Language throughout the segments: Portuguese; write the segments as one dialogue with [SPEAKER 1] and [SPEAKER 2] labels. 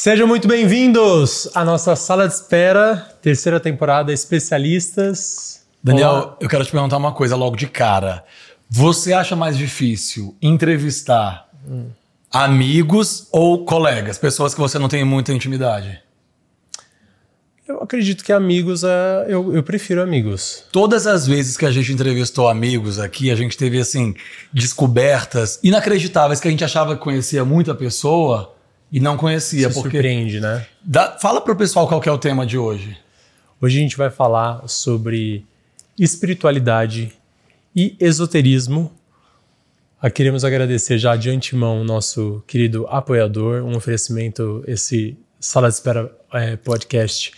[SPEAKER 1] Sejam muito bem-vindos à nossa sala de espera, terceira temporada Especialistas.
[SPEAKER 2] Daniel,
[SPEAKER 1] Olá.
[SPEAKER 2] eu quero te perguntar uma coisa logo de cara. Você acha mais difícil entrevistar amigos ou colegas, pessoas que você não tem muita intimidade?
[SPEAKER 1] Eu acredito que amigos, é, eu, eu prefiro amigos.
[SPEAKER 2] Todas as vezes que a gente entrevistou amigos aqui, a gente teve assim descobertas inacreditáveis que a gente achava que conhecia muita pessoa e não conhecia,
[SPEAKER 1] Se
[SPEAKER 2] porque
[SPEAKER 1] surpreende, né?
[SPEAKER 2] Dá- fala pro pessoal qual que é o tema de hoje.
[SPEAKER 1] Hoje a gente vai falar sobre espiritualidade e esoterismo. Ah, queremos agradecer já de antemão o nosso querido apoiador, um oferecimento, esse Sala de Espera eh, podcast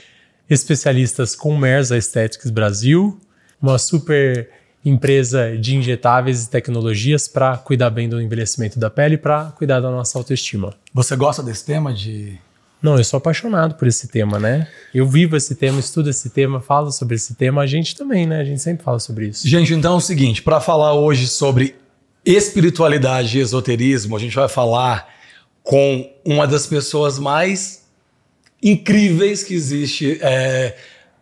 [SPEAKER 1] especialistas com Merza Aesthetics Brasil, uma super empresa de injetáveis e tecnologias para cuidar bem do envelhecimento da pele e para cuidar da nossa autoestima.
[SPEAKER 2] Você gosta desse tema de
[SPEAKER 1] Não, eu sou apaixonado por esse tema, né? Eu vivo esse tema, estudo esse tema, falo sobre esse tema. A gente também, né? A gente sempre fala sobre isso.
[SPEAKER 2] Gente, então é o seguinte, para falar hoje sobre espiritualidade e esoterismo, a gente vai falar com uma das pessoas mais incríveis que existe é,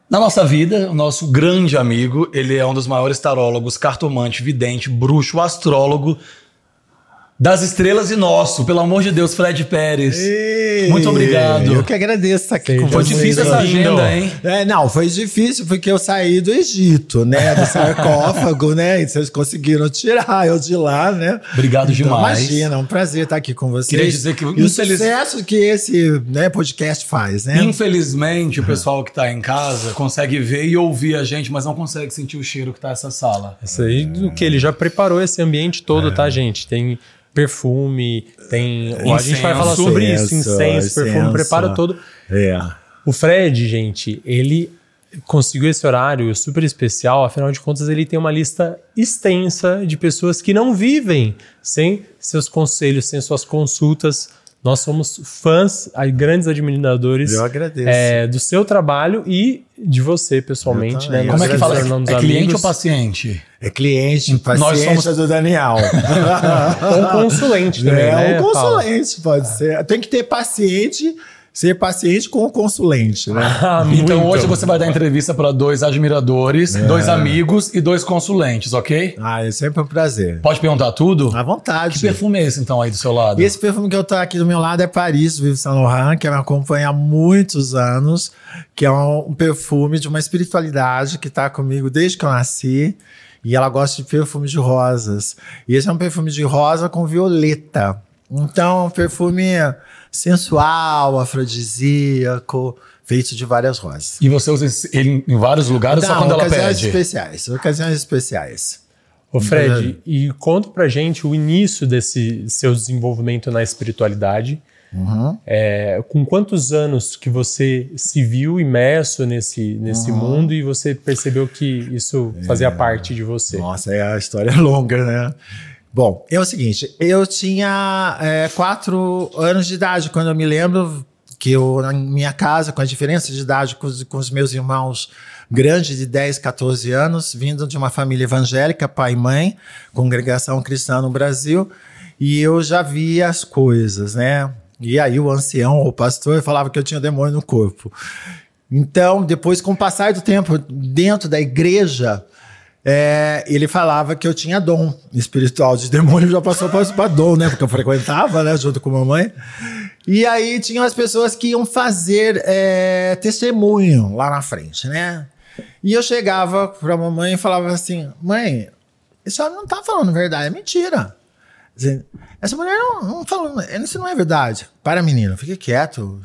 [SPEAKER 2] na nossa vida, o nosso grande amigo. Ele é um dos maiores tarólogos, cartomante, vidente, bruxo, astrólogo das estrelas e nosso. Pelo amor de Deus, Fred Pérez. Muito obrigado.
[SPEAKER 3] Eu que agradeço estar aqui
[SPEAKER 1] Seja
[SPEAKER 3] com
[SPEAKER 2] Foi
[SPEAKER 3] vocês.
[SPEAKER 2] difícil essa agenda, hein?
[SPEAKER 3] É, não, foi difícil porque eu saí do Egito, né? Do sarcófago, né? E vocês conseguiram tirar eu de lá, né?
[SPEAKER 2] Obrigado
[SPEAKER 3] Então,
[SPEAKER 2] demais.
[SPEAKER 3] Imagina, é um prazer estar aqui com vocês.
[SPEAKER 2] Queria dizer que,
[SPEAKER 3] e o
[SPEAKER 2] infeliz-
[SPEAKER 3] sucesso que esse né, podcast faz, né?
[SPEAKER 2] Infelizmente, o pessoal que tá em casa consegue ver e ouvir a gente, mas não consegue sentir o cheiro que tá essa sala.
[SPEAKER 1] Isso aí do que ele já preparou esse ambiente todo, tá, gente? Tem perfume, tem. a gente vai falar sobre isso,
[SPEAKER 3] Incenso,
[SPEAKER 1] incenso, perfume, preparo todo.
[SPEAKER 3] É.
[SPEAKER 1] O Fred, gente, ele conseguiu esse horário super especial, afinal de contas, ele tem uma lista extensa de pessoas que não vivem sem seus conselhos, sem suas consultas. Nós somos fãs, aí, grandes admiradores
[SPEAKER 3] Eu agradeço.
[SPEAKER 1] é, do seu trabalho e de você pessoalmente. Né? Nós
[SPEAKER 2] Como é que fala?
[SPEAKER 1] tornamos
[SPEAKER 2] É cliente
[SPEAKER 1] amigos.
[SPEAKER 2] ou paciente?
[SPEAKER 3] É cliente,
[SPEAKER 2] Nós
[SPEAKER 3] paciência
[SPEAKER 2] somos-
[SPEAKER 3] do Daniel.
[SPEAKER 1] Ou consulente também,
[SPEAKER 3] é,
[SPEAKER 1] né?
[SPEAKER 3] um
[SPEAKER 1] Paulo?
[SPEAKER 3] consulente pode ser. Tem que ter paciente, ser paciente com o consulente, né?
[SPEAKER 1] Ah,
[SPEAKER 2] Então
[SPEAKER 1] muito.
[SPEAKER 2] hoje você vai dar entrevista para dois admiradores,
[SPEAKER 3] É.
[SPEAKER 2] dois amigos e dois consulentes, ok?
[SPEAKER 3] Ah, é sempre um prazer.
[SPEAKER 2] Pode perguntar tudo?
[SPEAKER 3] À vontade.
[SPEAKER 2] Que perfume é esse então aí do seu lado?
[SPEAKER 3] Esse perfume que eu tô aqui do meu lado é Paris, Vive Saint Laurent, que me acompanha há muitos anos, que é um, um perfume de uma espiritualidade que tá comigo desde que eu nasci. E ela gosta de perfume de rosas. E esse é um perfume de rosa com violeta. Então, é um perfume sensual, afrodisíaco, feito de várias rosas.
[SPEAKER 2] E você usa ele em vários lugares só
[SPEAKER 3] Não,
[SPEAKER 2] quando ela
[SPEAKER 3] ocasiões
[SPEAKER 2] pede?
[SPEAKER 3] especiais. Ocasiões especiais.
[SPEAKER 1] Ô Fred, e conta pra gente o início desse seu desenvolvimento na espiritualidade.
[SPEAKER 3] Uhum.
[SPEAKER 1] É, com quantos anos que você se viu imerso nesse, nesse
[SPEAKER 3] Uhum.
[SPEAKER 1] mundo e você percebeu que isso
[SPEAKER 3] É.
[SPEAKER 1] fazia parte de você?
[SPEAKER 3] Nossa, é a história longa, né? Bom, é o seguinte, eu tinha é, quatro anos de idade quando eu me lembro que eu, na minha casa, com a diferença de idade com os, com os meus irmãos grandes de 10, 14 anos, vindo de uma família evangélica, pai e mãe, congregação cristã no Brasil, e eu já via as coisas, né? E aí o ancião, o pastor, falava que eu tinha demônio no corpo. Então, depois, com o passar do tempo dentro da igreja, é, ele falava que eu tinha dom espiritual de demônio, já passou para dom, né? Porque eu frequentava, né? Junto com a mamãe. E aí tinham as pessoas que iam fazer é, testemunho lá na frente, né? E eu chegava para a mamãe e falava assim: mãe, senhora não tá falando verdade, é mentira. Essa mulher não, não falou, isso não é verdade. Para, menina, fique quieto,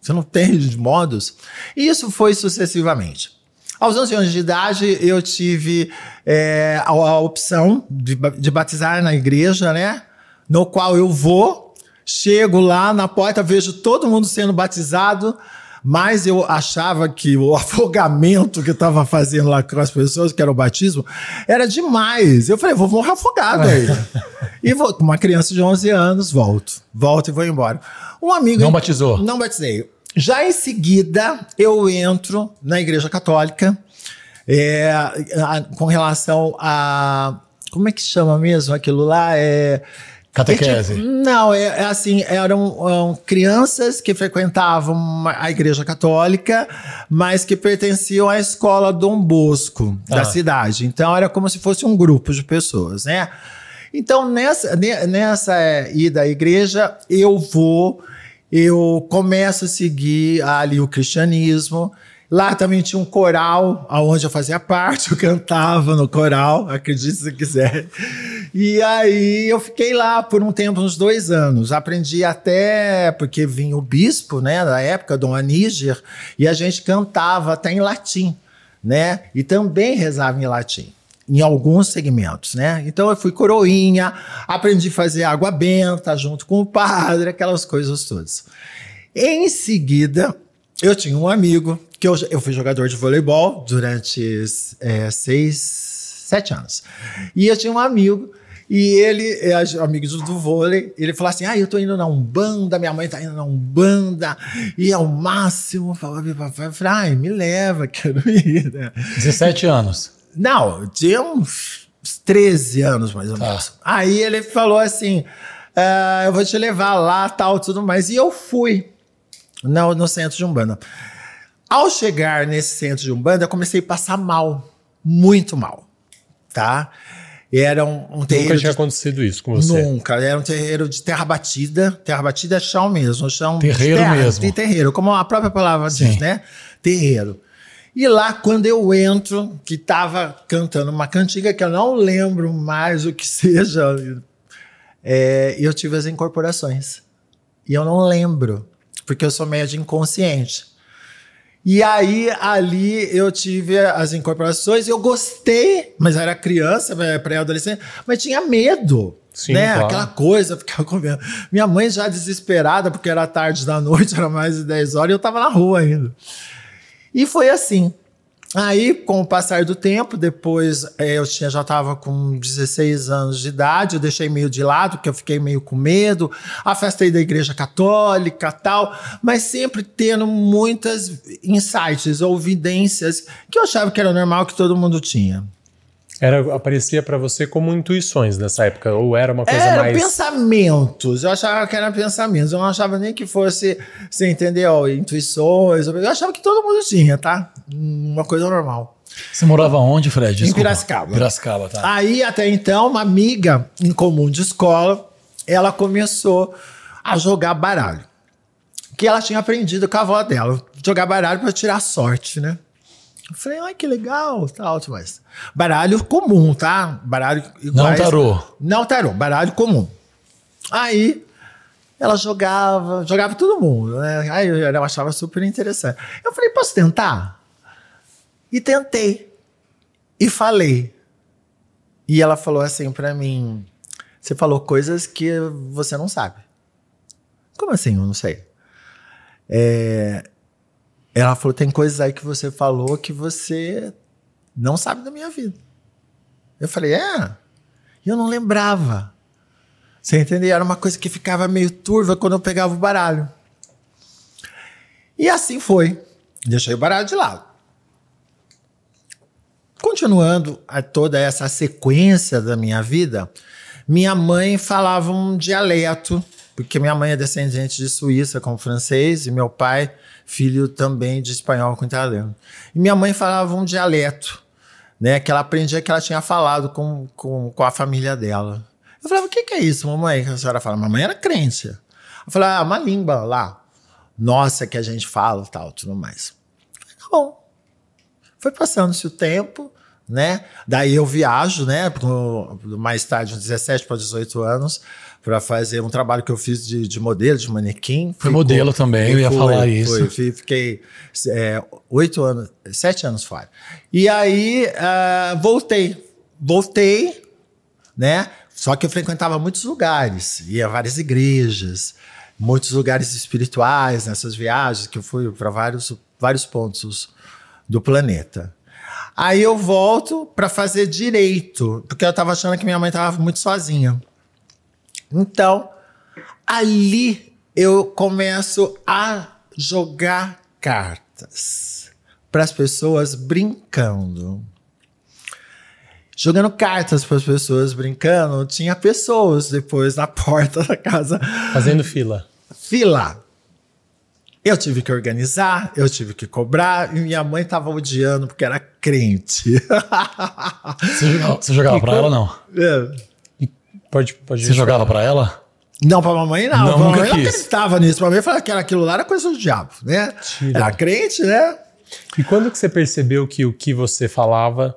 [SPEAKER 3] você não tem modos. E isso foi sucessivamente. Aos 11 anos de idade, eu tive é, a, a opção de, de batizar na igreja, né? No qual eu vou, chego lá na porta, vejo todo mundo sendo batizado, mas eu achava que o afogamento que estava fazendo lá com as pessoas, que era o batismo, era demais. Eu falei, vou morrer afogado aí. e vou, com uma criança de 11 anos, volto. Volto e vou embora. Um amigo.
[SPEAKER 2] Não batizou?
[SPEAKER 3] Não batizei. Já em seguida, eu entro na Igreja Católica é, a- com relação a. Como é que chama mesmo aquilo lá? É,
[SPEAKER 4] Catequese.
[SPEAKER 3] Não, é, é assim, eram, eram crianças que frequentavam a igreja católica, mas que pertenciam à escola Dom Bosco da
[SPEAKER 1] Ah.
[SPEAKER 3] cidade. Então era como se fosse um grupo de pessoas, né? Então nessa, ne- nessa é, ida à igreja, eu vou, eu começo a seguir ali o cristianismo. Lá também tinha um coral, aonde eu fazia parte, eu cantava no coral, acredite se quiser. E aí eu fiquei lá por um tempo, uns dois anos. Aprendi até, porque vinha o bispo, né, da época, Dom Aníger, e a gente cantava até em latim, né? E também rezava em latim. Em alguns segmentos, né? Então eu fui coroinha, aprendi a fazer água benta junto com o padre, aquelas coisas todas. Em seguida, eu tinha um amigo que eu, eu fui jogador de voleibol durante é, seis, sete anos. E eu tinha um amigo e ele, é, amigo do, do vôlei, ele falou assim: Ah, eu tô indo na Umbanda, minha mãe tá indo na Umbanda, e é o máximo. Eu falei, ai, me leva, quero ir. né?
[SPEAKER 4] 17 anos.
[SPEAKER 3] Não, eu tinha uns 13 anos mais ou
[SPEAKER 4] Tá.
[SPEAKER 3] menos. Aí ele falou assim: "Ah, eu vou te levar lá, tal, tudo mais. E eu fui no, no centro de Umbanda. Ao chegar nesse centro de Umbanda, eu comecei a passar mal. Muito mal. Tá? Era um, um terreiro.
[SPEAKER 1] Nunca
[SPEAKER 3] de-
[SPEAKER 1] tinha acontecido isso com você.
[SPEAKER 3] Nunca. Era um terreiro de terra batida. Terra batida é chão mesmo. Chão de
[SPEAKER 4] Terreiro
[SPEAKER 3] terra,
[SPEAKER 4] mesmo.
[SPEAKER 3] Tem terreiro, como a própria palavra
[SPEAKER 4] Sim.
[SPEAKER 3] diz, né? Terreiro. E lá, quando eu entro, que tava cantando uma cantiga que eu não lembro mais o que seja, é, eu tive as incorporações. E eu não lembro, porque eu sou médio inconsciente. E aí, ali, eu tive as incorporações, eu gostei, mas era criança, é, pré-adolescente, mas tinha medo.
[SPEAKER 1] Sim,
[SPEAKER 3] né?
[SPEAKER 1] claro.
[SPEAKER 3] Aquela coisa, ficava com medo. Minha mãe já desesperada, porque era tarde da noite, era mais de 10 horas, e eu tava na rua ainda. E foi assim. Aí, com o passar do tempo, depois eh, eu tinha, já estava com 16 anos de idade, eu deixei meio de lado, porque eu fiquei meio com medo, afastei da igreja católica tal, mas sempre tendo muitas insights ou evidências que eu achava que era normal que todo mundo tinha.
[SPEAKER 1] Era, aparecia pra você como intuições nessa época, ou era uma coisa
[SPEAKER 3] Eram
[SPEAKER 1] mais.
[SPEAKER 3] pensamentos. Eu achava que eram pensamentos. Eu não achava nem que fosse, você entendeu? Intuições. Eu achava que todo mundo tinha, tá? Uma coisa normal.
[SPEAKER 4] Você morava onde, Fred? Desculpa.
[SPEAKER 3] Piracicaba.
[SPEAKER 4] Piracicaba, tá.
[SPEAKER 3] Aí, até então, uma amiga em comum de escola, ela começou a jogar baralho. Que ela tinha aprendido com a avó dela. Jogar baralho para tirar sorte, né? Eu falei, ai, que legal, tal, tudo mais. Baralho comum, tá? Baralho.
[SPEAKER 4] Não tarô.
[SPEAKER 3] Não tarô, baralho comum. Aí ela jogava, jogava todo mundo, né? Aí eu, eu achava super interessante. Eu falei, posso tentar? E tentei. E falei. E ela falou assim pra mim: Você falou coisas que você não sabe. Como assim? Eu não sei. É, ela falou: Tem coisas aí que você falou que você não sabe da minha vida. Eu falei: É. E eu não lembrava. Você entendeu? Era uma coisa que ficava meio turva quando eu pegava o baralho. E assim foi. Deixei o baralho de lado. Continuando a toda essa sequência da minha vida, minha mãe falava um dialeto, porque minha mãe é descendente de Suíça com francês e meu pai, filho também de espanhol com italiano. E minha mãe falava um dialeto, né, que ela aprendia que ela tinha falado com, com, com a família dela. Eu falava, o que, que é isso, mamãe? A senhora fala, mamãe era crente. Eu falava, ah, uma língua lá, nossa, que a gente fala tal, tudo mais. Tá bom. Foi passando-se o tempo, né? Daí eu viajo, né? Mais tarde, uns 17 para 18 anos, para fazer um trabalho que eu fiz de, de modelo, de manequim.
[SPEAKER 4] Foi modelo também, eu ia
[SPEAKER 3] Foi,
[SPEAKER 4] falar isso.
[SPEAKER 3] foi. Fi- Fiquei é, oito anos, sete anos fora. E aí ah, voltei. Voltei, né? Só que eu frequentava muitos lugares, ia a várias igrejas, muitos lugares espirituais nessas viagens, que eu fui para vários, vários pontos do planeta. Aí eu volto para fazer direito, porque eu estava achando que minha mãe estava muito sozinha. Então, ali eu começo a jogar cartas para as pessoas brincando. jogando cartas para as pessoas, brincando. Tinha pessoas depois na porta da casa.
[SPEAKER 1] Fazendo fila.
[SPEAKER 3] Fila. Eu tive que organizar, eu tive que cobrar, e minha mãe tava odiando porque era crente.
[SPEAKER 4] Você jogava, você jogava pra ela ou não?
[SPEAKER 3] É.
[SPEAKER 1] Pode, pode
[SPEAKER 4] Você jogava pra ela?
[SPEAKER 3] Não, pra mamãe não.
[SPEAKER 4] Não,
[SPEAKER 3] pra
[SPEAKER 4] nunca
[SPEAKER 3] mamãe não acreditava nisso. Pra mamãe falava que era aquilo lá era coisa do diabo, né?
[SPEAKER 1] Tira.
[SPEAKER 3] Era crente, né?
[SPEAKER 1] E quando que você percebeu que o que você falava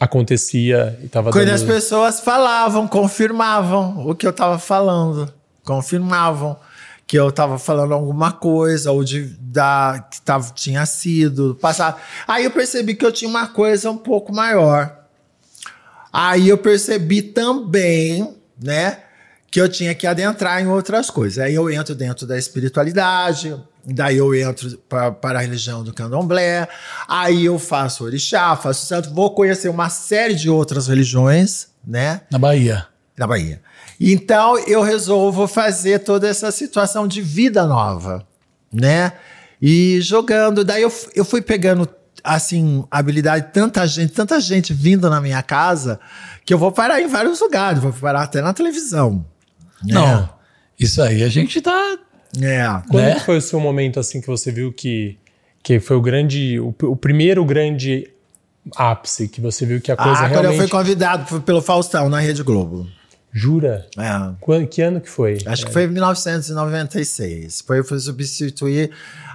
[SPEAKER 1] acontecia e estava
[SPEAKER 3] Quando
[SPEAKER 1] dando...
[SPEAKER 3] as pessoas falavam, confirmavam o que eu estava falando. Confirmavam que eu estava falando alguma coisa, ou de, da, que tava, tinha sido passado. Aí eu percebi que eu tinha uma coisa um pouco maior. Aí eu percebi também, né, que eu tinha que adentrar em outras coisas. Aí eu entro dentro da espiritualidade, daí eu entro para a religião do candomblé, aí eu faço orixá, faço santo, vou conhecer uma série de outras religiões, né,
[SPEAKER 4] Na Bahia.
[SPEAKER 3] na Bahia. Então eu resolvo fazer toda essa situação de vida nova, né? E jogando, daí eu, eu fui pegando assim habilidade tanta gente, tanta gente vindo na minha casa que eu vou parar em vários lugares, vou parar até na televisão. né?
[SPEAKER 4] Não. Isso aí a gente tá.
[SPEAKER 3] É.
[SPEAKER 1] Quando
[SPEAKER 4] né?
[SPEAKER 1] que foi o seu momento assim que você viu que, que foi o grande, o, o primeiro grande ápice que você viu que a coisa
[SPEAKER 3] Ah, quando
[SPEAKER 1] realmente...
[SPEAKER 3] eu fui convidado pelo Faustão na Rede Globo.
[SPEAKER 1] Jura?
[SPEAKER 3] É.
[SPEAKER 1] Quan- Que ano que foi?
[SPEAKER 3] Acho que foi em 1996. Foi eu fui substituir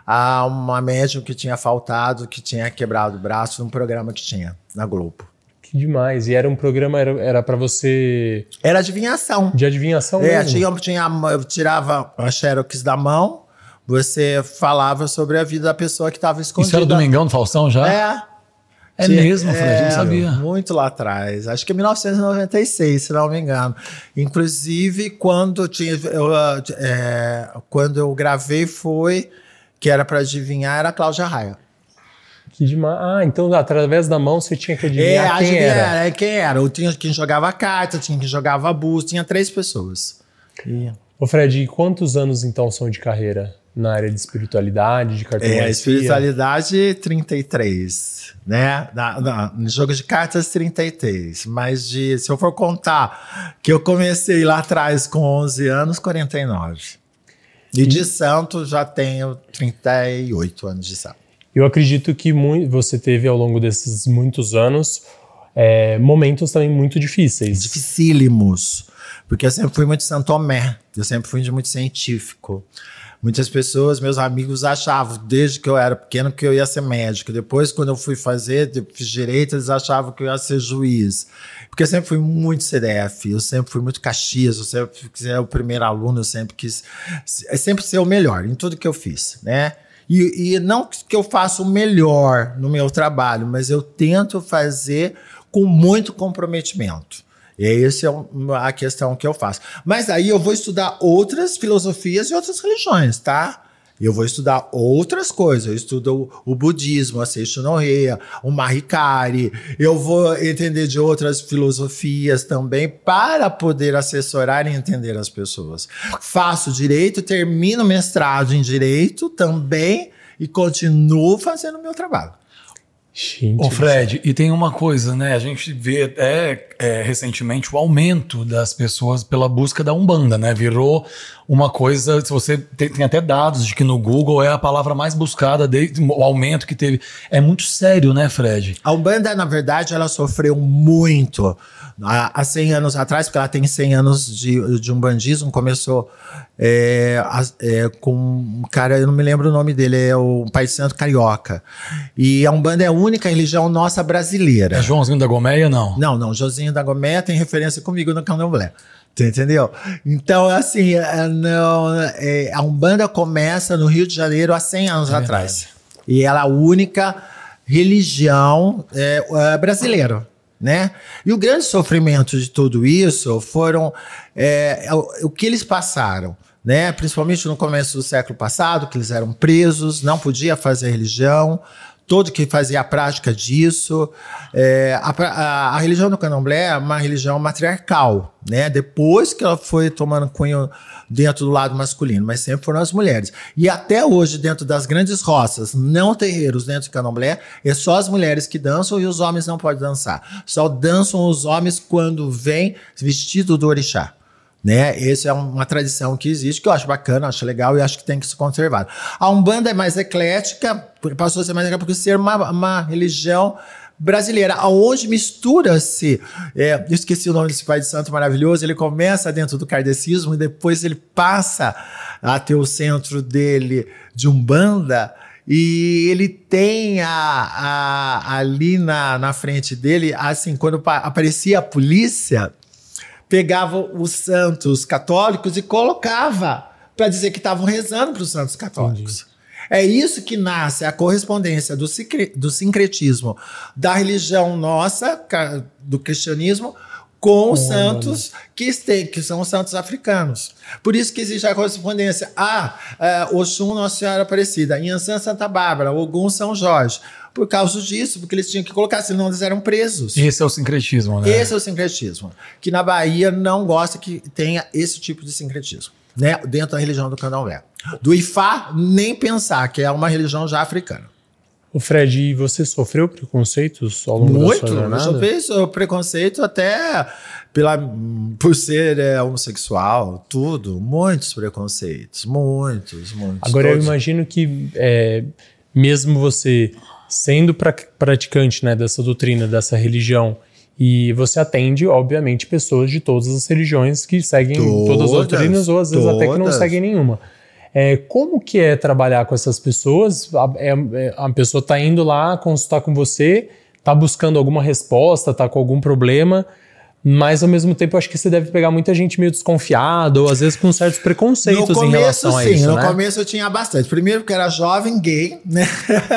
[SPEAKER 3] a uma médium que tinha faltado, que tinha quebrado o braço num programa que tinha na Globo.
[SPEAKER 1] Que demais. E era um programa, era, era para você...
[SPEAKER 3] Era adivinhação.
[SPEAKER 1] De adivinhação
[SPEAKER 3] É,
[SPEAKER 1] mesmo?
[SPEAKER 3] tinha, tinha, eu tirava a xerox da mão, você falava sobre a vida da pessoa que estava escondida.
[SPEAKER 4] Isso era Domingão do Faustão já?
[SPEAKER 3] É.
[SPEAKER 4] É
[SPEAKER 3] Tinha-
[SPEAKER 4] mesmo, Fred, eu não sabia.
[SPEAKER 3] Muito lá atrás. Acho que é 1996, se não me engano. Inclusive, quando, tinha, eu, é, quando eu gravei foi, que era para adivinhar, era a Cláudia Raia.
[SPEAKER 1] Que demais. Ah, então através da mão você tinha que
[SPEAKER 3] É,
[SPEAKER 1] adivinhar quem
[SPEAKER 3] adivinhar,
[SPEAKER 1] era.
[SPEAKER 3] é, quem era. Eu tinha quem jogava carta, tinha quem jogava bus, tinha três pessoas. E-
[SPEAKER 1] Ô Fred, e quantos anos então são de carreira na área de espiritualidade, de cartomancia?
[SPEAKER 3] É, espiritualidade 33, né? Na, na, no jogo de cartas 33, mas de, se eu for contar que eu comecei lá atrás com 11 anos, 49. E de santo já tenho 38 anos de santo.
[SPEAKER 1] Eu acredito que mui- você teve ao longo desses muitos anos é, momentos também muito difíceis.
[SPEAKER 3] Dificílimos, porque eu sempre fui muito santomé, eu sempre fui de muito científico. Muitas pessoas, meus amigos, achavam, desde que eu era pequeno, que eu ia ser médico. Depois, quando eu fui fazer, fiz direito, eles achavam que eu ia ser juiz. Porque eu sempre fui muito CDF, eu sempre fui muito Caxias, eu sempre quis ser o primeiro aluno, eu sempre quis é sempre ser o melhor em tudo que eu fiz, né? E, e não que eu faça o melhor no meu trabalho, mas eu tento fazer com muito comprometimento. E essa é a questão que eu faço. Mas aí eu vou estudar outras filosofias e outras religiões, tá? Eu vou estudar outras coisas. Eu estudo o, budismo, a Seicho no Rei, o Mahikari. Eu vou entender de outras filosofias também para poder assessorar e entender as pessoas. Faço direito, termino mestrado em direito também e continuo fazendo o meu trabalho.
[SPEAKER 1] Gente,
[SPEAKER 4] Ô Fred, e tem uma coisa, né? A gente vê até é, recentemente o aumento das pessoas pela busca da Umbanda, né? Virou uma coisa. Se você tem, tem até dados de que no Google é a palavra mais buscada, desde o aumento que teve. É muito sério, né, Fred?
[SPEAKER 3] A Umbanda, na verdade, ela sofreu muito há, há 100 anos atrás, porque ela tem 100 anos de, de umbandismo. Começou é, a- é, com um cara, eu não me lembro o nome dele, é o Pai Santo Carioca. E a Umbanda é a única religião nossa brasileira.
[SPEAKER 4] É Joãozinho da Gomeia, não.
[SPEAKER 3] Não, não. Josinho da Gomé tem referência comigo no Candomblé. Entendeu? Então, assim, é, não, é, a Umbanda começa no Rio de Janeiro há 100 anos atrás. E ela é a única religião é, é, brasileira. Né? E o grande sofrimento de tudo isso foram é, é, o, o que eles passaram. Né? Principalmente no começo do século passado, que eles eram presos, não podia fazer religião, todo que fazia a prática disso. É, a, a, a, religião do candomblé é uma religião matriarcal, né? Depois que ela foi tomando cunho dentro do lado masculino, mas sempre foram as mulheres. E até hoje, dentro das grandes roças, não terreiros dentro do candomblé, é só as mulheres que dançam e os homens não podem dançar. Só dançam os homens quando vêm vestido do orixá. Né? Essa é uma tradição que existe, que eu acho bacana, acho legal e acho que tem que ser conservado. A Umbanda é mais eclética, passou a ser mais eclética porque ser uma, uma religião brasileira, onde mistura-se. É, esqueci o nome desse pai de santo maravilhoso. Ele começa dentro do kardecismo e depois ele passa a ter o centro dele de Umbanda. E ele tem a, a, ali na, na frente dele, assim, quando aparecia a polícia, pegava os santos católicos e colocava para dizer que estavam rezando para os santos católicos. Entendi. É isso que nasce a correspondência do, do sincretismo da religião nossa, do cristianismo, com os santos que, tem, que são os santos africanos. Por isso que existe a correspondência. Ah, é, Oxum, Nossa Senhora Aparecida, Inhansã, Santa Bárbara, Ogum, São Jorge por causa disso, porque eles tinham que colocar, senão eles eram presos.
[SPEAKER 4] Esse é o sincretismo, né?
[SPEAKER 3] Esse é o sincretismo. Que na Bahia não gosta que tenha esse tipo de sincretismo, né? Dentro da religião do candomblé. Do Ifá, nem pensar, que é uma religião já africana.
[SPEAKER 1] O Fred, e você sofreu preconceitos ao longo
[SPEAKER 3] Muito,
[SPEAKER 1] da sua jornada?
[SPEAKER 3] Muito, eu sofri preconceito até pela, por ser é, homossexual, tudo. Muitos preconceitos, muitos, muitos.
[SPEAKER 1] Agora todos. eu imagino que é, mesmo você sendo pra, praticante né, dessa doutrina, dessa religião, e você atende, obviamente, pessoas de todas as religiões que seguem todas, todas as doutrinas, ou às vezes todas. até que não seguem nenhuma. É, como que é trabalhar com essas pessoas? A, é, é a pessoa está indo lá consultar com você, está buscando alguma resposta, está com algum problema, mas ao mesmo tempo, eu acho que você deve pegar muita gente meio desconfiada, ou às vezes com certos preconceitos começo, em relação a sim, isso.
[SPEAKER 3] No
[SPEAKER 1] né?
[SPEAKER 3] começo eu tinha bastante. Primeiro, porque era jovem, gay, né?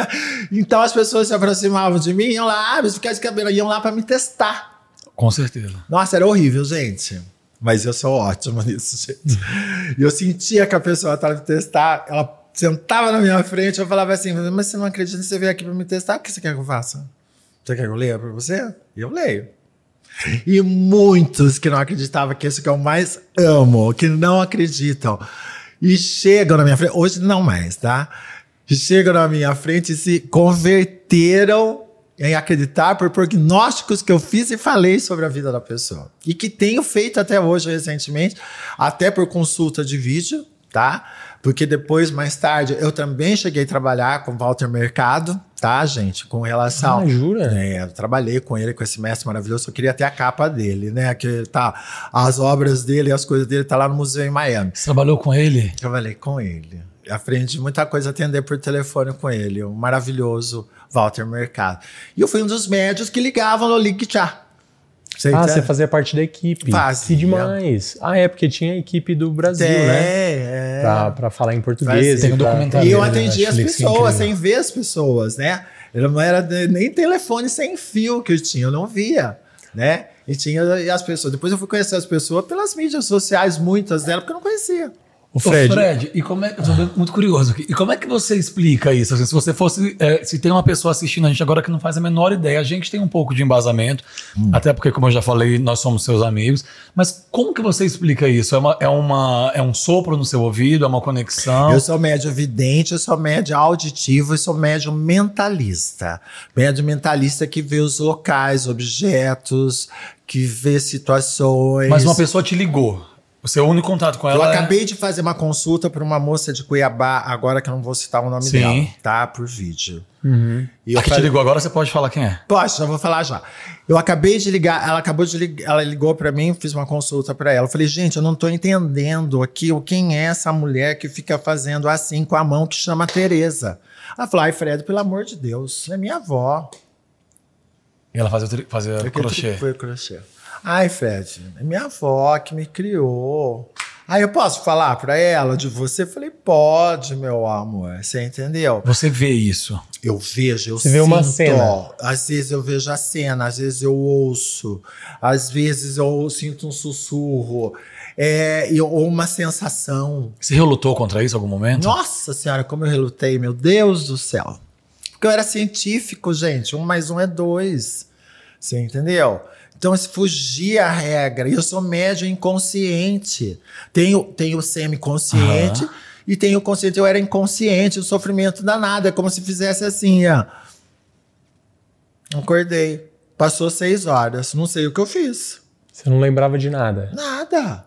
[SPEAKER 3] então as pessoas se aproximavam de mim, iam lá, ah, mas ficar de cabelo, iam lá para me testar.
[SPEAKER 4] Com certeza.
[SPEAKER 3] Nossa, era horrível, gente. Mas eu sou ótimo nisso, gente. E eu sentia que a pessoa estava me testar, ela sentava na minha frente, eu falava assim, mas você não acredita que você veio aqui para me testar? O que você quer que eu faça? Você quer que eu leia para você? E eu leio. E muitos que não acreditavam que isso que eu mais amo, que não acreditam. E chegam na minha frente, hoje não mais, tá? Chegam na minha frente e se converteram em acreditar por prognósticos que eu fiz e falei sobre a vida da pessoa. E que tenho feito até hoje, recentemente, até por consulta de vídeo, tá? Porque depois, mais tarde, eu também cheguei a trabalhar com Walter Mercado, tá, gente? Com relação.
[SPEAKER 1] Ah, jura?
[SPEAKER 3] É, eu trabalhei com ele, com esse mestre maravilhoso. Eu queria ter a capa dele, né? Que tá. As obras dele, as coisas dele, tá lá no museu em Miami.
[SPEAKER 4] Você trabalhou com ele?
[SPEAKER 3] Trabalhei com ele. Aprendi muita coisa atender por telefone com ele. Um maravilhoso Walter Mercado. E eu fui um dos médios que ligavam no Link Chat.
[SPEAKER 1] Você ah, você fazia parte da equipe.
[SPEAKER 3] Fazia.
[SPEAKER 1] Que demais. Ah, é, porque tinha a equipe do Brasil, é, né? É, Pra, pra falar em português.
[SPEAKER 3] Tem um documentário. E eu atendia as pessoas, sem ver as pessoas, né? Eu não era nem telefone sem fio que eu tinha, eu não via, né? E tinha as pessoas. Depois eu fui conhecer as pessoas pelas mídias sociais, muitas delas, porque eu não conhecia.
[SPEAKER 4] O Fred. Ô Fred, e como é, eu tô muito curioso aqui. E como é que você explica isso? Assim, se você fosse, é, se tem uma pessoa assistindo a gente agora que não faz a menor ideia, a gente tem um pouco de embasamento, hum. até porque, como eu já falei, nós somos seus amigos. Mas como que você explica isso? É, uma, é, uma, é um sopro no seu ouvido? É uma conexão?
[SPEAKER 3] Eu sou médio vidente, eu sou médio auditivo e sou médio mentalista. Médio mentalista que vê os locais, objetos, que vê situações.
[SPEAKER 4] Mas uma pessoa te ligou. O seu único contato com ela.
[SPEAKER 3] Eu é... acabei de fazer uma consulta para uma moça de Cuiabá, agora que eu não vou citar o nome Sim. dela, tá? Por vídeo.
[SPEAKER 4] Uhum. E a que falei... te ligou agora, você pode falar quem é?
[SPEAKER 3] Pode, já vou falar já. Eu acabei de ligar, ela acabou de ligar, ela ligou para mim, fiz uma consulta para ela. Eu falei, gente, eu não tô entendendo aqui quem é essa mulher que fica fazendo assim com a mão que chama Tereza. Ela falou, ai, Fred, pelo amor de Deus, é minha avó.
[SPEAKER 4] E ela fazia, fazia crochê.
[SPEAKER 3] Foi crochê. Ai, Fred, é minha avó que me criou. Aí eu posso falar para ela de você? Eu falei, pode, meu amor. Você entendeu?
[SPEAKER 4] Você vê isso?
[SPEAKER 3] Eu vejo, eu
[SPEAKER 1] você sinto. vê uma cena.
[SPEAKER 3] Às vezes eu vejo a cena, às vezes eu ouço, às vezes eu sinto um sussurro. É, ou uma sensação.
[SPEAKER 4] Você relutou contra isso em algum momento?
[SPEAKER 3] Nossa senhora, como eu relutei, meu Deus do céu. Porque eu era científico, gente. Um mais um é dois. Você entendeu? Então, se fugir a regra. E eu sou médio inconsciente. Tenho, tenho semi-consciente e tenho consciente. Eu era inconsciente, o sofrimento danado. É como se fizesse assim, ó. Acordei. Passou seis horas. Não sei o que eu fiz.
[SPEAKER 1] Você não lembrava de nada.
[SPEAKER 3] Nada.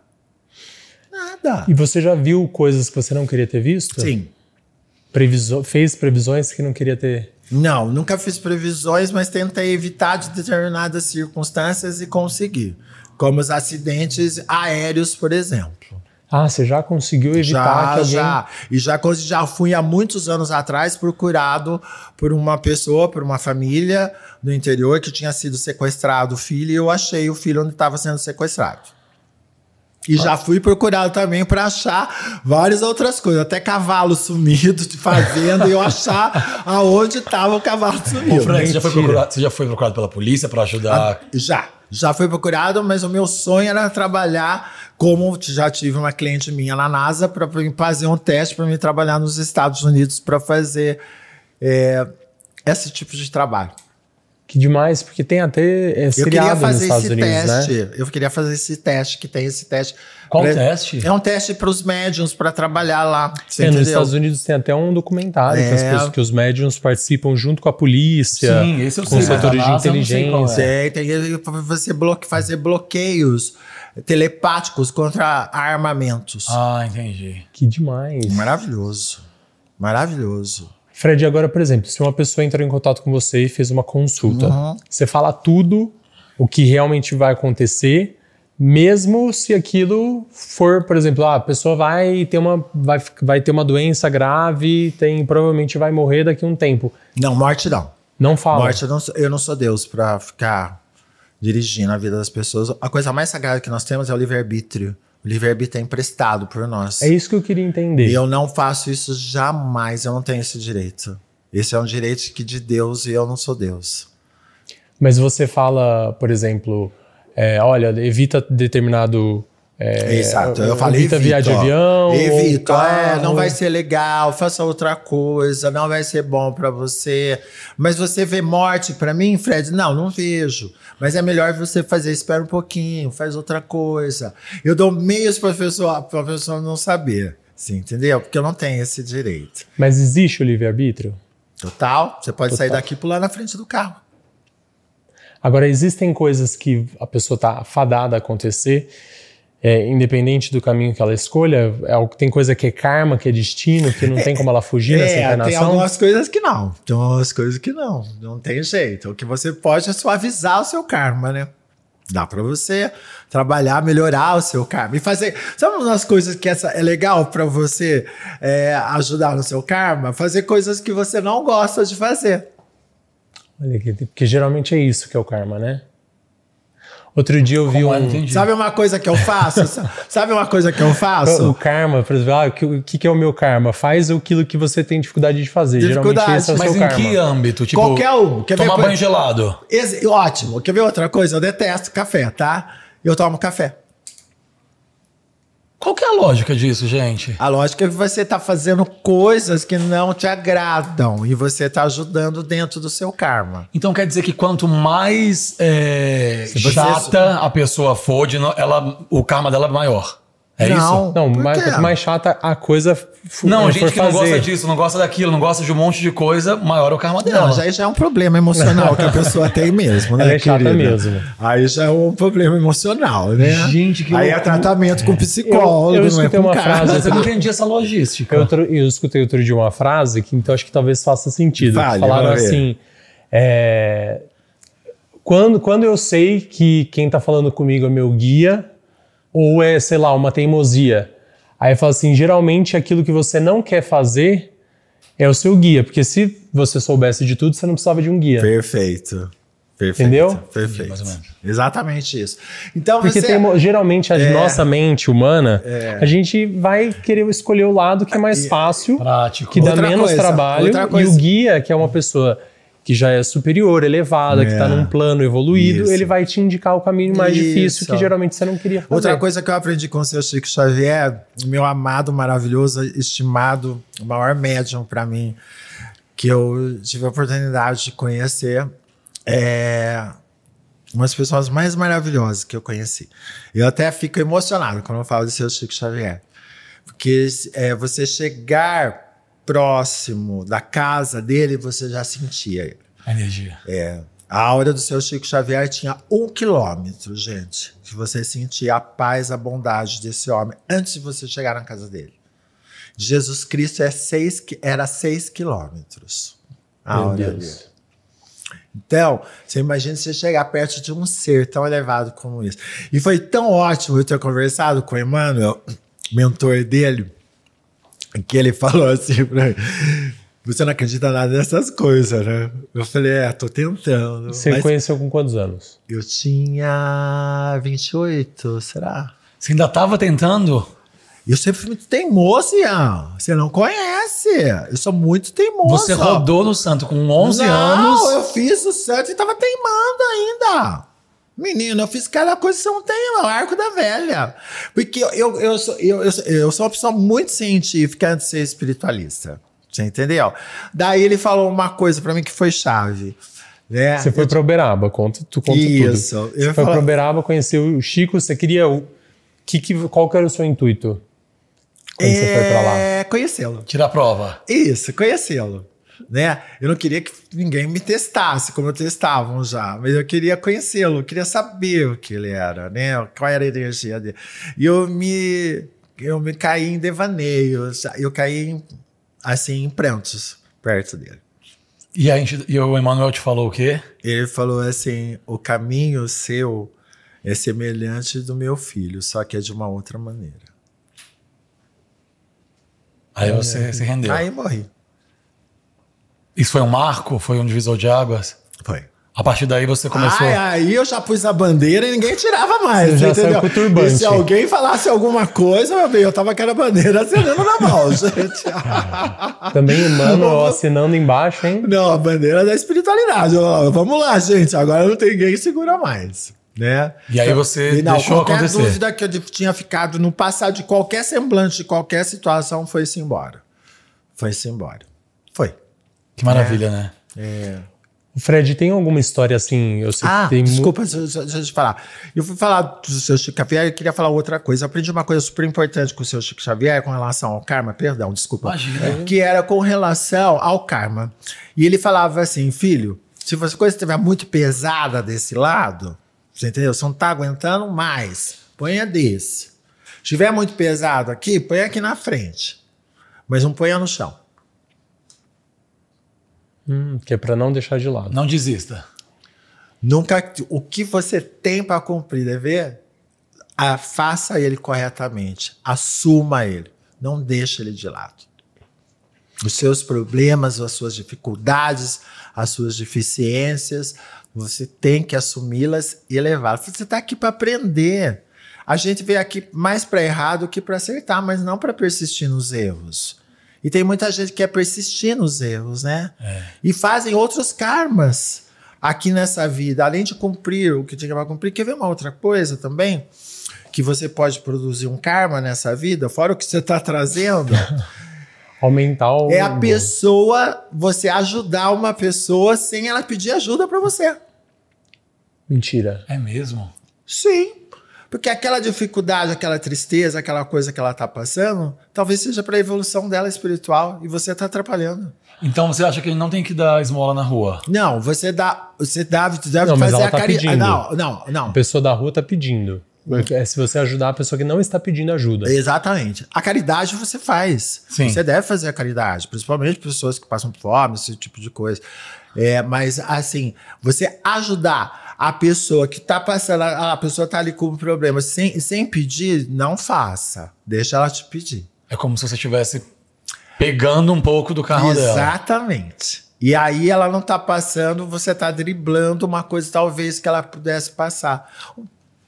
[SPEAKER 3] Nada.
[SPEAKER 1] E você já viu coisas que você não queria ter visto?
[SPEAKER 3] Sim.
[SPEAKER 1] Previso- fez previsões que não queria ter.
[SPEAKER 3] Não, nunca fiz previsões, mas tentei evitar de determinadas circunstâncias e consegui. Como os acidentes aéreos, por exemplo.
[SPEAKER 1] Ah, você já conseguiu evitar que alguém.
[SPEAKER 3] já. E já, já fui há muitos anos atrás procurado por uma pessoa, por uma família do interior que tinha sido sequestrado o filho e eu achei o filho onde estava sendo sequestrado. E já fui procurado também para achar várias outras coisas, até cavalo sumido de fazenda e eu achar aonde estava o cavalo
[SPEAKER 4] Ô,
[SPEAKER 3] sumido.
[SPEAKER 4] Fred, você já, foi procurado, você já foi procurado pela polícia pra ajudar?
[SPEAKER 3] Já, já fui procurado, mas o meu sonho era trabalhar como já tive uma cliente minha na NASA para fazer um teste para mim trabalhar nos Estados Unidos para fazer é, esse tipo de trabalho.
[SPEAKER 1] Que demais, porque tem até é,
[SPEAKER 3] Eu queria
[SPEAKER 1] seriado nos
[SPEAKER 3] fazer
[SPEAKER 1] Estados
[SPEAKER 3] esse
[SPEAKER 1] Unidos,
[SPEAKER 3] teste.
[SPEAKER 1] né?
[SPEAKER 3] Eu queria fazer esse teste que tem esse teste.
[SPEAKER 4] Qual
[SPEAKER 3] Pra-
[SPEAKER 4] teste?
[SPEAKER 3] É um teste para os médiums para trabalhar lá. Você
[SPEAKER 1] É, nos? Estados Unidos tem até um documentário que, as
[SPEAKER 3] É.
[SPEAKER 1] pessoas- que os médiums participam junto com a polícia,
[SPEAKER 4] Sim, esse eu
[SPEAKER 1] com
[SPEAKER 4] sei,
[SPEAKER 1] os setores
[SPEAKER 4] a
[SPEAKER 1] de inteligência.
[SPEAKER 4] é.
[SPEAKER 3] Tem, tem que você bloque, fazer bloqueios telepáticos contra armamentos.
[SPEAKER 4] Ah, entendi.
[SPEAKER 1] Que demais.
[SPEAKER 3] Maravilhoso. Maravilhoso.
[SPEAKER 1] Fred, agora, por exemplo, se uma pessoa entrou em contato com você e fez uma consulta,
[SPEAKER 3] Uhum.
[SPEAKER 1] você fala tudo o que realmente vai acontecer, mesmo se aquilo for, por exemplo, ah, a pessoa vai ter uma, vai, vai ter uma doença grave, tem, provavelmente vai morrer daqui a um tempo.
[SPEAKER 3] Não, morte não.
[SPEAKER 1] Não fala.
[SPEAKER 3] Morte, eu não, sou- eu não sou Deus pra ficar dirigindo a vida das pessoas. A coisa mais sagrada que nós temos é o livre-arbítrio. O livre-arbítrio é emprestado por nós.
[SPEAKER 1] É isso que eu queria entender.
[SPEAKER 3] E eu não faço isso jamais, eu não tenho esse direito. Esse é um direito que de Deus e eu não sou Deus.
[SPEAKER 1] Mas você fala, por exemplo, é, olha, evita determinado. É,
[SPEAKER 3] Exato, eu falei
[SPEAKER 1] evita viagem de avião.
[SPEAKER 3] Evito,
[SPEAKER 1] ou
[SPEAKER 3] é, não vai ser legal, faça outra coisa, não vai ser bom pra você. Mas você vê morte pra mim, Fred? Não, não vejo. Mas é melhor você fazer, espera um pouquinho, faz outra coisa. Eu dou meios pessoa, pra pessoa não saber. Sim, entendeu? Porque eu não tenho esse direito.
[SPEAKER 1] Mas existe o livre-arbítrio?
[SPEAKER 3] Total, você pode sair
[SPEAKER 1] Total.
[SPEAKER 3] daqui e pular na frente do carro.
[SPEAKER 1] Agora, existem coisas que a pessoa está fadada a acontecer, é, independente do caminho que ela escolha. É, tem coisa que é karma, que é destino, que não tem como ela fugir
[SPEAKER 3] É, tem
[SPEAKER 1] encarnação.
[SPEAKER 3] algumas coisas que não. Tem algumas coisas que não. Não tem jeito. O que você pode é suavizar o seu karma, né? Dá pra você trabalhar, melhorar o seu karma. E fazer. Sabe uma das coisas que essa é legal pra você é, ajudar no seu karma? Fazer coisas que você não gosta de fazer.
[SPEAKER 1] Olha porque geralmente é isso que é o karma, né? Outro dia eu vi
[SPEAKER 4] Como é?
[SPEAKER 1] um.
[SPEAKER 3] Sabe uma coisa que eu faço? Sa- Sabe uma coisa que eu
[SPEAKER 1] O
[SPEAKER 3] faço?
[SPEAKER 1] karma, por exemplo, ah, o que, o que é o meu karma? Faz aquilo que você tem dificuldade de fazer.
[SPEAKER 3] Dificuldade,
[SPEAKER 1] Geralmente esse é o
[SPEAKER 4] Mas
[SPEAKER 1] seu
[SPEAKER 4] em
[SPEAKER 1] karma.
[SPEAKER 4] que âmbito? Tipo,
[SPEAKER 3] Qualquer um. Quer ver
[SPEAKER 4] tomar
[SPEAKER 3] coisa-
[SPEAKER 4] banho gelado.
[SPEAKER 3] Esse- ótimo. Quer ver outra coisa? Eu detesto café, tá? Eu tomo café.
[SPEAKER 4] Qual que é a lógica disso, gente?
[SPEAKER 3] A lógica é que você está fazendo coisas que não te agradam e você está ajudando dentro do seu karma.
[SPEAKER 4] Então quer dizer que quanto mais é,
[SPEAKER 3] você-
[SPEAKER 4] chata a pessoa for, de ela, o karma dela é maior. É
[SPEAKER 3] Não.
[SPEAKER 4] isso?
[SPEAKER 1] Não, mais, quanto mais chata a coisa
[SPEAKER 4] Não,
[SPEAKER 1] for
[SPEAKER 4] gente que não
[SPEAKER 1] fazer.
[SPEAKER 4] gosta disso, não gosta daquilo, não gosta de um monte de coisa, maior é o karma dela.
[SPEAKER 3] Não, já, já é um problema emocional que a pessoa tem mesmo, né?
[SPEAKER 1] Ela é chata
[SPEAKER 3] querida?
[SPEAKER 1] mesmo.
[SPEAKER 3] Aí já é um problema emocional, né?
[SPEAKER 4] Gente, que
[SPEAKER 3] Aí é tratamento com psicólogo,
[SPEAKER 1] Eu- eu
[SPEAKER 3] não é
[SPEAKER 1] escutei
[SPEAKER 3] com
[SPEAKER 1] uma
[SPEAKER 3] karma.
[SPEAKER 1] frase-
[SPEAKER 4] Mas eu não entendi essa logística.
[SPEAKER 1] Eu, eu escutei outro dia uma frase que então acho que talvez faça sentido.
[SPEAKER 3] Fale,
[SPEAKER 1] Falaram assim: é, quando, quando eu sei que quem tá falando comigo é meu guia, ou é, sei lá, uma teimosia. Aí fala assim: geralmente aquilo que você não quer fazer é o seu guia, porque se você soubesse de tudo, você não precisava de um guia.
[SPEAKER 3] Perfeito. Perfeito.
[SPEAKER 1] Entendeu?
[SPEAKER 3] Perfeito. Exatamente isso. Então
[SPEAKER 1] Porque
[SPEAKER 3] você.
[SPEAKER 1] teimo- geralmente a
[SPEAKER 3] É.
[SPEAKER 1] nossa mente humana, a gente vai querer escolher o lado que é mais fácil,
[SPEAKER 4] Prático.
[SPEAKER 1] que dá
[SPEAKER 3] Outra
[SPEAKER 1] menos
[SPEAKER 3] coisa,
[SPEAKER 1] trabalho,
[SPEAKER 3] outra
[SPEAKER 1] e o guia, que é uma pessoa que já é superior, elevada, que
[SPEAKER 3] É.
[SPEAKER 1] está num plano evoluído,
[SPEAKER 3] Isso.
[SPEAKER 1] ele vai te indicar o caminho mais difícil
[SPEAKER 3] Isso.
[SPEAKER 1] que geralmente você não queria fazer.
[SPEAKER 3] Outra coisa que eu aprendi com o seu Chico Xavier, meu amado, maravilhoso, estimado, o maior médium para mim. que eu tive a oportunidade de conhecer é, umas pessoas mais maravilhosas que eu conheci. Eu até fico emocionado quando eu falo de seu Chico Xavier. Porque é, você chegar próximo da casa dele, você já sentia
[SPEAKER 4] a energia.
[SPEAKER 3] É. A aura do seu Chico Xavier tinha um quilômetro, gente. Que você sentia a paz, a bondade desse homem antes de você chegar na casa dele. Jesus Cristo é seis, era seis quilômetros. A
[SPEAKER 1] Meu
[SPEAKER 3] aura
[SPEAKER 1] Deus.
[SPEAKER 3] dele. Então, você imagina você chegar perto de um ser tão elevado como isso. E foi tão ótimo eu ter conversado com o Emmanuel, mentor dele, que ele falou assim pra mim, você não acredita nada nessas coisas, né? Eu falei, é, tô tentando.
[SPEAKER 1] Você
[SPEAKER 3] Mas
[SPEAKER 1] conheceu com quantos anos?
[SPEAKER 3] eu tinha 28, será?
[SPEAKER 4] Você ainda estava tentando?
[SPEAKER 3] Eu sempre fui muito teimoso, Ian. Você não conhece. Eu sou muito teimoso.
[SPEAKER 4] Você rodou no santo com 11
[SPEAKER 3] não,
[SPEAKER 4] anos.
[SPEAKER 3] eu fiz o certo e tava teimando ainda. Menino, eu fiz cada coisa que você não tem, o arco da velha. Porque eu, eu, eu, sou, eu, eu, sou- eu sou uma pessoa muito científica antes de ser espiritualista. Você entendeu? Daí ele falou uma coisa pra mim que foi chave. Né?
[SPEAKER 1] Você foi para Uberaba, conta, tu conta
[SPEAKER 3] Isso,
[SPEAKER 1] tudo.
[SPEAKER 3] eu
[SPEAKER 1] Você
[SPEAKER 3] ia
[SPEAKER 1] foi
[SPEAKER 3] falar-
[SPEAKER 1] para Uberaba, conheceu o Chico, você queria o que, que qual que era o seu intuito quando você foi para lá?
[SPEAKER 3] É, conhecê-lo.
[SPEAKER 4] Tira a prova.
[SPEAKER 3] Isso, conhecê-lo. Né? Eu não queria que ninguém me testasse como eu testavam já, mas eu queria conhecê-lo, eu queria saber o que ele era, né? Qual era a energia dele. E eu me eu me caí em devaneios, eu caí em, assim em prantos perto dele.
[SPEAKER 4] E, a gente, e o Emmanuel te falou o quê?
[SPEAKER 3] Ele falou assim: "O caminho seu é semelhante do meu filho, só que é de uma outra maneira".
[SPEAKER 4] Aí você se rendeu.
[SPEAKER 3] Aí morri.
[SPEAKER 4] Isso foi um marco? Foi um divisor de águas?
[SPEAKER 3] Foi.
[SPEAKER 4] A partir daí você começou.
[SPEAKER 3] Ai, aí eu já pus a bandeira e ninguém tirava mais.
[SPEAKER 1] Você já
[SPEAKER 3] entendeu?
[SPEAKER 1] saiu com o turbante.
[SPEAKER 3] E se alguém falasse alguma coisa, meu bem, eu tava com aquela bandeira acendendo na mão, gente.
[SPEAKER 1] Também Emmanuel assinando embaixo, hein?
[SPEAKER 3] não, a bandeira da espiritualidade. Ó, Vamos lá, gente. Agora não tem ninguém que segura mais. Né?
[SPEAKER 4] E aí você
[SPEAKER 3] E não,
[SPEAKER 4] deixou
[SPEAKER 3] qualquer
[SPEAKER 4] acontecer.
[SPEAKER 3] dúvida que eu tinha ficado no passado de qualquer semblante, de qualquer situação, foi-se embora. Foi-se embora.
[SPEAKER 4] Que maravilha, né?
[SPEAKER 3] É.
[SPEAKER 1] Fred, tem alguma história assim? Eu sei
[SPEAKER 3] Ah,
[SPEAKER 1] que tem
[SPEAKER 3] desculpa, deixa, eu te falar. Eu fui falar do seu Chico Xavier e queria falar outra coisa. Eu aprendi uma coisa super importante com o seu Chico Xavier com relação ao karma, perdão, desculpa.
[SPEAKER 4] Imagina.
[SPEAKER 3] Que era com relação ao karma. E ele falava assim, filho, se você coisa estiver muito pesada desse lado, você entendeu? Você não tá aguentando mais, ponha desse. Se estiver muito pesado aqui, põe aqui na frente. Mas não ponha no chão.
[SPEAKER 1] Hum, que é para não deixar de lado.
[SPEAKER 4] Não desista.
[SPEAKER 3] Nunca. O que você tem para cumprir dever, a, faça ele corretamente. Assuma ele. Não deixe ele de lado. Os seus problemas, as suas dificuldades, as suas deficiências, você tem que assumi-las e levá-las. Você está aqui para aprender. A gente veio aqui mais para errar do que para acertar, mas não para persistir nos erros. E tem muita gente que quer persistir nos erros, né? E fazem outros karmas aqui nessa vida, além de cumprir o que tinha para cumprir. Quer ver uma outra coisa também? Que você pode produzir um karma nessa vida, fora o que você está trazendo,
[SPEAKER 1] Aumentar o.
[SPEAKER 3] é a pessoa, você ajudar uma pessoa sem ela pedir ajuda para você.
[SPEAKER 1] Mentira.
[SPEAKER 4] É mesmo?
[SPEAKER 3] Sim. Porque aquela dificuldade, aquela tristeza, aquela coisa que ela está passando, talvez seja para a evolução dela espiritual e você está atrapalhando.
[SPEAKER 4] Então você acha que ele não tem que dar esmola na rua?
[SPEAKER 3] Não, você dá, você deve, deve
[SPEAKER 1] Não, mas
[SPEAKER 3] fazer
[SPEAKER 1] ela
[SPEAKER 3] a
[SPEAKER 1] tá
[SPEAKER 3] caridade.
[SPEAKER 1] pedindo.
[SPEAKER 3] Não, não, não.
[SPEAKER 1] A pessoa da rua tá pedindo. É se você ajudar a pessoa que não está pedindo ajuda.
[SPEAKER 3] Exatamente. A caridade você faz.
[SPEAKER 4] Sim.
[SPEAKER 3] Você deve fazer a caridade, principalmente pessoas que passam fome, esse tipo de coisa. É, mas assim, você ajudar a pessoa que tá passando, a pessoa tá ali com um problema sem, sem pedir, não faça. Deixa ela te pedir.
[SPEAKER 4] É como se você estivesse pegando um pouco do carro dela.
[SPEAKER 3] Exatamente. E aí ela não tá passando, você tá driblando uma coisa talvez que ela pudesse passar.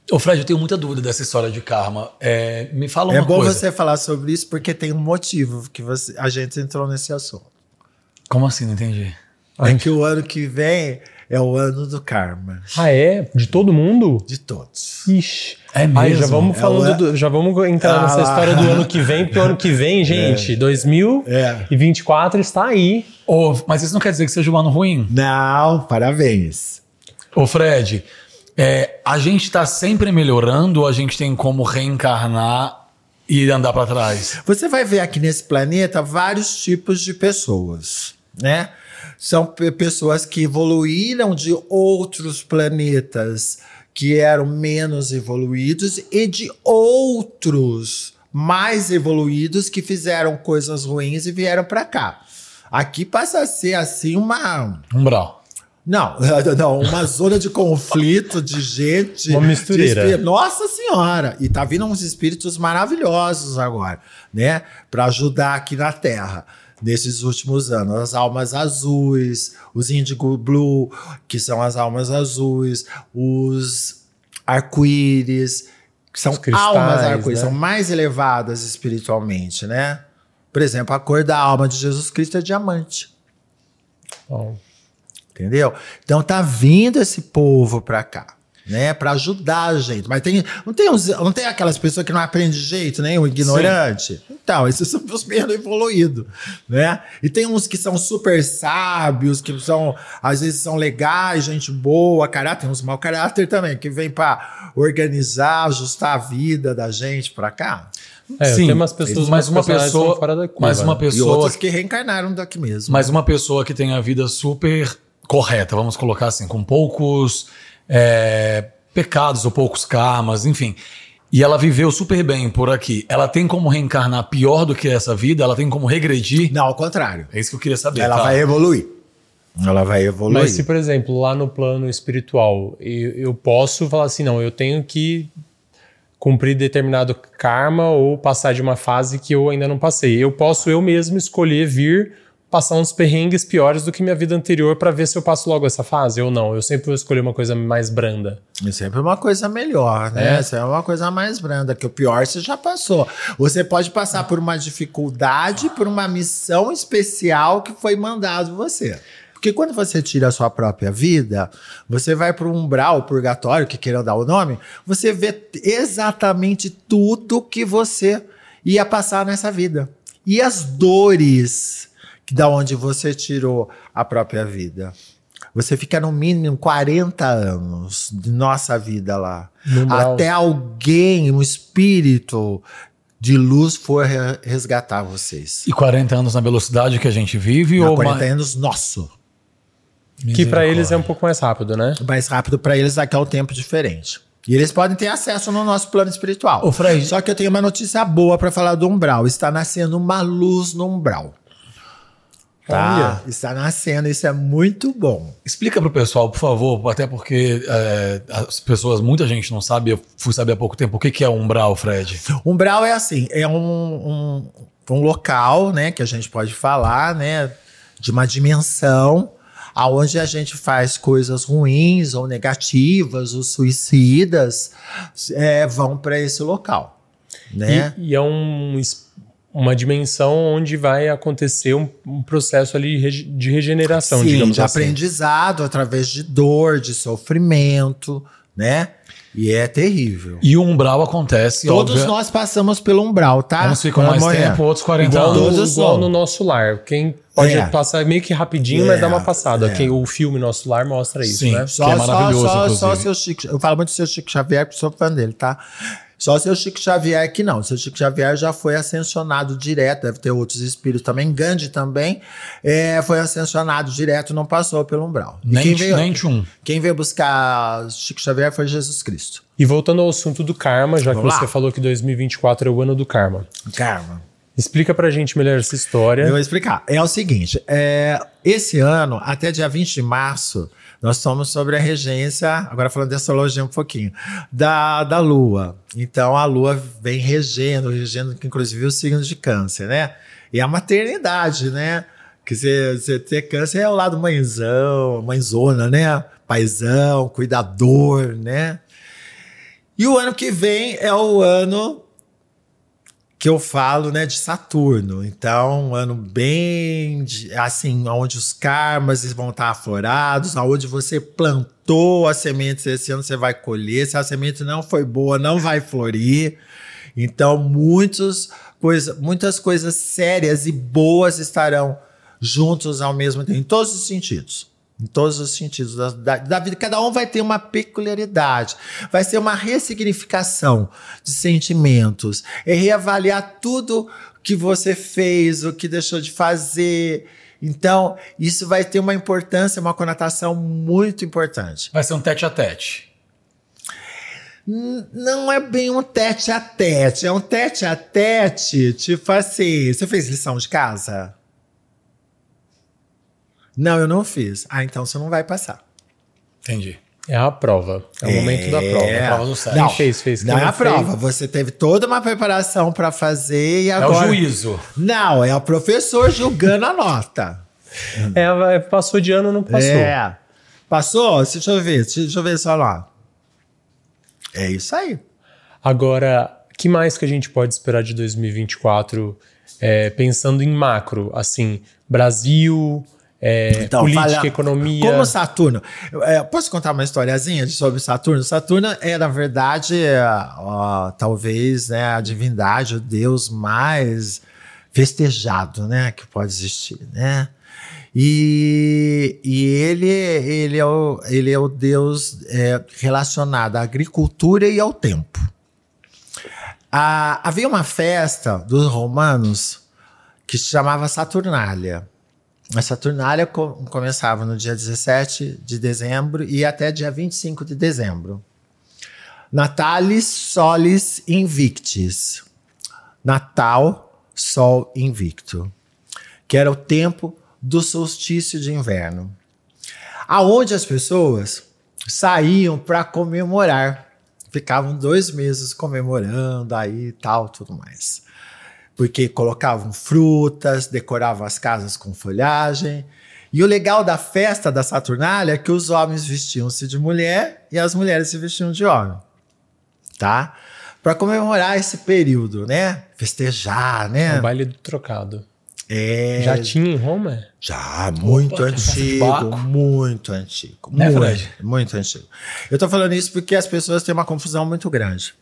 [SPEAKER 4] Ô Fred, eu tenho muita dúvida dessa história de karma. É, me fala
[SPEAKER 3] é
[SPEAKER 4] uma
[SPEAKER 3] bom
[SPEAKER 4] coisa.
[SPEAKER 3] você falar sobre isso porque tem um motivo que você, a gente entrou nesse assunto.
[SPEAKER 4] Como assim? Não entendi.
[SPEAKER 3] É que o ano que vem é o ano do karma.
[SPEAKER 1] Ah, é? De todo mundo?
[SPEAKER 3] De todos.
[SPEAKER 1] Ixi.
[SPEAKER 4] É
[SPEAKER 1] Aí já
[SPEAKER 4] mesmo?
[SPEAKER 1] vamos
[SPEAKER 3] É
[SPEAKER 1] falando,
[SPEAKER 3] o-
[SPEAKER 1] do- já vamos entrar
[SPEAKER 3] Ah
[SPEAKER 1] nessa
[SPEAKER 3] lá.
[SPEAKER 1] história do ano que vem, porque o ano que vem, gente, 2024 está aí.
[SPEAKER 4] Ô, mas isso não quer dizer que seja um ano ruim?
[SPEAKER 3] Não, parabéns.
[SPEAKER 4] Ô, Fred, é, a gente tá sempre melhorando ou a gente tem como reencarnar e andar pra trás?
[SPEAKER 3] Você vai ver aqui nesse planeta vários tipos de pessoas, né? São pe- pessoas que evoluíram de outros planetas que eram menos evoluídos e de outros mais evoluídos que fizeram coisas ruins e vieram para cá. Aqui passa a ser assim uma
[SPEAKER 4] Umbral.
[SPEAKER 3] não, não, uma zona de conflito de gente.
[SPEAKER 1] Uma mistureira.
[SPEAKER 3] Nossa Senhora! E tá vindo uns espíritos maravilhosos agora, né? Para ajudar aqui na Terra. Nesses últimos anos, as almas azuis, os Indigo Blue, que são as almas azuis, os arco-íris, que são
[SPEAKER 1] cristais,
[SPEAKER 3] almas arco-íris,
[SPEAKER 1] né?
[SPEAKER 3] são mais elevadas espiritualmente, né? Por exemplo, a cor da alma de Jesus Cristo é diamante.
[SPEAKER 1] Bom,
[SPEAKER 3] Entendeu? Então tá vindo esse povo pra cá, né? Pra ajudar a gente. Mas tem, não, tem uns- não tem aquelas pessoas que não aprendem de jeito, né? O ignorante. Então, esses são os menos evoluídos, né? E tem uns que são super sábios, que são, às vezes são legais, gente boa, caráter. Tem uns mau caráter também, que vem pra organizar, ajustar a vida da gente pra cá.
[SPEAKER 1] é,
[SPEAKER 4] Sim,
[SPEAKER 1] tem umas pessoas,
[SPEAKER 4] mas
[SPEAKER 1] umas
[SPEAKER 4] uma pessoa,
[SPEAKER 1] fora da curva,
[SPEAKER 4] mas uma
[SPEAKER 1] né?
[SPEAKER 3] E
[SPEAKER 4] pessoa,
[SPEAKER 3] outros que reencarnaram daqui mesmo.
[SPEAKER 4] mas uma pessoa que tem a vida super correta, vamos colocar assim, com poucos é, pecados ou poucos karmas, enfim. E ela viveu super bem por aqui. Ela tem como reencarnar pior do que essa vida? Ela tem como regredir?
[SPEAKER 3] Não, ao contrário.
[SPEAKER 4] É isso que eu queria saber.
[SPEAKER 3] Ela
[SPEAKER 4] tá?
[SPEAKER 3] vai evoluir. Ela vai evoluir.
[SPEAKER 1] Mas se, por exemplo, lá no plano espiritual, eu, eu posso falar assim, não, eu tenho que cumprir determinado karma ou passar de uma fase que eu ainda não passei. Eu posso eu mesmo escolher vir passar uns perrengues piores do que minha vida anterior para ver se eu passo logo essa fase ou não. Eu sempre vou escolher uma coisa mais branda.
[SPEAKER 3] É sempre uma coisa melhor, né?
[SPEAKER 1] É.
[SPEAKER 3] Sempre uma coisa mais branda, que o pior você já passou. Você pode passar por uma dificuldade, por uma missão especial que foi mandado você. Porque quando você tira a sua própria vida, você vai para um umbral, purgatório, que queiram dar o nome, você vê exatamente tudo que você ia passar nessa vida. E as dores que da onde você tirou a própria vida. Você fica no mínimo 40 anos de nossa vida lá.
[SPEAKER 1] No umbral.
[SPEAKER 3] Até alguém, um espírito de luz for re- resgatar vocês.
[SPEAKER 4] E 40 anos na velocidade que a gente vive?
[SPEAKER 3] Na
[SPEAKER 4] ou
[SPEAKER 3] 40
[SPEAKER 4] mais...
[SPEAKER 3] anos nosso.
[SPEAKER 1] Que para eles é um pouco mais rápido, né?
[SPEAKER 3] Mais rápido para eles daqui a um tempo diferente. E eles podem ter acesso no nosso plano espiritual.
[SPEAKER 4] Ô, Fred.
[SPEAKER 3] Só que eu tenho uma notícia boa para falar do umbral. Está nascendo uma luz no umbral. Tá? Está nascendo, isso é muito bom.
[SPEAKER 4] Explica pro pessoal, por favor, até porque é, as pessoas, muita gente não sabe, eu fui saber há pouco tempo, o que, que é umbral, Fred?
[SPEAKER 3] Umbral é assim, é um, um, um local, né, que a gente pode falar, né, de uma dimensão aonde a gente faz coisas ruins ou negativas, os suicidas é, vão para esse local, né?
[SPEAKER 1] E, e é um, es- uma dimensão onde vai acontecer um, um processo ali de regeneração,
[SPEAKER 3] Sim,
[SPEAKER 1] digamos
[SPEAKER 3] de
[SPEAKER 1] assim.
[SPEAKER 3] aprendizado através de dor, de sofrimento, né? E é terrível.
[SPEAKER 4] E o umbral acontece,
[SPEAKER 3] Todos
[SPEAKER 4] óbvio,
[SPEAKER 3] nós passamos pelo umbral, tá?
[SPEAKER 4] uns ficam mais
[SPEAKER 3] morrer.
[SPEAKER 4] tempo, outros 40
[SPEAKER 1] Igual, no,
[SPEAKER 4] anos.
[SPEAKER 3] Todos
[SPEAKER 1] igual
[SPEAKER 3] são.
[SPEAKER 1] no nosso lar. Quem pode
[SPEAKER 3] É.
[SPEAKER 1] passar meio que rapidinho,
[SPEAKER 3] É,
[SPEAKER 1] mas dá uma passada.
[SPEAKER 3] é.
[SPEAKER 1] Quem, o filme Nosso Lar mostra isso,
[SPEAKER 4] Sim.
[SPEAKER 1] né?
[SPEAKER 3] Só,
[SPEAKER 4] Que é
[SPEAKER 3] só-
[SPEAKER 4] maravilhoso,
[SPEAKER 3] só, só,
[SPEAKER 4] inclusive.
[SPEAKER 3] seu Chico. Eu falo muito do seu Chico Xavier, porque sou fã dele, tá? Só seu Chico Xavier que não. Seu Chico Xavier já foi ascensionado direto, deve ter outros espíritos também. Gandhi também é, foi ascensionado direto, não passou pelo umbral. E
[SPEAKER 4] Nem,
[SPEAKER 3] quem, veio,
[SPEAKER 4] nem tchum.
[SPEAKER 3] quem veio buscar Chico Xavier foi Jesus Cristo.
[SPEAKER 1] E voltando ao assunto do karma, já
[SPEAKER 3] Vamos
[SPEAKER 1] que você
[SPEAKER 3] lá.
[SPEAKER 1] falou que 2024 é o ano do karma.
[SPEAKER 3] Karma.
[SPEAKER 1] Explica pra gente melhor essa história.
[SPEAKER 3] Eu vou explicar. É o seguinte: é, esse ano, até dia 20 de março, nós estamos sobre a regência, agora falando de astrologia um pouquinho, da, da Lua. Então a Lua vem regendo, regendo inclusive o signo de câncer, né? E a maternidade, né? Que você ter câncer é o lado mãezão, mãezona, né? Paizão, cuidador, né? E o ano que vem é o ano que eu falo, né, de Saturno. Então, um ano bem assim, onde os karmas vão estar aflorados, aonde você plantou as sementes esse ano você vai colher. Se a semente não foi boa, não vai florir. Então, muitos coisa, muitas coisas sérias e boas estarão juntos ao mesmo tempo, em todos os sentidos. Em todos os sentidos da, da- da vida. Cada um vai ter uma peculiaridade, vai ser uma ressignificação de sentimentos, é reavaliar tudo que você fez, o que deixou de fazer. Então, isso vai ter uma importância, uma conotação muito importante.
[SPEAKER 4] Vai ser um tete a tete.
[SPEAKER 3] N- Não é bem um tete a tete, é um tete a tete, tipo assim. Você fez lição de casa? Não, eu não fiz. Ah, então você não vai passar.
[SPEAKER 4] Entendi.
[SPEAKER 1] É a prova. É o momento da prova.
[SPEAKER 3] É.
[SPEAKER 1] A prova do certo.
[SPEAKER 3] Não,
[SPEAKER 1] Quem fez, fez. Quem
[SPEAKER 3] Não é a
[SPEAKER 1] fez,
[SPEAKER 3] prova. Você teve toda uma preparação para fazer e
[SPEAKER 4] É
[SPEAKER 3] agora.
[SPEAKER 4] o juízo.
[SPEAKER 3] Não, é o professor julgando a nota.
[SPEAKER 1] É, vai- passou de ano, não passou.
[SPEAKER 3] É. Passou? Deixa eu ver, deixa eu ver só lá. É isso aí.
[SPEAKER 1] Agora, que mais que a gente pode esperar de 2024, é, pensando em macro, assim, Brasil, é, política,
[SPEAKER 3] fala-
[SPEAKER 1] economia.
[SPEAKER 3] Como Saturno. É, posso contar uma historiazinha sobre Saturno? Saturno é, na verdade, é, ó, talvez né, a divindade, o deus mais festejado né, que pode existir. Né? E, e ele, ele, é o, ele é o deus é, relacionado à agricultura e ao tempo. Ah, havia uma festa dos romanos que se chamava Saturnália. A Saturnália co- começava no dia 17 de dezembro e até dia 25 de dezembro. Natalis Solis Invictis. Natal, Sol Invicto. Que era o tempo do solstício de inverno. Aonde as pessoas saíam para comemorar. Ficavam dois meses comemorando aí tal, tudo mais porque colocavam frutas, decoravam as casas com folhagem. E o legal da festa da Saturnália é que os homens vestiam-se de mulher e as mulheres se vestiam de homem. Tá? Para comemorar esse período, né? Festejar,
[SPEAKER 1] O
[SPEAKER 3] né?
[SPEAKER 1] baile do trocado.
[SPEAKER 3] É,
[SPEAKER 1] Já tinha em Roma?
[SPEAKER 3] já, muito
[SPEAKER 4] Opa,
[SPEAKER 3] antigo, muito antigo.
[SPEAKER 4] Né,
[SPEAKER 3] muito, muito antigo. Eu tô falando isso porque as pessoas têm uma confusão muito grande.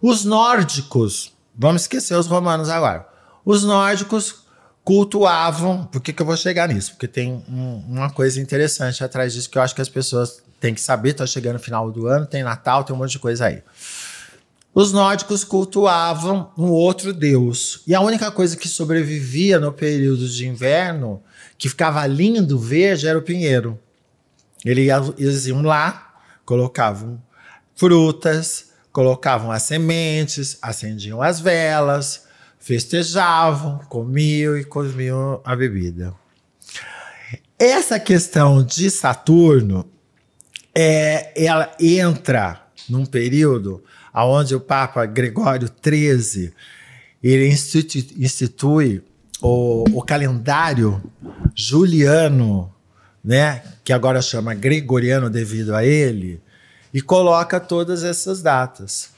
[SPEAKER 3] Os nórdicos, vamos esquecer os romanos agora. Os nórdicos cultuavam. Por que, que eu vou chegar nisso? Porque tem um- uma coisa interessante atrás disso que eu acho que as pessoas têm que saber. Tá chegando no final do ano, tem Natal, tem um monte de coisa aí. Os nórdicos cultuavam um outro deus. E a única coisa que sobrevivia no período de inverno, que ficava lindo, verde, era o pinheiro. Eles iam lá, colocavam frutas, colocavam as sementes, acendiam as velas, festejavam, comiam e comiam a bebida. Essa questão de Saturno, é, ela entra num período onde o Papa Gregório XIII ele institui, institui o, o calendário juliano, né, que agora chama gregoriano devido a ele, e coloca todas essas datas,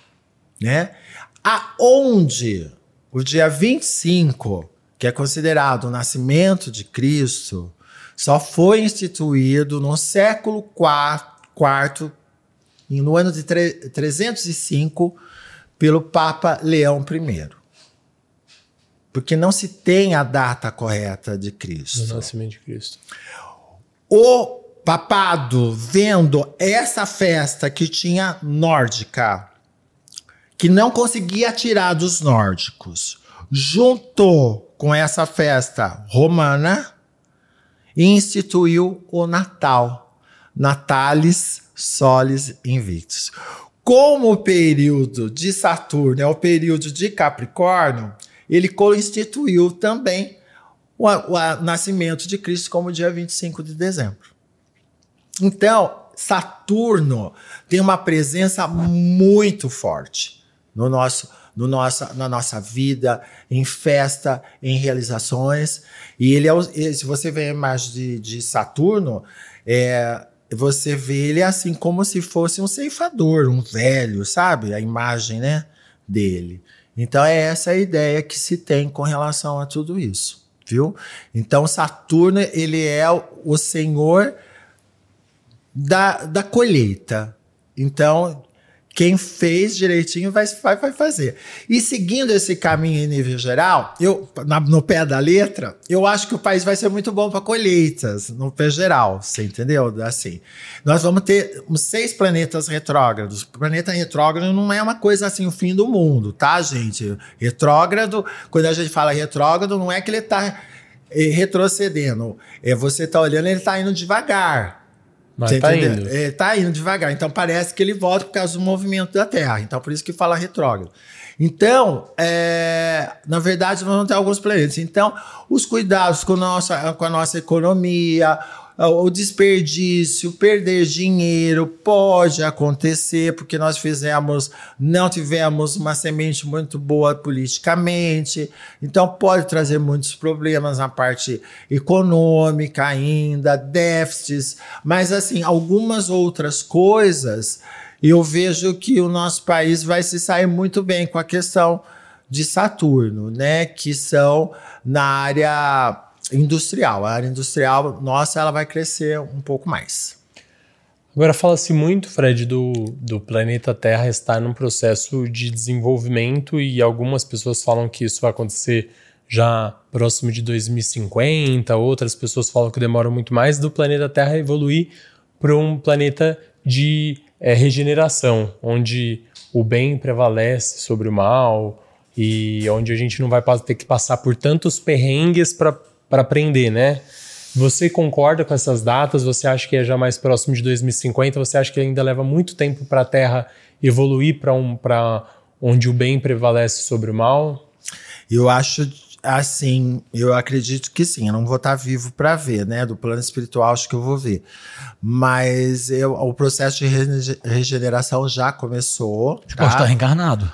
[SPEAKER 3] né? Aonde o dia 25, que é considerado o nascimento de Cristo, só foi instituído no século IV, no ano de tre- 305, pelo Papa Leão I. Porque não se tem a data correta de
[SPEAKER 1] Do
[SPEAKER 3] Cristo.
[SPEAKER 1] nascimento de Cristo.
[SPEAKER 3] O papado, vendo essa festa que tinha nórdica, que não conseguia tirar dos nórdicos, juntou com essa festa romana e instituiu o Natal. Natalis Solis Invictus. Como o período de Saturno é o período de Capricórnio, ele constituiu também o, o nascimento de Cristo como dia 25 de dezembro. Então, Saturno tem uma presença muito forte no nosso, no nossa, na nossa vida, em festa, em realizações. E ele é, se você vê a imagem de, de Saturno, é, você vê ele assim como se fosse um ceifador, um velho, sabe? A imagem, né, dele. Então é essa a ideia que se tem com relação a tudo isso, viu? Então Saturno ele é o senhor da, da colheita. Então quem fez direitinho vai, vai, vai fazer. E seguindo esse caminho em nível geral, eu na, no pé da letra, eu acho que o país vai ser muito bom para colheitas, no pé geral, você entendeu? Assim, nós vamos ter uns seis planetas retrógrados. O planeta retrógrado não é uma coisa assim, o fim do mundo, tá, gente? Retrógrado, quando a gente fala retrógrado, não é que ele está eh, retrocedendo, é você tá olhando, ele está indo devagar.
[SPEAKER 1] Mas
[SPEAKER 3] Você
[SPEAKER 1] tá
[SPEAKER 3] entendeu?
[SPEAKER 1] indo.
[SPEAKER 3] É, tá indo devagar. Então parece que ele volta por causa do movimento da Terra. Então por isso que fala retrógrado. Então, é, na verdade, nós vamos ter alguns planetas. Então, os cuidados com, nossa, com a nossa economia, o desperdício, perder dinheiro pode acontecer porque nós fizemos, não tivemos uma semente muito boa politicamente, então pode trazer muitos problemas na parte econômica ainda, déficits, mas assim, algumas outras coisas eu vejo que o nosso país vai se sair muito bem com a questão de Saturno, né? Que são na área industrial. A área industrial nossa ela vai crescer um pouco mais.
[SPEAKER 1] Agora fala-se muito, Fred, do, do planeta Terra estar num processo de desenvolvimento e algumas pessoas falam que isso vai acontecer já próximo de 2050, outras pessoas falam que demora muito mais do planeta Terra evoluir para um planeta de é, regeneração, onde o bem prevalece sobre o mal e onde a gente não vai ter que passar por tantos perrengues para aprender, né? Você concorda com essas datas? Você acha que é já mais próximo de 2050? Você acha que ainda leva muito tempo para a Terra evoluir para um, onde o bem prevalece sobre o mal?
[SPEAKER 3] Eu acho assim, eu acredito que sim. Eu não vou estar vivo para ver, né? Do plano espiritual, acho que eu vou ver. Mas eu, o processo de rege- regeneração já começou.
[SPEAKER 2] Você
[SPEAKER 3] tá?
[SPEAKER 2] pode estar reencarnado.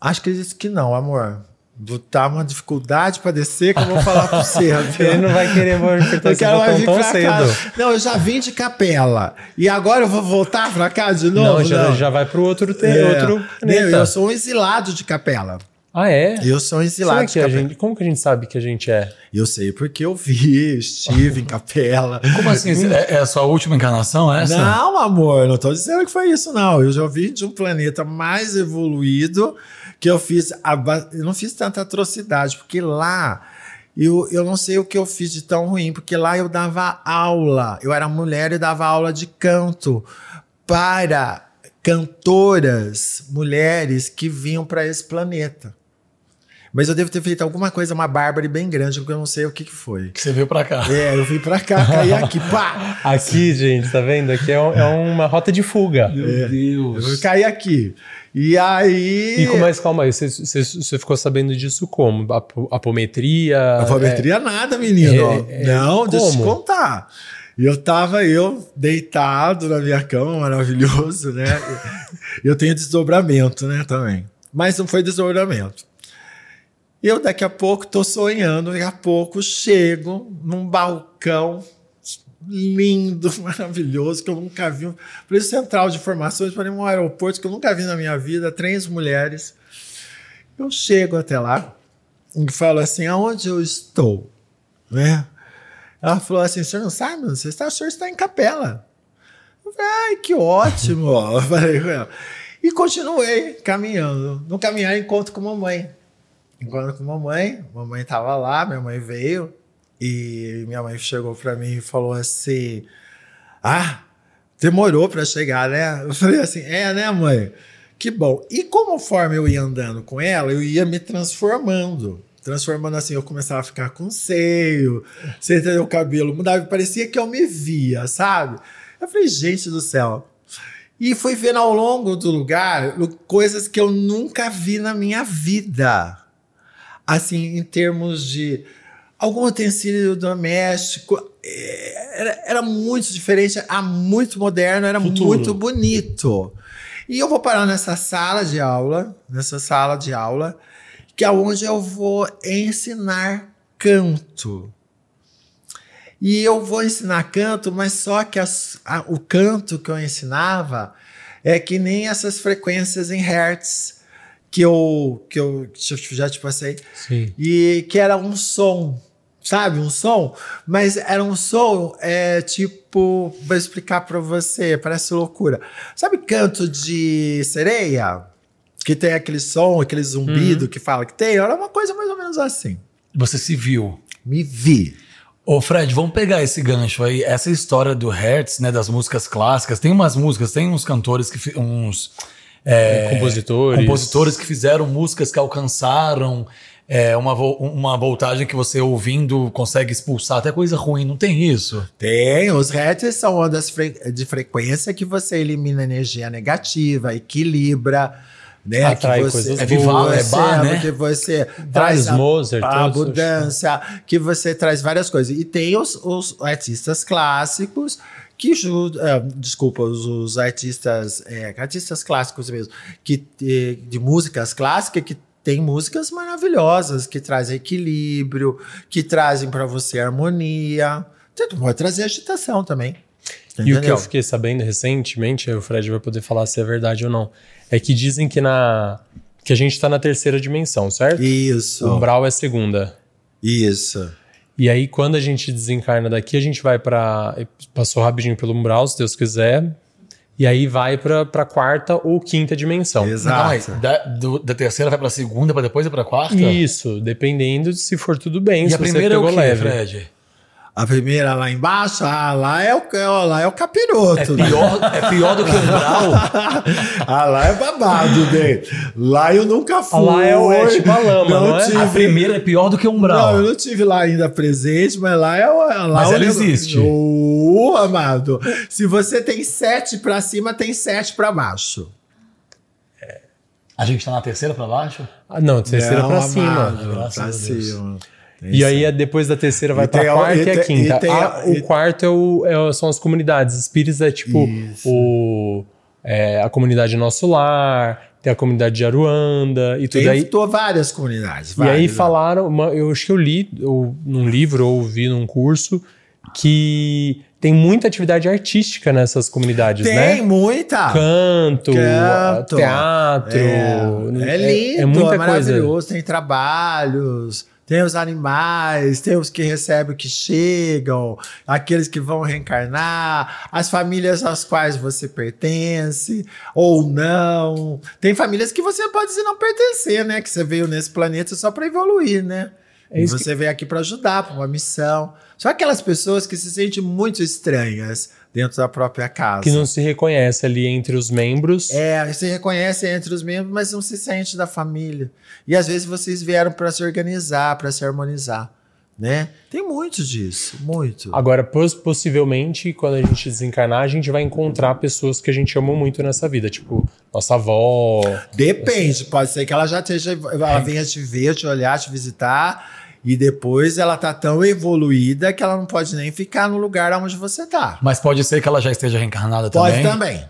[SPEAKER 3] Acho que disse que não, amor. Vou dar uma dificuldade para descer que eu vou falar para você.
[SPEAKER 1] Ele não vai querer
[SPEAKER 3] Eu
[SPEAKER 1] esse botão
[SPEAKER 3] vir
[SPEAKER 1] tão cedo.
[SPEAKER 3] Não, eu já vim de capela. E agora eu vou voltar pra cá de novo?
[SPEAKER 1] Não, já, já vai para o outro, te,
[SPEAKER 3] É.
[SPEAKER 1] outro
[SPEAKER 3] Não, eu sou um exilado de capela.
[SPEAKER 1] Ah, é?
[SPEAKER 3] Eu sou um
[SPEAKER 1] Será
[SPEAKER 3] exilado de capela.
[SPEAKER 1] gente, como que a gente sabe que a gente é?
[SPEAKER 3] Eu sei porque eu vi, estive em capela.
[SPEAKER 2] Como assim? É, é a sua última encarnação essa?
[SPEAKER 3] Não, amor, não tô dizendo que foi isso, não. Eu já vim de um planeta mais evoluído que eu fiz. a Eu não fiz tanta atrocidade, porque lá. Eu, eu não sei o que eu fiz de tão ruim, porque lá eu dava aula. Eu era mulher e dava aula de canto para cantoras, mulheres que vinham para esse planeta. Mas eu devo ter feito alguma coisa, uma bárbara bem grande, porque eu não sei o que, que foi.
[SPEAKER 2] Que você veio pra cá.
[SPEAKER 3] É, eu vim pra cá, caí aqui, pá!
[SPEAKER 1] Aqui, gente, tá vendo? Aqui é, um- é uma rota de fuga.
[SPEAKER 2] Meu
[SPEAKER 3] Eu
[SPEAKER 2] Deus.
[SPEAKER 3] caí aqui. E aí.
[SPEAKER 1] E com mais calma aí, você, ficou sabendo disso como? Apo- Apometria?
[SPEAKER 3] Apometria nada, menino.
[SPEAKER 1] É, é,
[SPEAKER 3] não, deixa eu te
[SPEAKER 1] como?
[SPEAKER 3] contar. E eu tava eu deitado na minha cama, maravilhoso, né? eu tenho desdobramento, né, também. Mas não foi desdobramento. Eu daqui a pouco tô sonhando, daqui a pouco chego num balcão lindo, maravilhoso, que eu nunca vi. Um preço central de informações para um aeroporto que eu nunca vi na minha vida, três mulheres. Eu chego até lá e falo assim, aonde eu estou? Né? Ela falou assim, o senhor não sabe? Você está, o senhor está em capela. Eu falei, ai, que ótimo. Eu falei com ela. E continuei caminhando. No caminhar, encontro com mamãe. Encontro com mamãe. Mamãe estava lá, minha mãe veio. E minha mãe chegou para mim e falou assim: Ah, demorou para chegar, né? Eu falei assim: É, né, mãe? Que bom. E conforme eu ia andando com ela, eu ia me transformando. Transformando assim, eu começava a ficar com seio, você entendeu? O cabelo mudava, parecia que eu me via, sabe? Eu falei, gente do céu. E fui vendo ao longo do lugar coisas que eu nunca vi na minha vida. Assim, em termos de algum utensílio doméstico. é, Era, era muito diferente, era muito moderno, era
[SPEAKER 2] Futuro.
[SPEAKER 3] muito bonito. E eu vou parar nessa sala de aula, nessa sala de aula, que é onde eu vou ensinar canto. E eu vou ensinar canto, mas só que as- a- o canto que eu ensinava é que nem essas frequências em hertz que eu, que eu já te passei.
[SPEAKER 1] Sim.
[SPEAKER 3] E que era um som, sabe? Um som, mas era um som, é, tipo, vou explicar pra você, parece loucura. Sabe canto de sereia? Que tem aquele som, aquele zumbido que fala que tem? Era uma coisa mais ou menos assim.
[SPEAKER 2] Você se viu.
[SPEAKER 3] Me vi.
[SPEAKER 2] Ô Fred, vamos pegar esse gancho aí, essa história do Hertz, né, das músicas clássicas. Tem umas músicas, tem uns cantores que uns é,
[SPEAKER 1] compositores.
[SPEAKER 2] compositores que fizeram músicas que alcançaram é, uma, vo- uma voltagem que você ouvindo consegue expulsar até coisa ruim. Não tem isso?
[SPEAKER 3] Tem, os hertz são ondas fre- de frequência que você elimina energia negativa, equilibra, né?
[SPEAKER 1] Atrai
[SPEAKER 3] que você,
[SPEAKER 2] É Vivaldi, é Bach, né?
[SPEAKER 3] Que você traz a,
[SPEAKER 1] Mozart,
[SPEAKER 3] a abundância, que você traz várias coisas. E tem os, os artistas clássicos que é, desculpa, os, os artistas, é, artistas clássicos mesmo, que eh, de músicas clássicas que tem músicas maravilhosas que trazem equilíbrio, que trazem para você harmonia. Você pode trazer agitação também.
[SPEAKER 1] E o que
[SPEAKER 3] entendeu?
[SPEAKER 1] eu fiquei sabendo recentemente, o Fred vai poder falar se é verdade ou não, é que dizem que na que a gente tá na terceira dimensão, certo?
[SPEAKER 3] Isso.
[SPEAKER 1] O umbral é segunda.
[SPEAKER 3] Isso.
[SPEAKER 1] E aí, quando a gente desencarna daqui, a gente vai pra. Passou rapidinho pelo umbral, se Deus quiser. E aí vai pra, pra quarta ou quinta dimensão.
[SPEAKER 3] Exato.
[SPEAKER 2] da, do- da terceira vai pra segunda, pra depois ir pra quarta?
[SPEAKER 1] Isso, dependendo de se for tudo bem.
[SPEAKER 2] E
[SPEAKER 1] se
[SPEAKER 2] a
[SPEAKER 1] você
[SPEAKER 2] primeira é o
[SPEAKER 1] pegou
[SPEAKER 2] quê,
[SPEAKER 1] leve.
[SPEAKER 2] Fred?
[SPEAKER 3] A primeira lá embaixo, ah, lá é o, lá é o capiroto.
[SPEAKER 2] É pior, é pior do que o umbral?
[SPEAKER 3] ah, lá é babado, bem. Lá eu nunca fui.
[SPEAKER 1] Ah, lá é o- é tipo a lama, não é?
[SPEAKER 3] tive-
[SPEAKER 2] A primeira é pior do que o umbral.
[SPEAKER 3] Não, eu não tive lá ainda presente, mas lá é o. Lá
[SPEAKER 2] Mas
[SPEAKER 3] o
[SPEAKER 2] ela existe.
[SPEAKER 3] Ô, amado. Se você tem sete pra cima, tem sete pra baixo.
[SPEAKER 2] A gente tá na terceira pra baixo?
[SPEAKER 1] Ah, não, terceira
[SPEAKER 3] Não,
[SPEAKER 1] pra
[SPEAKER 3] amado,
[SPEAKER 1] cima.
[SPEAKER 2] graças
[SPEAKER 3] pra
[SPEAKER 2] a Deus.
[SPEAKER 3] cima.
[SPEAKER 1] E aí, é depois da terceira, vai
[SPEAKER 3] tem a-
[SPEAKER 1] quarta
[SPEAKER 3] e
[SPEAKER 1] a
[SPEAKER 3] tem-
[SPEAKER 1] quinta.
[SPEAKER 3] e tem
[SPEAKER 1] Ah,
[SPEAKER 3] a-
[SPEAKER 1] o
[SPEAKER 3] e-
[SPEAKER 1] quarto é o, é são as comunidades. Espíritas é tipo
[SPEAKER 3] Isso.
[SPEAKER 1] o, é, a comunidade Nosso Lar, tem a comunidade de Aruanda e tudo
[SPEAKER 3] Tem
[SPEAKER 1] aí.
[SPEAKER 3] tô várias comunidades.
[SPEAKER 1] E aí
[SPEAKER 3] várias.
[SPEAKER 1] falaram, uma- eu acho que eu li ou, num livro ou vi num curso que tem muita atividade artística nessas comunidades,
[SPEAKER 3] Tem
[SPEAKER 1] né?
[SPEAKER 3] muita.
[SPEAKER 1] Canto,
[SPEAKER 3] Canto.
[SPEAKER 1] teatro.
[SPEAKER 3] É, é lindo, é,
[SPEAKER 1] muita coisa.
[SPEAKER 3] maravilhoso. Tem trabalhos, tem os animais, tem os que recebem, que chegam, aqueles que vão reencarnar, as famílias às quais você pertence ou não. Tem famílias que você pode dizer não pertencer, né? Que você veio nesse planeta só para evoluir, né?
[SPEAKER 1] É
[SPEAKER 3] e você veio aqui para ajudar, para uma missão. Só aquelas pessoas que se sentem muito estranhas dentro da própria casa.
[SPEAKER 1] Que não se reconhece ali entre os membros.
[SPEAKER 3] É, você reconhece entre os membros, mas não se sente da família. E às vezes vocês vieram para se organizar, para se harmonizar, né? Tem muito disso, muito.
[SPEAKER 1] Agora, pos- possivelmente, quando a gente desencarnar, a gente vai encontrar pessoas que a gente amou muito nessa vida, tipo nossa avó.
[SPEAKER 3] Depende, pode ser que ela já esteja, ela venha te ver, te olhar, te visitar, e depois ela tá tão evoluída que ela não pode nem ficar no lugar onde você tá.
[SPEAKER 2] Mas pode ser que ela já esteja reencarnada
[SPEAKER 3] Pode
[SPEAKER 2] também.
[SPEAKER 3] também.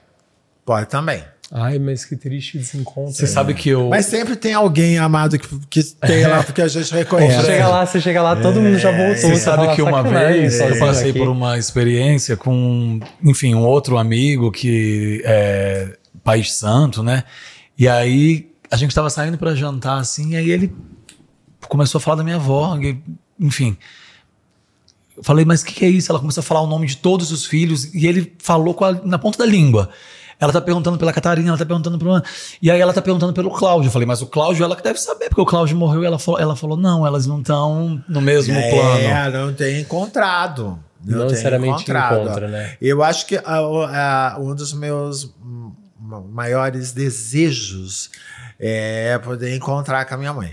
[SPEAKER 3] Pode também.
[SPEAKER 1] Ai, mas que triste desencontro.
[SPEAKER 2] Você sabe que eu.
[SPEAKER 3] Mas sempre tem alguém amado que, que tem lá, porque a gente reconhece.
[SPEAKER 1] Você chega lá, você chega lá, todo mundo já voltou.
[SPEAKER 2] Você sabe
[SPEAKER 1] fala,
[SPEAKER 2] que uma
[SPEAKER 1] "Sacanagem,
[SPEAKER 2] vez eu passei
[SPEAKER 1] aqui."
[SPEAKER 2] por uma experiência com, enfim, um outro amigo que é País Santo, né? E aí a gente estava saindo para jantar assim, e aí ele começou a falar da minha avó, e, enfim. Eu falei, mas o que, que é isso? Ela começou a falar o nome de todos os filhos e ele falou com a- na ponta da língua. Ela tá perguntando pela Catarina, ela tá perguntando pela. E aí ela tá perguntando pelo Cláudio. Eu falei, mas o Cláudio ela que deve saber, porque o Cláudio morreu e ela falou, ela falou não, elas não estão no mesmo plano.
[SPEAKER 3] É, não tem encontrado.
[SPEAKER 1] Não
[SPEAKER 3] tem
[SPEAKER 1] necessariamente
[SPEAKER 3] encontrado.
[SPEAKER 1] encontra, né?
[SPEAKER 3] Eu acho que a- a- um dos meus maiores desejos é poder encontrar com a minha mãe.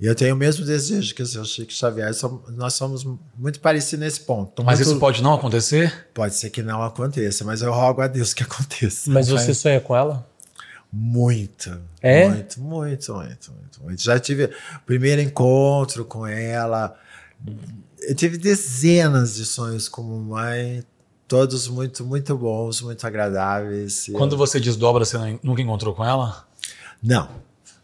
[SPEAKER 3] E eu tenho o mesmo desejo que o seu Chico Xavier. Nós somos muito parecidos nesse ponto.
[SPEAKER 2] Mas
[SPEAKER 3] Muito-
[SPEAKER 2] isso pode não acontecer?
[SPEAKER 3] pode ser que não aconteça, mas eu rogo a Deus que aconteça.
[SPEAKER 1] Mas você sonha com ela?
[SPEAKER 3] Muito.
[SPEAKER 1] É?
[SPEAKER 3] Muito, muito, muito, muito, muito. Já tive o primeiro encontro com ela. Eu tive dezenas de sonhos como mãe, todos muito, muito bons, muito agradáveis.
[SPEAKER 2] Quando
[SPEAKER 3] Eu-
[SPEAKER 2] você desdobra, você nunca encontrou com ela?
[SPEAKER 3] Não.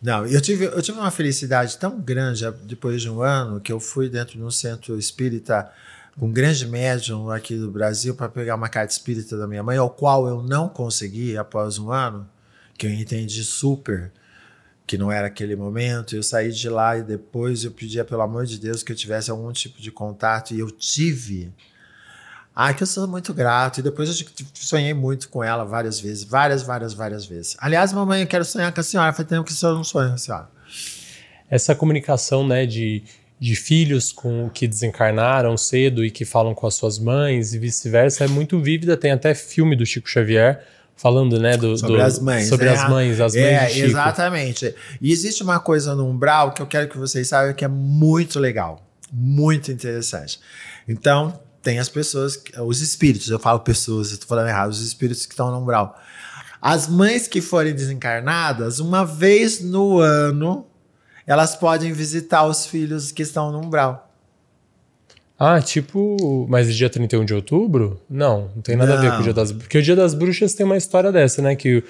[SPEAKER 3] Não, eu tive, eu tive uma felicidade tão grande ah, depois de um ano que eu fui dentro de um centro espírita com um grande médium aqui do Brasil para pegar uma carta espírita da minha mãe, ao qual eu não consegui após um ano, que eu entendi super que não era aquele momento. Eu saí de lá e depois eu pedia, pelo amor de Deus, que eu tivesse algum tipo de contato e eu tive. Ah, que eu sou muito grato. E depois eu sonhei muito com ela várias vezes, várias, várias, várias vezes. Aliás, mamãe, eu quero sonhar com a senhora. Faz tempo que o senhor não sonha com a senhora.
[SPEAKER 1] Essa comunicação, né, de, de filhos com que desencarnaram cedo e que falam com as suas mães e vice-versa é muito vívida. Tem até filme do Chico Xavier falando, né, do,
[SPEAKER 3] sobre
[SPEAKER 1] do-
[SPEAKER 3] as mães.
[SPEAKER 1] sobre
[SPEAKER 3] né?
[SPEAKER 1] as mães, as mães
[SPEAKER 3] é,
[SPEAKER 1] de Chico.
[SPEAKER 3] exatamente. E existe uma coisa no umbral que eu quero que vocês saibam que é muito legal, muito interessante. Então, tem as pessoas, os espíritos, eu falo pessoas, eu tô falando errado, os espíritos que estão no umbral. As mães que forem desencarnadas, uma vez no ano, elas podem visitar os filhos que estão no umbral.
[SPEAKER 1] Ah, tipo, mas dia 31 de outubro? Não, não tem nada a ver com o
[SPEAKER 3] Não.
[SPEAKER 1] dia das Porque o dia das bruxas tem uma história dessa, né? Que,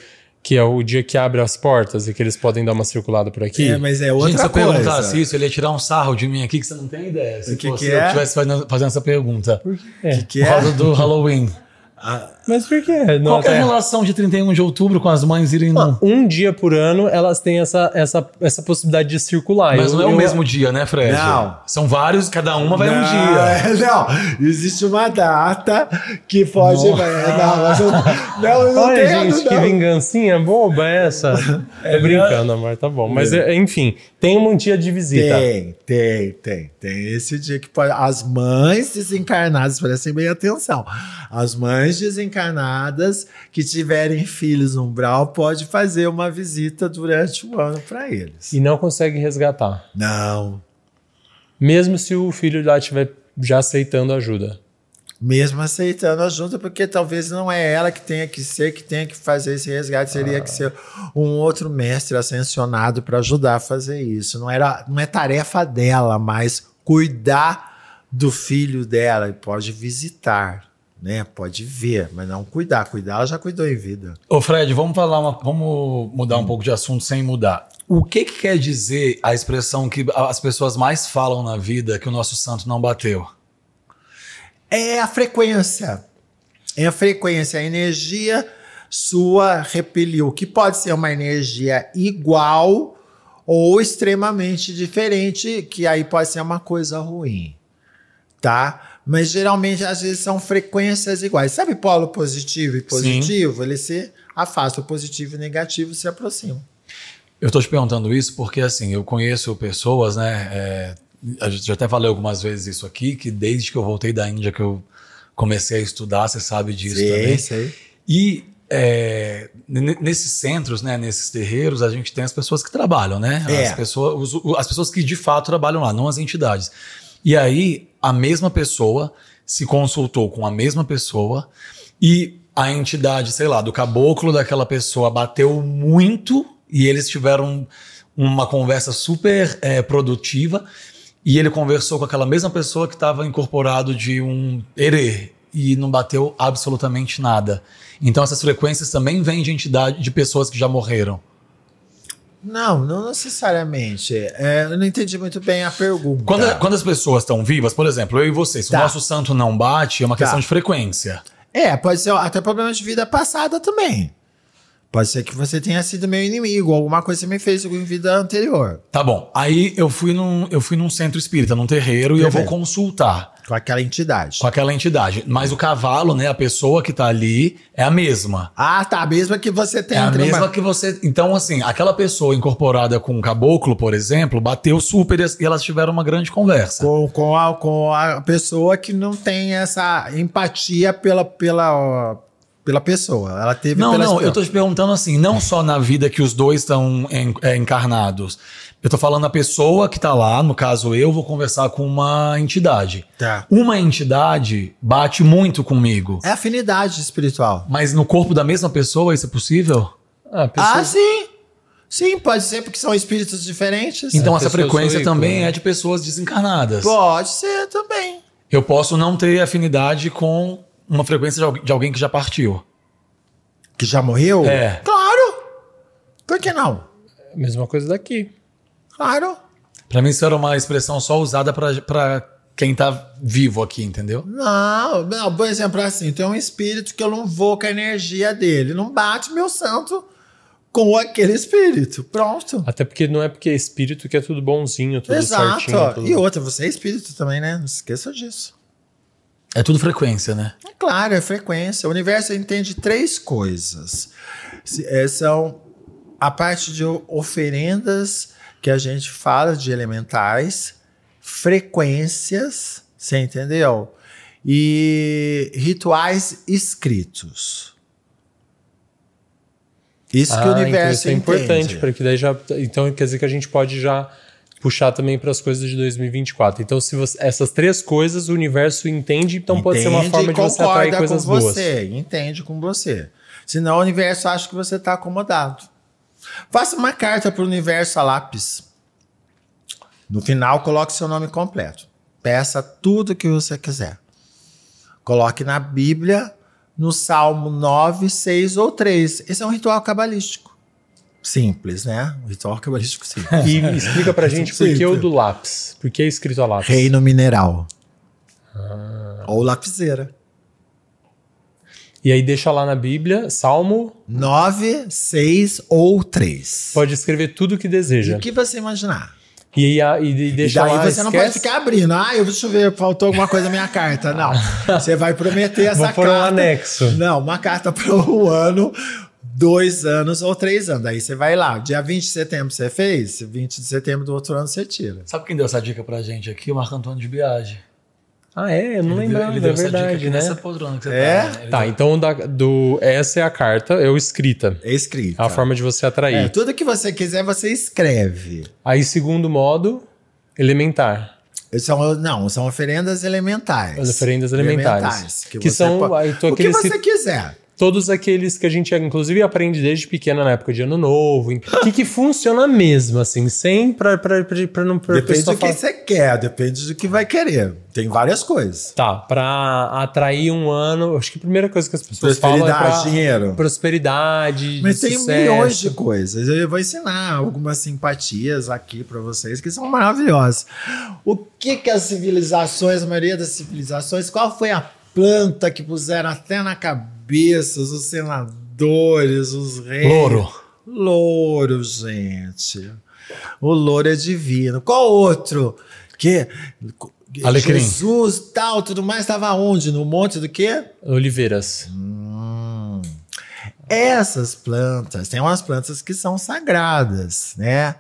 [SPEAKER 1] que é o dia que abre as portas e que eles podem dar uma circulada por aqui.
[SPEAKER 3] É, mas é outra
[SPEAKER 2] Gente, se eu
[SPEAKER 3] coisa.
[SPEAKER 2] perguntasse isso, ele ia tirar um sarro de mim aqui que você não tem ideia. Se
[SPEAKER 3] O que
[SPEAKER 2] fosse
[SPEAKER 3] que
[SPEAKER 2] eu
[SPEAKER 3] é?
[SPEAKER 2] estivesse fazendo, fazendo essa pergunta.
[SPEAKER 1] É.
[SPEAKER 3] que
[SPEAKER 2] Por
[SPEAKER 3] é?
[SPEAKER 2] causa do Halloween.
[SPEAKER 1] Mas por quê? Não,
[SPEAKER 2] Qual que é a
[SPEAKER 1] até-
[SPEAKER 2] relação de 31 de outubro com as mães irem no...
[SPEAKER 1] Um dia por ano elas têm essa, essa, essa possibilidade de circular.
[SPEAKER 2] Mas
[SPEAKER 1] Eu-
[SPEAKER 2] não é o
[SPEAKER 1] eu-
[SPEAKER 2] mesmo dia, né, Fred?
[SPEAKER 3] Não.
[SPEAKER 2] São vários, cada uma vai um
[SPEAKER 3] Não,
[SPEAKER 2] dia.
[SPEAKER 3] é, Não, existe uma data que pode.
[SPEAKER 2] Não.
[SPEAKER 3] é, Não, mas eu, não, eu não
[SPEAKER 1] Olha,
[SPEAKER 3] tenho,
[SPEAKER 1] gente, que vingancinha boba é essa? É brincando, amor, tá bom. Mas, é, enfim, tem um dia de visita.
[SPEAKER 3] Tem, tem, tem. Tem esse dia que pode. As mães desencarnadas, prestem bem atenção. As mães desencarnadas que tiverem filhos no umbral pode fazer uma visita durante o ano para eles.
[SPEAKER 1] E não consegue resgatar.
[SPEAKER 3] Não.
[SPEAKER 1] Mesmo se o filho lá estiver já aceitando ajuda.
[SPEAKER 3] Mesmo aceitando a junta, porque talvez não é ela que tenha que ser, que tenha que fazer esse resgate, seria que ser um outro mestre ascensionado para ajudar a fazer isso. Não, era, não é tarefa dela, mas cuidar do filho dela. E pode visitar, né? Pode ver, mas não cuidar. Cuidar, ela já cuidou em vida.
[SPEAKER 2] Ô, Fred, vamos falar uma, vamos mudar um pouco de assunto sem mudar. O que, que quer dizer a expressão que as pessoas mais falam na vida que o nosso santo não bateu?
[SPEAKER 3] É a frequência. É a frequência. A energia sua repeliu, que pode ser uma energia igual ou extremamente diferente, que aí pode ser uma coisa ruim, tá? Mas geralmente, às vezes, são frequências iguais. Sabe polo positivo e positivo? Ele se afasta, o positivo e o negativo se aproximam.
[SPEAKER 2] Eu tô te perguntando isso porque, assim, eu conheço pessoas, né? é, a gente já até falei algumas vezes isso aqui, que desde que eu voltei da Índia, que eu comecei a estudar, você sabe disso também.
[SPEAKER 3] sei.
[SPEAKER 2] E é, nesses centros, né, nesses terreiros, a gente tem as pessoas que trabalham, né?
[SPEAKER 3] É.
[SPEAKER 2] As, pessoas, os- as pessoas que de fato trabalham lá, não as entidades. E aí, a mesma pessoa se consultou com a mesma pessoa e a entidade, sei lá, do caboclo daquela pessoa bateu muito e eles tiveram uma conversa super é, produtiva e ele conversou com aquela mesma pessoa que estava incorporado de um erê e não bateu absolutamente nada. Então essas frequências também vêm de entidade de pessoas que já morreram.
[SPEAKER 3] Não, não necessariamente. É, eu não entendi muito bem a pergunta.
[SPEAKER 2] Quando, quando as pessoas estão vivas, por exemplo, eu e você, se
[SPEAKER 3] Tá.
[SPEAKER 2] o nosso santo não bate, é uma
[SPEAKER 3] Tá.
[SPEAKER 2] questão de frequência.
[SPEAKER 3] É, pode ser até problema de vida passada também. Pode ser que você tenha sido meu inimigo, alguma coisa que você me fez em vida anterior.
[SPEAKER 2] Tá bom. Aí eu fui num, eu fui num centro espírita, num terreiro, e eu vou
[SPEAKER 3] Perfeito.
[SPEAKER 2] consultar
[SPEAKER 3] Com aquela entidade.
[SPEAKER 2] com aquela entidade. Mas o cavalo, né, a pessoa que tá ali, é a mesma.
[SPEAKER 3] Ah, tá. A mesma que você tem
[SPEAKER 2] É a
[SPEAKER 3] uma-
[SPEAKER 2] mesma que você. Então, assim, aquela pessoa incorporada com um caboclo, por exemplo, bateu super e elas tiveram uma grande conversa.
[SPEAKER 3] com, com, a, com a pessoa que não tem essa empatia pela, pela, pela pessoa. Ela teve
[SPEAKER 2] Não, não, eu tô te perguntando assim, não só na vida que os dois estão é, encarnados. Eu tô falando a pessoa que tá lá, no caso eu, vou conversar com uma entidade.
[SPEAKER 3] Tá.
[SPEAKER 2] Uma entidade bate muito comigo,
[SPEAKER 3] É afinidade espiritual.
[SPEAKER 2] mas no corpo da mesma pessoa isso é possível?
[SPEAKER 1] Ah, pessoa-
[SPEAKER 3] Ah, sim. Sim, pode ser, porque são espíritos diferentes.
[SPEAKER 2] Então
[SPEAKER 1] a
[SPEAKER 2] essa frequência
[SPEAKER 1] veículo,
[SPEAKER 2] também
[SPEAKER 1] né?
[SPEAKER 2] é de pessoas desencarnadas.
[SPEAKER 3] Pode ser também.
[SPEAKER 2] Eu posso não ter afinidade com uma frequência de alguém que já partiu.
[SPEAKER 3] Que já morreu?
[SPEAKER 2] É.
[SPEAKER 3] Claro. Por que não?
[SPEAKER 1] Mesma coisa daqui.
[SPEAKER 3] Claro.
[SPEAKER 2] Pra mim isso era uma expressão só usada pra- pra quem tá vivo aqui, entendeu?
[SPEAKER 3] Não, não, por exemplo, assim, tem um espírito que eu não vou com a energia dele. Não bate meu santo com aquele espírito. Pronto.
[SPEAKER 1] Até porque não é porque é espírito que é tudo bonzinho, tudo
[SPEAKER 3] Exato.
[SPEAKER 1] certinho. Tudo...
[SPEAKER 3] E outra, você é espírito também, né? Não esqueça disso.
[SPEAKER 2] É tudo frequência, né?
[SPEAKER 3] É claro, é frequência. O universo entende três coisas. É, São a parte de oferendas que a gente fala de elementais, frequências, você entendeu? E rituais escritos. Isso que o
[SPEAKER 1] Ah, então
[SPEAKER 3] universo
[SPEAKER 1] isso é importante,
[SPEAKER 3] entende.
[SPEAKER 1] porque daí já. Então quer dizer que a gente pode já puxar também para as coisas de 2024. Então, se você, essas três coisas o universo entende, então pode ser uma
[SPEAKER 3] Entende
[SPEAKER 1] forma de você atrair coisas
[SPEAKER 3] com
[SPEAKER 1] boas.
[SPEAKER 3] você, entende com você. Senão o universo acha que você está acomodado. Faça uma carta para o universo a lápis. No final, coloque seu nome completo. Peça tudo que você quiser. Coloque na Bíblia, no Salmo 9, 6 ou 3. Esse é um ritual cabalístico. Simples, né? Um ritual cabalístico simples.
[SPEAKER 1] E explica pra gente por que o do lápis. Por que é escrito a lápis?
[SPEAKER 3] Reino mineral.
[SPEAKER 1] Ah.
[SPEAKER 3] Ou lapiseira.
[SPEAKER 1] E aí deixa lá na Bíblia, Salmo,
[SPEAKER 3] 9, 6 ou 3.
[SPEAKER 1] pode escrever tudo o que deseja.
[SPEAKER 3] O que você imaginar.
[SPEAKER 1] E aí e, e
[SPEAKER 3] E
[SPEAKER 1] deixa
[SPEAKER 3] daí
[SPEAKER 1] lá,
[SPEAKER 3] você não
[SPEAKER 1] esquece.
[SPEAKER 3] pode ficar abrindo. Ah, eu deixa eu ver, faltou alguma coisa na minha carta. Não. Você vai prometer essa
[SPEAKER 1] Vou pôr um
[SPEAKER 3] carta.
[SPEAKER 1] anexo.
[SPEAKER 3] Não, uma carta para o ano, dois anos ou três anos. Daí você vai lá. Dia 20 de setembro você fez, 20 de setembro do outro ano você tira.
[SPEAKER 2] Sabe quem deu essa dica pra gente aqui? O Marco Antônio de Biagi.
[SPEAKER 1] Ah, é? Eu não
[SPEAKER 2] Ele deu-
[SPEAKER 1] lembrava, é
[SPEAKER 2] deu essa dica
[SPEAKER 1] verdade,
[SPEAKER 2] aqui
[SPEAKER 1] né?
[SPEAKER 2] Nessa poltrona que você
[SPEAKER 3] É?
[SPEAKER 2] tá. né?
[SPEAKER 1] Tá,
[SPEAKER 2] deu-
[SPEAKER 1] então da, do, essa é a carta, é o escrita.
[SPEAKER 3] É escrito.
[SPEAKER 1] É a forma de você atrair.
[SPEAKER 3] É, tudo que você quiser, você escreve.
[SPEAKER 1] Aí, segundo modo, elementar.
[SPEAKER 3] São, não, são oferendas elementares.
[SPEAKER 1] As oferendas elementares.
[SPEAKER 3] que
[SPEAKER 1] Que
[SPEAKER 3] você
[SPEAKER 1] são,
[SPEAKER 3] po-
[SPEAKER 1] aí,
[SPEAKER 3] o que você
[SPEAKER 1] que-
[SPEAKER 3] quiser.
[SPEAKER 1] Todos aqueles que a gente, inclusive, aprende desde pequena na época de ano novo. Que, que funciona mesmo, assim, sem pra, pra, pra, pra não pra
[SPEAKER 3] Depende do que você quer, depende do que vai querer. Tem várias coisas.
[SPEAKER 1] Tá, pra atrair um ano. Acho que a primeira coisa que as pessoas falam é pra
[SPEAKER 3] dinheiro.
[SPEAKER 1] prosperidade.
[SPEAKER 3] Mas tem
[SPEAKER 1] sucesso.
[SPEAKER 3] milhões de coisas. Eu vou ensinar algumas simpatias aqui para vocês que são maravilhosas. O que que as civilizações, a maioria das civilizações, qual foi a planta que puseram até na cabeça os senadores, os reis?
[SPEAKER 2] Louro.
[SPEAKER 3] Louro, gente. O louro é divino. Qual outro? Que
[SPEAKER 2] Alecrim.
[SPEAKER 3] Jesus, tal, tudo mais estava onde? No monte do quê?
[SPEAKER 1] Oliveiras.
[SPEAKER 3] Essas plantas, tem umas plantas que são sagradas, né?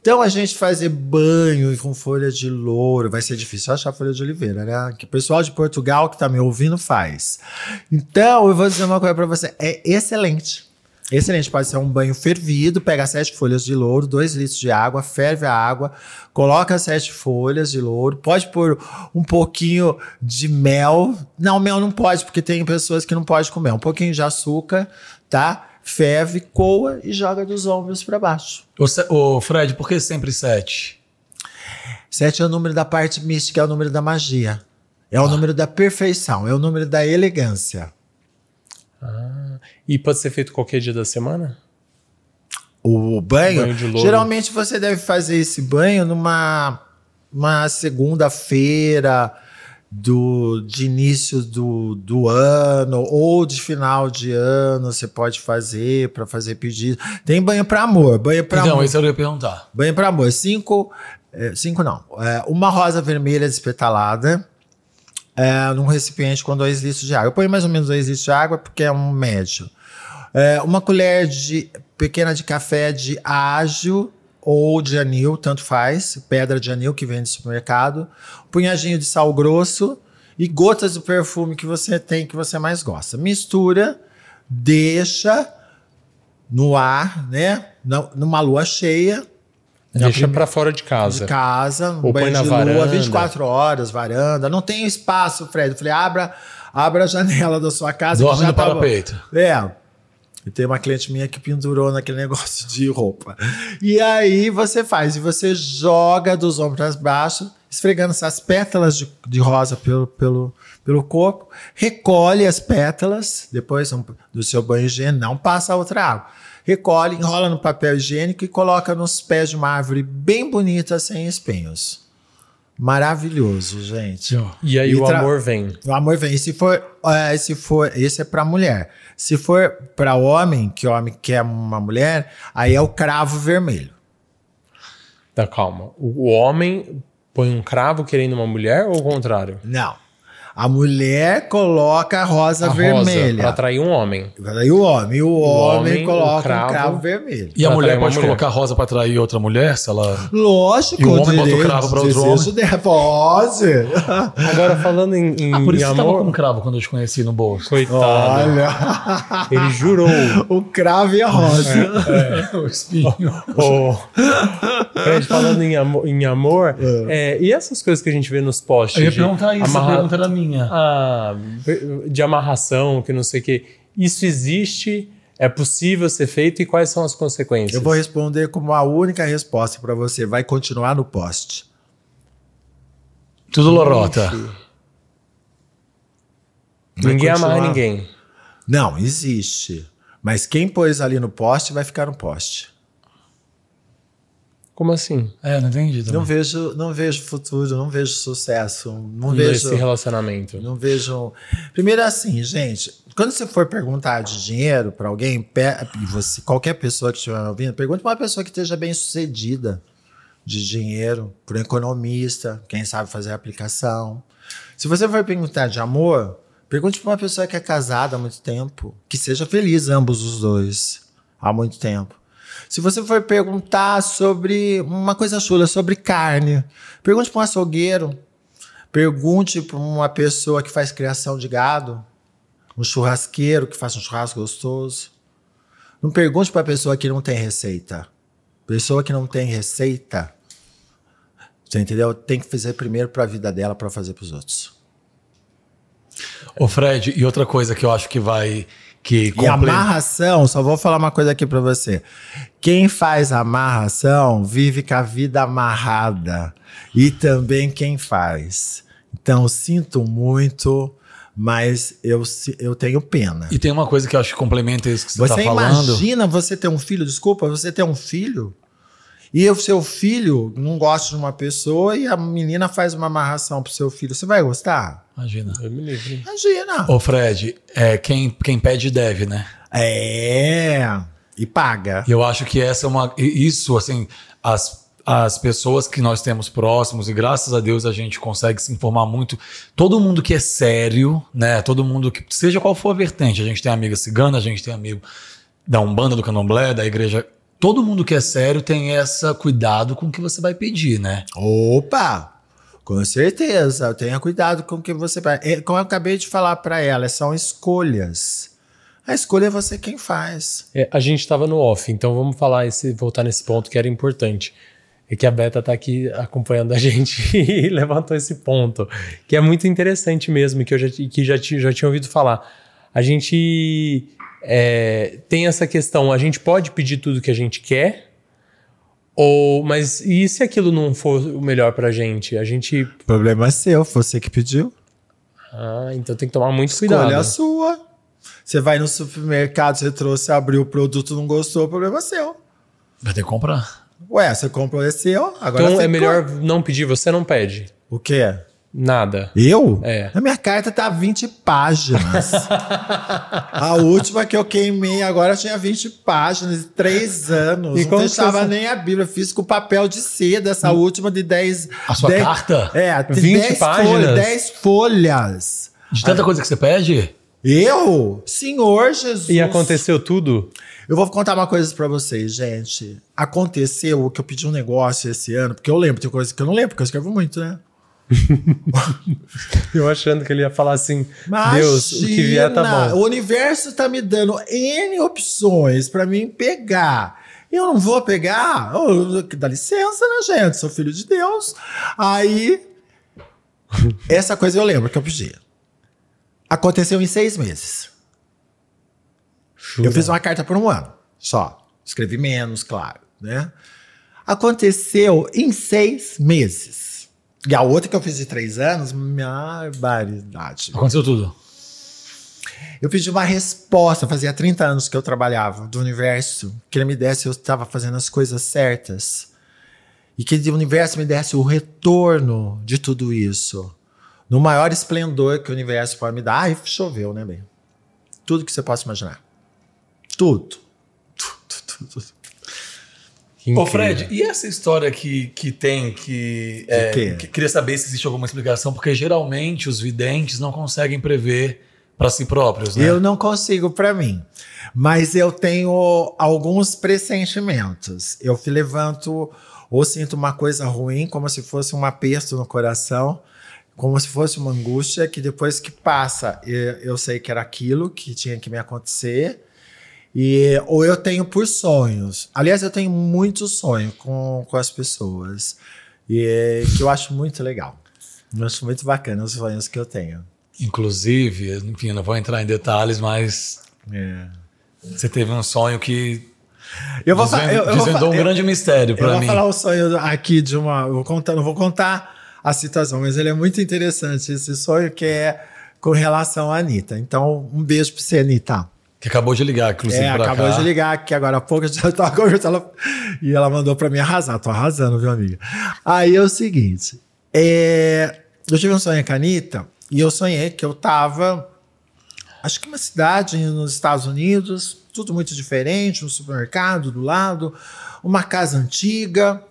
[SPEAKER 3] Então a gente fazer banho com folha de louro, vai ser difícil achar folha de oliveira, né? Que o pessoal de Portugal que tá me ouvindo faz. Então eu vou dizer uma coisa para você, é excelente. Excelente, pode ser um banho fervido, pega sete folhas de louro, dois litros de água, ferve a água, coloca sete folhas de louro, pode pôr um pouquinho de mel. Não, mel não pode, porque tem pessoas que não podem comer. Um pouquinho de açúcar, tá? Ferve, coa e joga dos ombros para baixo.
[SPEAKER 2] Ô, Fred, por que sempre sete?
[SPEAKER 3] Sete é o número da parte mística, é o número da magia. É o número da perfeição, é o número da elegância.
[SPEAKER 1] E pode ser feito qualquer dia da semana?
[SPEAKER 3] O banho,
[SPEAKER 1] Banho
[SPEAKER 3] geralmente você deve fazer esse banho numa uma segunda-feira do de início do, do ano ou de final de ano, você pode fazer para fazer pedido. Tem banho para amor, banho para
[SPEAKER 2] Então,
[SPEAKER 3] amor.
[SPEAKER 2] esse eu ia perguntar.
[SPEAKER 3] Banho para amor, cinco, é, cinco não, é, uma rosa vermelha despetalada é, num recipiente com dois litros de água. Eu ponho mais ou menos dois litros de água porque é um médio. É, uma colher de pequena de café de ágio ou de anil, tanto faz, pedra de anil que vem do supermercado, punhadinho de sal grosso e gotas do perfume que você tem que você mais gosta. Mistura, deixa no ar, né? Na- Numa lua cheia,
[SPEAKER 1] Deixa pra fora de casa.
[SPEAKER 3] de casa, um
[SPEAKER 1] Ou põe
[SPEAKER 3] banho
[SPEAKER 1] na
[SPEAKER 3] de lua,
[SPEAKER 1] varanda.
[SPEAKER 3] 24 horas, varanda. Não tem espaço, Fred. Eu falei, abra, abra a janela da sua casa. que
[SPEAKER 2] Dorme
[SPEAKER 3] já
[SPEAKER 2] no
[SPEAKER 3] tá. É. E tem uma cliente minha que pendurou naquele negócio de roupa. E aí você faz, e você joga dos ombros para baixo, esfregando essas pétalas de, de rosa pelo, pelo, pelo corpo, recolhe as pétalas, depois do seu banho higiênico, não passa outra água. Recolhe, enrola no papel higiênico e coloca nos pés de uma árvore bem bonita, sem espinhos. Maravilhoso, gente.
[SPEAKER 1] E aí
[SPEAKER 3] E
[SPEAKER 1] o amor vem.
[SPEAKER 3] O amor vem. E se for é, se for, esse é para mulher. Se for para homem, que homem quer uma mulher, aí é o cravo vermelho.
[SPEAKER 1] Tá, calma. O, homem põe um cravo querendo uma mulher ou o contrário?
[SPEAKER 3] Não. A mulher coloca a rosa
[SPEAKER 1] A rosa,
[SPEAKER 3] vermelha.
[SPEAKER 1] pra atrair um homem.
[SPEAKER 3] Aí o homem, e o, homem,
[SPEAKER 1] homem, o
[SPEAKER 3] coloca
[SPEAKER 1] cravo.
[SPEAKER 3] um cravo vermelho.
[SPEAKER 2] E a
[SPEAKER 1] Pra
[SPEAKER 2] mulher
[SPEAKER 1] atrair
[SPEAKER 2] pode
[SPEAKER 1] mulher.
[SPEAKER 2] colocar rosa pra atrair outra mulher, se ela.
[SPEAKER 3] Lógico,
[SPEAKER 2] E o homem bota o cravo pra outro
[SPEAKER 3] desejo dela. Pode.
[SPEAKER 1] Agora, falando em, em,
[SPEAKER 2] Ah, por isso
[SPEAKER 1] em
[SPEAKER 2] você tava
[SPEAKER 1] amor...
[SPEAKER 2] com um cravo quando eu te conheci no bolso.
[SPEAKER 1] Coitado.
[SPEAKER 3] Olha,
[SPEAKER 1] Ele jurou.
[SPEAKER 3] o cravo e a rosa.
[SPEAKER 2] o espinho.
[SPEAKER 1] Ô, Fred, falando em amor, em amor é, e essas coisas que a gente vê nos posts?
[SPEAKER 2] Eu ia
[SPEAKER 1] de
[SPEAKER 2] perguntar isso,
[SPEAKER 1] amarra-
[SPEAKER 2] a pergunta era minha.
[SPEAKER 1] Ah, de amarração, que não sei o quê. Isso existe? É possível ser feito? E quais são as consequências?
[SPEAKER 3] Eu vou responder como a única resposta para você. Vai continuar no poste.
[SPEAKER 2] Tudo lorota.
[SPEAKER 3] Vai
[SPEAKER 1] Ninguém
[SPEAKER 3] continuar.
[SPEAKER 1] amarra ninguém.
[SPEAKER 3] Não, existe. Mas quem pôs ali no poste vai ficar no poste.
[SPEAKER 1] Como assim?
[SPEAKER 2] É, não entendi também.
[SPEAKER 3] Não vejo, não vejo futuro, não vejo sucesso, não vejo.
[SPEAKER 1] Nesse relacionamento.
[SPEAKER 3] Não vejo. Primeiro assim, gente, quando você for perguntar de dinheiro para alguém, pe- você, qualquer pessoa que estiver ouvindo, pergunte para uma pessoa que esteja bem sucedida de dinheiro, para um economista, quem sabe fazer a aplicação. Se você for perguntar de amor, pergunte para uma pessoa que é casada há muito tempo, que seja feliz ambos os dois há muito tempo. Se você for perguntar sobre uma coisa chula, sobre carne, pergunte para um açougueiro, Pergunte para uma pessoa que faz criação de gado, um churrasqueiro que faz um churrasco gostoso. Não pergunte para a pessoa que não tem receita. Pessoa que não tem receita, você entendeu? Tem que fazer primeiro para a vida dela para fazer para os outros.
[SPEAKER 2] Ô, Fred, e outra coisa que eu acho que vai. Que
[SPEAKER 3] E amarração, só vou falar uma coisa aqui para você. Quem faz amarração vive com a vida amarrada. E também quem faz. Então, sinto muito, mas eu, eu tenho pena.
[SPEAKER 2] E tem uma coisa que eu acho que complementa isso que você,
[SPEAKER 3] Você
[SPEAKER 2] tá falando.
[SPEAKER 3] imagina você ter um filho, desculpa, você ter um filho e o seu filho não gosta de uma pessoa e a menina faz uma amarração pro seu filho. Você vai gostar?
[SPEAKER 2] Imagina.
[SPEAKER 1] Eu me livre.
[SPEAKER 3] Imagina.
[SPEAKER 2] Ô, Fred, é, quem, quem pede deve, né?
[SPEAKER 3] É. E paga.
[SPEAKER 2] Eu acho que essa é uma. Isso, assim, as, as pessoas que nós temos próximos, e graças a Deus a gente consegue se informar muito. Todo mundo que é sério, né? Todo mundo que. Seja qual for a vertente. A gente tem amiga cigana, a gente tem amigo da Umbanda, do Candomblé, da igreja. Todo mundo que é sério tem essa cuidado com o que você vai pedir, né?
[SPEAKER 3] Opa! Com certeza. Tenha cuidado com o que você vai. É, Como eu acabei de falar para ela, são escolhas. A escolha é você quem faz.
[SPEAKER 1] É, a gente estava no off, então vamos falar esse, voltar nesse ponto que era importante. É que a Beta tá aqui acompanhando a gente e levantou esse ponto, que é muito interessante mesmo, que eu já, que já, já tinha ouvido falar. A gente é, tem essa questão, a gente pode pedir tudo que a gente quer, ou, mas e se aquilo não for o melhor pra gente? A gente.
[SPEAKER 3] O problema é seu, você que pediu.
[SPEAKER 1] Ah, então tem que tomar muito
[SPEAKER 3] Escolha
[SPEAKER 1] cuidado.
[SPEAKER 3] a sua. Você vai no supermercado, você trouxe, abriu o produto, não gostou, o problema é seu.
[SPEAKER 2] Vai ter que comprar.
[SPEAKER 3] Ué, você comprou esse seu, agora
[SPEAKER 1] Então é melhor não pedir, você não pede.
[SPEAKER 3] O quê?
[SPEAKER 1] Nada.
[SPEAKER 3] Eu?
[SPEAKER 1] É.
[SPEAKER 3] A minha carta tá 20 páginas. a última que eu queimei agora tinha 20 páginas, três anos.
[SPEAKER 1] E
[SPEAKER 3] não fechava
[SPEAKER 1] você-
[SPEAKER 3] nem a Bíblia. Fiz com papel de seda essa última de 10.
[SPEAKER 2] A sua
[SPEAKER 3] 10
[SPEAKER 2] carta?
[SPEAKER 3] É,
[SPEAKER 1] 20
[SPEAKER 3] 10
[SPEAKER 1] páginas?
[SPEAKER 3] folhas. 10 folhas.
[SPEAKER 2] De tanta coisa que você pede,
[SPEAKER 3] Eu? Senhor Jesus.
[SPEAKER 1] E aconteceu tudo?
[SPEAKER 3] Eu vou contar uma coisa pra vocês, gente. Aconteceu que eu pedi um negócio esse ano, porque eu lembro, tem coisa que eu não lembro, porque eu escrevo muito, né?
[SPEAKER 1] Eu achando que ele ia falar assim,
[SPEAKER 3] Imagina,
[SPEAKER 1] Deus, o que vier tá bom.
[SPEAKER 3] O universo tá me dando N opções pra mim pegar. Eu não vou pegar? Oh, dá licença, né, gente? Sou filho de Deus. Aí, essa coisa eu lembro que eu pedi. Aconteceu em seis meses. Eu fiz uma carta por um ano, só. Escrevi menos, claro, né? Aconteceu em seis meses. E a outra que eu fiz de três anos, minha barbaridade.
[SPEAKER 2] aconteceu tudo.
[SPEAKER 3] Eu pedi uma resposta, fazia 30 anos que eu trabalhava do universo, que ele me desse, eu estava fazendo as coisas certas. E que o universo me desse o retorno de tudo isso. no maior esplendor que o universo pode me dar. Ai, choveu, né, bem? Tudo que você possa imaginar. Tudo. Tudo, tudo, tudo.
[SPEAKER 2] Ô Fred, e essa história que, que tem que, é, que queria saber se existe alguma explicação, porque geralmente os videntes não conseguem prever para si próprios, né?
[SPEAKER 3] Eu não consigo para mim. Mas eu tenho alguns pressentimentos. Eu me levanto ou sinto uma coisa ruim, como se fosse um aperto no coração, como se fosse uma angústia, que depois que passa, eu, eu sei que era aquilo que tinha que me acontecer. E, ou eu tenho por sonhos. Aliás, eu tenho muitos sonhos com, com as pessoas. E que eu acho muito legal. Eu acho muito bacana os sonhos que eu tenho.
[SPEAKER 2] Inclusive, enfim, não vou entrar em detalhes, mas
[SPEAKER 3] É.
[SPEAKER 2] você teve um sonho que
[SPEAKER 3] Eu vou, fa-
[SPEAKER 2] desvendou,
[SPEAKER 3] eu, eu vou,
[SPEAKER 2] um
[SPEAKER 3] eu-
[SPEAKER 2] grande mistério
[SPEAKER 3] Eu
[SPEAKER 2] para
[SPEAKER 3] vou
[SPEAKER 2] mim.
[SPEAKER 3] falar o sonho aqui de uma. Eu vou contar, não vou contar a situação, mas ele é muito interessante, esse sonho que é com relação à Anitta. Então, um beijo pra você, Anitta.
[SPEAKER 2] Que acabou de ligar, inclusive,
[SPEAKER 3] É,
[SPEAKER 2] pra
[SPEAKER 3] acabou
[SPEAKER 2] cá.
[SPEAKER 3] de ligar aqui agora há pouco, eu tava conversando ela- e ela mandou pra mim arrasar. Tô arrasando, viu, amiga? Aí é o seguinte: é, eu tive um sonho com a Anitta e eu sonhei que eu tava, acho que uma cidade nos Estados Unidos, tudo muito diferente, um supermercado do lado, uma casa antiga.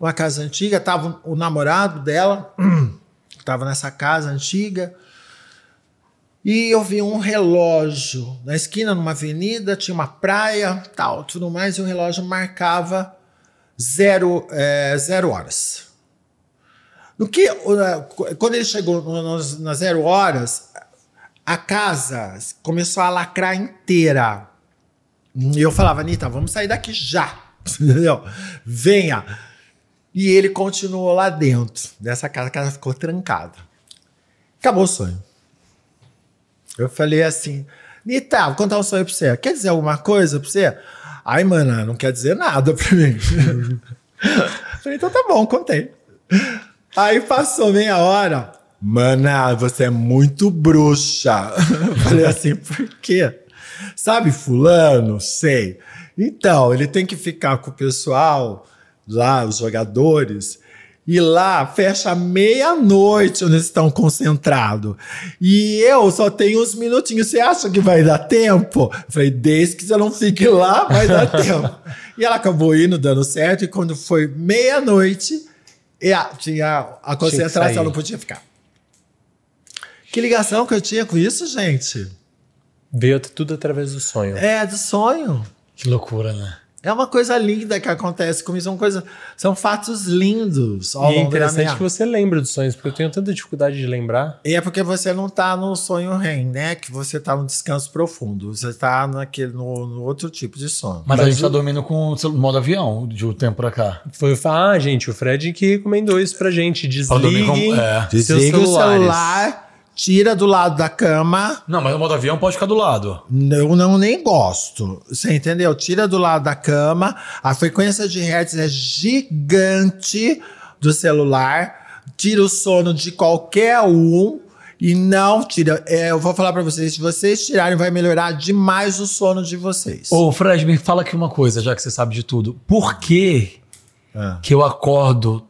[SPEAKER 3] Uma casa antiga, tava o namorado dela, tava nessa casa antiga. E eu vi um relógio na esquina, numa avenida, tinha uma praia, tal, tudo mais, e o relógio marcava zero, é, zero horas. No que, o- quando ele chegou nas zero horas, a casa começou a lacrar inteira. E eu falava, Anitta, vamos sair daqui já. Entendeu? Venha. E ele continuou lá dentro dessa casa, a casa ficou trancada. Acabou o sonho. Eu falei assim, Nita, vou contar um sonho pra você. Quer dizer alguma coisa pra você? Ai, mana, não quer dizer nada pra mim. falei, então tá bom, contei. Aí passou meia hora. Mana, você é muito bruxa. falei assim, por quê? Sabe fulano? Sei. Então, ele tem que ficar com o pessoal lá, os jogadores, e lá fecha meia-noite onde eles estão concentrados. E eu só tenho uns minutinhos. Você acha que vai dar tempo? Eu falei, desde que você não fique lá, vai dar tempo. E ela acabou indo, dando certo, e quando foi meia-noite, a- tinha a concentração,
[SPEAKER 1] sair.
[SPEAKER 3] não podia ficar. Que ligação que eu tinha com isso, gente?
[SPEAKER 1] Veio tudo através do sonho.
[SPEAKER 3] É, do sonho.
[SPEAKER 2] Que loucura, né?
[SPEAKER 3] É uma coisa linda que acontece comigo. São, coisa, são fatos lindos ao
[SPEAKER 1] E é interessante que você lembra dos sonhos, porque eu tenho tanta dificuldade de lembrar.
[SPEAKER 3] E é porque você não tá no sonho REM, né? Que você tá no descanso profundo. Você tá naquele, no, no outro tipo de sono.
[SPEAKER 2] Mas, a
[SPEAKER 1] Mas
[SPEAKER 2] gente tá
[SPEAKER 1] o-
[SPEAKER 2] dormindo com o modo avião de um tempo pra cá.
[SPEAKER 1] Foi falar, ah, gente, o Fred que recomendou isso pra gente. Desligue
[SPEAKER 2] com- é.
[SPEAKER 3] Desliga o
[SPEAKER 1] celulares.
[SPEAKER 3] celular, tira do lado da cama.
[SPEAKER 2] Não, mas o modo avião pode ficar do lado.
[SPEAKER 3] Eu não nem gosto. Você entendeu? Tira do lado da cama. A frequência de hertz é gigante do celular. Tira o sono de qualquer um. E não tira. É, eu vou falar pra vocês: se vocês tirarem, vai melhorar demais o sono de vocês.
[SPEAKER 2] Ô, Fred, me fala aqui uma coisa, já que você sabe de tudo. Por que
[SPEAKER 3] Ah.
[SPEAKER 2] que eu acordo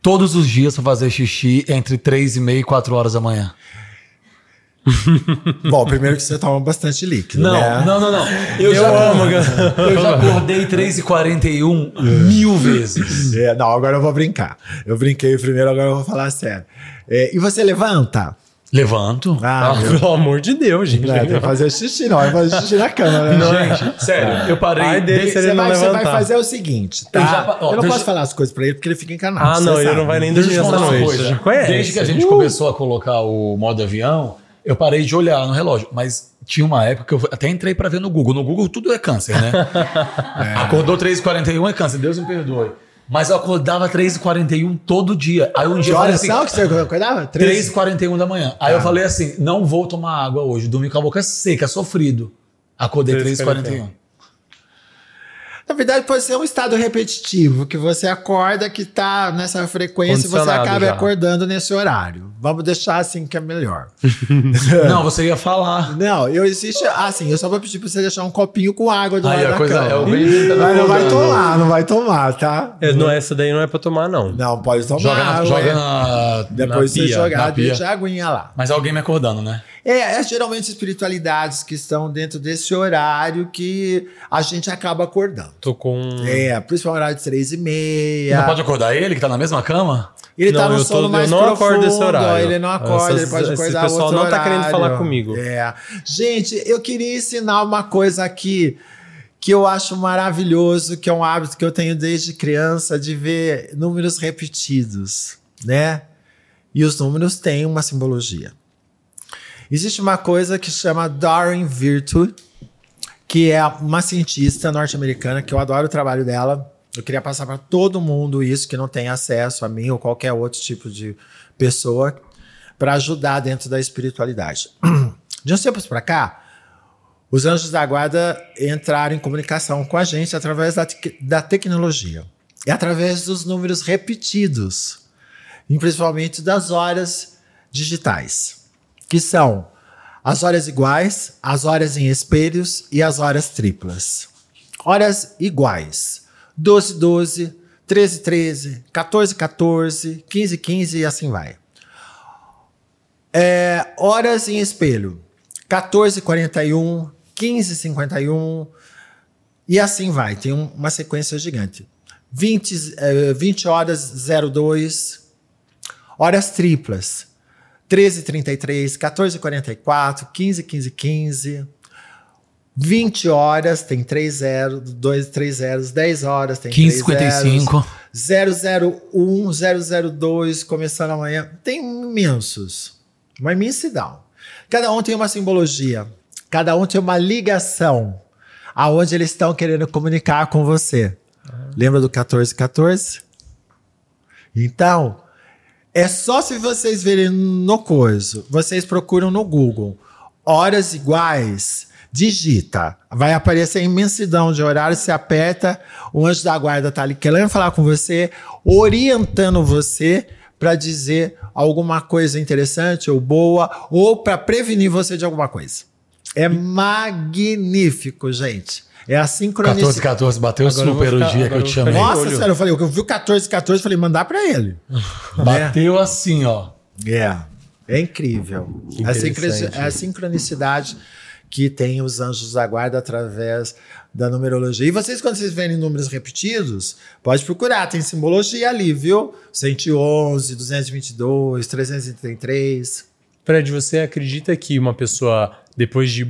[SPEAKER 2] todos os dias pra fazer xixi entre 3 e meia e 4 horas da manhã?
[SPEAKER 3] Bom, primeiro que você toma bastante líquido.
[SPEAKER 2] Não,
[SPEAKER 3] né?
[SPEAKER 2] não, não, não. Eu, já, eu já acordei 3 e 41 mil vezes.
[SPEAKER 3] É, não, agora eu vou brincar. Eu brinquei primeiro, agora eu vou falar sério. É, e você levanta?
[SPEAKER 2] Levanto.
[SPEAKER 3] Ah,
[SPEAKER 1] Ah, pelo amor de Deus, gente.
[SPEAKER 3] Não, tem que fazer xixi, não. Vai fazer xixi na cama, né?
[SPEAKER 2] Gente, sério, eu parei.
[SPEAKER 1] Ai, dele,
[SPEAKER 2] de-
[SPEAKER 1] se ele
[SPEAKER 3] Você
[SPEAKER 1] não
[SPEAKER 3] vai, você vai fazer o seguinte, tá?
[SPEAKER 2] Eu
[SPEAKER 3] Eu,
[SPEAKER 2] já ó,
[SPEAKER 3] não
[SPEAKER 2] deixa-
[SPEAKER 3] posso falar as coisas pra ele porque ele fica encanado.
[SPEAKER 1] Ah, não, ele
[SPEAKER 3] sabe.
[SPEAKER 1] não vai nem
[SPEAKER 2] eu
[SPEAKER 1] dormir essa noite.
[SPEAKER 2] Desde que a gente
[SPEAKER 1] Uh!
[SPEAKER 2] começou a colocar o modo avião, eu parei de olhar no relógio. Mas tinha uma época que eu até entrei pra ver no Google. No Google tudo é câncer, né? Acordou 3h41 é câncer, Deus me perdoe. Mas eu acordava 3h41 todo dia. Aí um
[SPEAKER 3] Que
[SPEAKER 2] dia eu falei
[SPEAKER 3] horas
[SPEAKER 2] assim,
[SPEAKER 3] que você acordava? Três?
[SPEAKER 2] 3h41 da manhã. Aí eu falei assim: não vou tomar água hoje. Dormi com a boca seca, sofrido. Acordei 3h41.
[SPEAKER 3] Na verdade, pode ser um estado repetitivo, que você acorda que tá nessa frequência e você acaba
[SPEAKER 1] já.
[SPEAKER 3] acordando nesse horário. Vamos deixar assim que é melhor.
[SPEAKER 2] Não, você ia falar.
[SPEAKER 3] Não, eu existe. Assim, eu só vou pedir pra você deixar um copinho com água do
[SPEAKER 2] Aí
[SPEAKER 3] lado
[SPEAKER 2] a
[SPEAKER 3] da
[SPEAKER 2] coisa
[SPEAKER 3] cama.
[SPEAKER 2] é o bem
[SPEAKER 3] Mas não vai tomar, não vai tomar, tá?
[SPEAKER 1] É, não, essa daí não é pra tomar, não.
[SPEAKER 3] Não, pode tomar.
[SPEAKER 2] Joga na, joga na.
[SPEAKER 3] Depois
[SPEAKER 1] na
[SPEAKER 3] você
[SPEAKER 1] pia,
[SPEAKER 3] jogar,
[SPEAKER 2] na pia.
[SPEAKER 3] deixa a aguinha lá.
[SPEAKER 2] Mas alguém me acordando, né?
[SPEAKER 3] É, é geralmente espiritualidades que estão dentro desse horário que a gente acaba acordando.
[SPEAKER 1] Tô com.
[SPEAKER 3] É, um horário de três e meia.
[SPEAKER 2] Não pode acordar ele, que tá na mesma cama?
[SPEAKER 3] Ele tá
[SPEAKER 1] Não,
[SPEAKER 3] no
[SPEAKER 1] eu tô-
[SPEAKER 3] sono
[SPEAKER 1] eu
[SPEAKER 3] mais
[SPEAKER 1] não
[SPEAKER 3] profundo,
[SPEAKER 1] acordo esse horário.
[SPEAKER 3] Ele não acorda,
[SPEAKER 1] Essas-
[SPEAKER 3] ele pode acordar
[SPEAKER 1] pessoal
[SPEAKER 3] outro
[SPEAKER 1] não tá querendo
[SPEAKER 3] horário.
[SPEAKER 1] falar comigo.
[SPEAKER 3] É. Gente, eu queria ensinar uma coisa aqui que eu acho maravilhoso, que é um hábito que eu tenho desde criança de ver números repetidos, né? E os números têm uma simbologia. Existe uma coisa que chama Doreen Virtue, que é uma cientista norte-americana, que eu adoro o trabalho dela. Eu queria passar para todo mundo isso que não tem acesso a mim ou qualquer outro tipo de pessoa para ajudar dentro da espiritualidade. De uns tempos para cá, os anjos da guarda entraram em comunicação com a gente através da, tec- da tecnologia e através dos números repetidos, e principalmente das horas digitais, que são as horas iguais, as horas em espelhos e as horas triplas. Horas iguais: 12, 12, 13, 13, 14, 14, 15, 15 e assim vai. É, horas em espelho: 14, 41, 15, 51 e assim vai. Tem um- uma sequência gigante. 20, eh, 20 horas 02, horas triplas. 13h33, 14h44, 15 15 15 20 horas tem 3 zeros, 2, 3 zeros, 10 horas tem 3
[SPEAKER 2] 15h55.
[SPEAKER 3] zeros, 001, 002, começando amanhã. Tem imensos. Uma imensidão. Cada um tem uma simbologia. Cada um tem uma ligação aonde eles estão querendo comunicar com você. Lembra do 1414? Então, é só se vocês verem no coisa, vocês procuram no Google. Horas iguais, digita, vai aparecer imensidão de horários, você aperta, o anjo da guarda tá ali querendo falar com você, orientando você para dizer alguma coisa interessante ou boa, ou para prevenir você de alguma coisa. É magnífico, gente. É a
[SPEAKER 2] 14,
[SPEAKER 3] sincronicidade.
[SPEAKER 2] 14, bateu
[SPEAKER 1] Agora
[SPEAKER 2] super o
[SPEAKER 1] ficar-
[SPEAKER 2] dia que eu te chamei.
[SPEAKER 3] Nossa
[SPEAKER 1] olho.
[SPEAKER 3] senhora, eu falei, eu vi o 14, 14, falei, mandar para ele.
[SPEAKER 2] Bateu assim, ó.
[SPEAKER 3] É. É incrível. A, sincroni-
[SPEAKER 1] interessante.
[SPEAKER 3] a sincronicidade que tem os anjos da guarda através da numerologia. E vocês, quando vocês verem números repetidos, pode procurar, tem simbologia ali, viu? 111, 222, 333.
[SPEAKER 1] Fred, você acredita que uma pessoa, depois de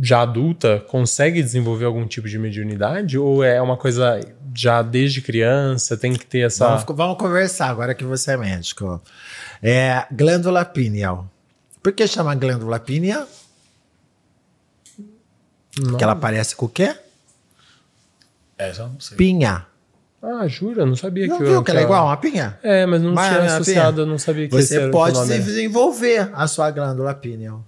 [SPEAKER 1] já adulta, consegue desenvolver algum tipo de mediunidade? Ou é uma coisa já desde criança, tem que ter essa.
[SPEAKER 3] Vamos, vamos conversar agora que você é médico. É glândula pineal. Por que chama glândula pineal? Porque ela parece com o quê?
[SPEAKER 2] É, já não sei.
[SPEAKER 3] Pinha.
[SPEAKER 1] Ah, jura? Não sabia
[SPEAKER 3] Não
[SPEAKER 1] que
[SPEAKER 3] viu que ela é
[SPEAKER 1] que
[SPEAKER 3] igual a uma pinha?
[SPEAKER 1] É, mas não
[SPEAKER 3] Mas,
[SPEAKER 1] tinha associado, eu não sabia que
[SPEAKER 3] Você pode
[SPEAKER 1] nome.
[SPEAKER 3] desenvolver a sua glândula pineal.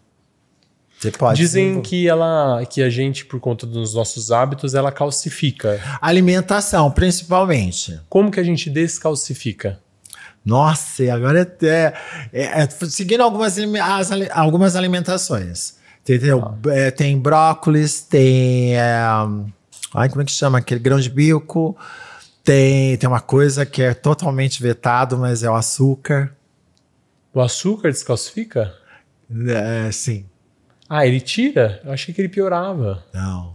[SPEAKER 3] Você pode.
[SPEAKER 1] Dizem
[SPEAKER 3] desenvolver.
[SPEAKER 1] que ela, que a gente, por conta dos nossos hábitos, ela calcifica.
[SPEAKER 3] Alimentação, principalmente.
[SPEAKER 1] Como que a gente descalcifica?
[SPEAKER 3] Nossa, agora é, é- é- é seguindo algumas, as algumas alimentações. Entendeu? É, tem brócolis, tem. é, ai, como é que chama? Aquele grão de bico. Tem, tem uma coisa que é totalmente vetado, mas é o açúcar.
[SPEAKER 1] O açúcar descalcifica?
[SPEAKER 3] É, sim.
[SPEAKER 1] Ah, ele tira? Eu achei que ele piorava.
[SPEAKER 3] Não.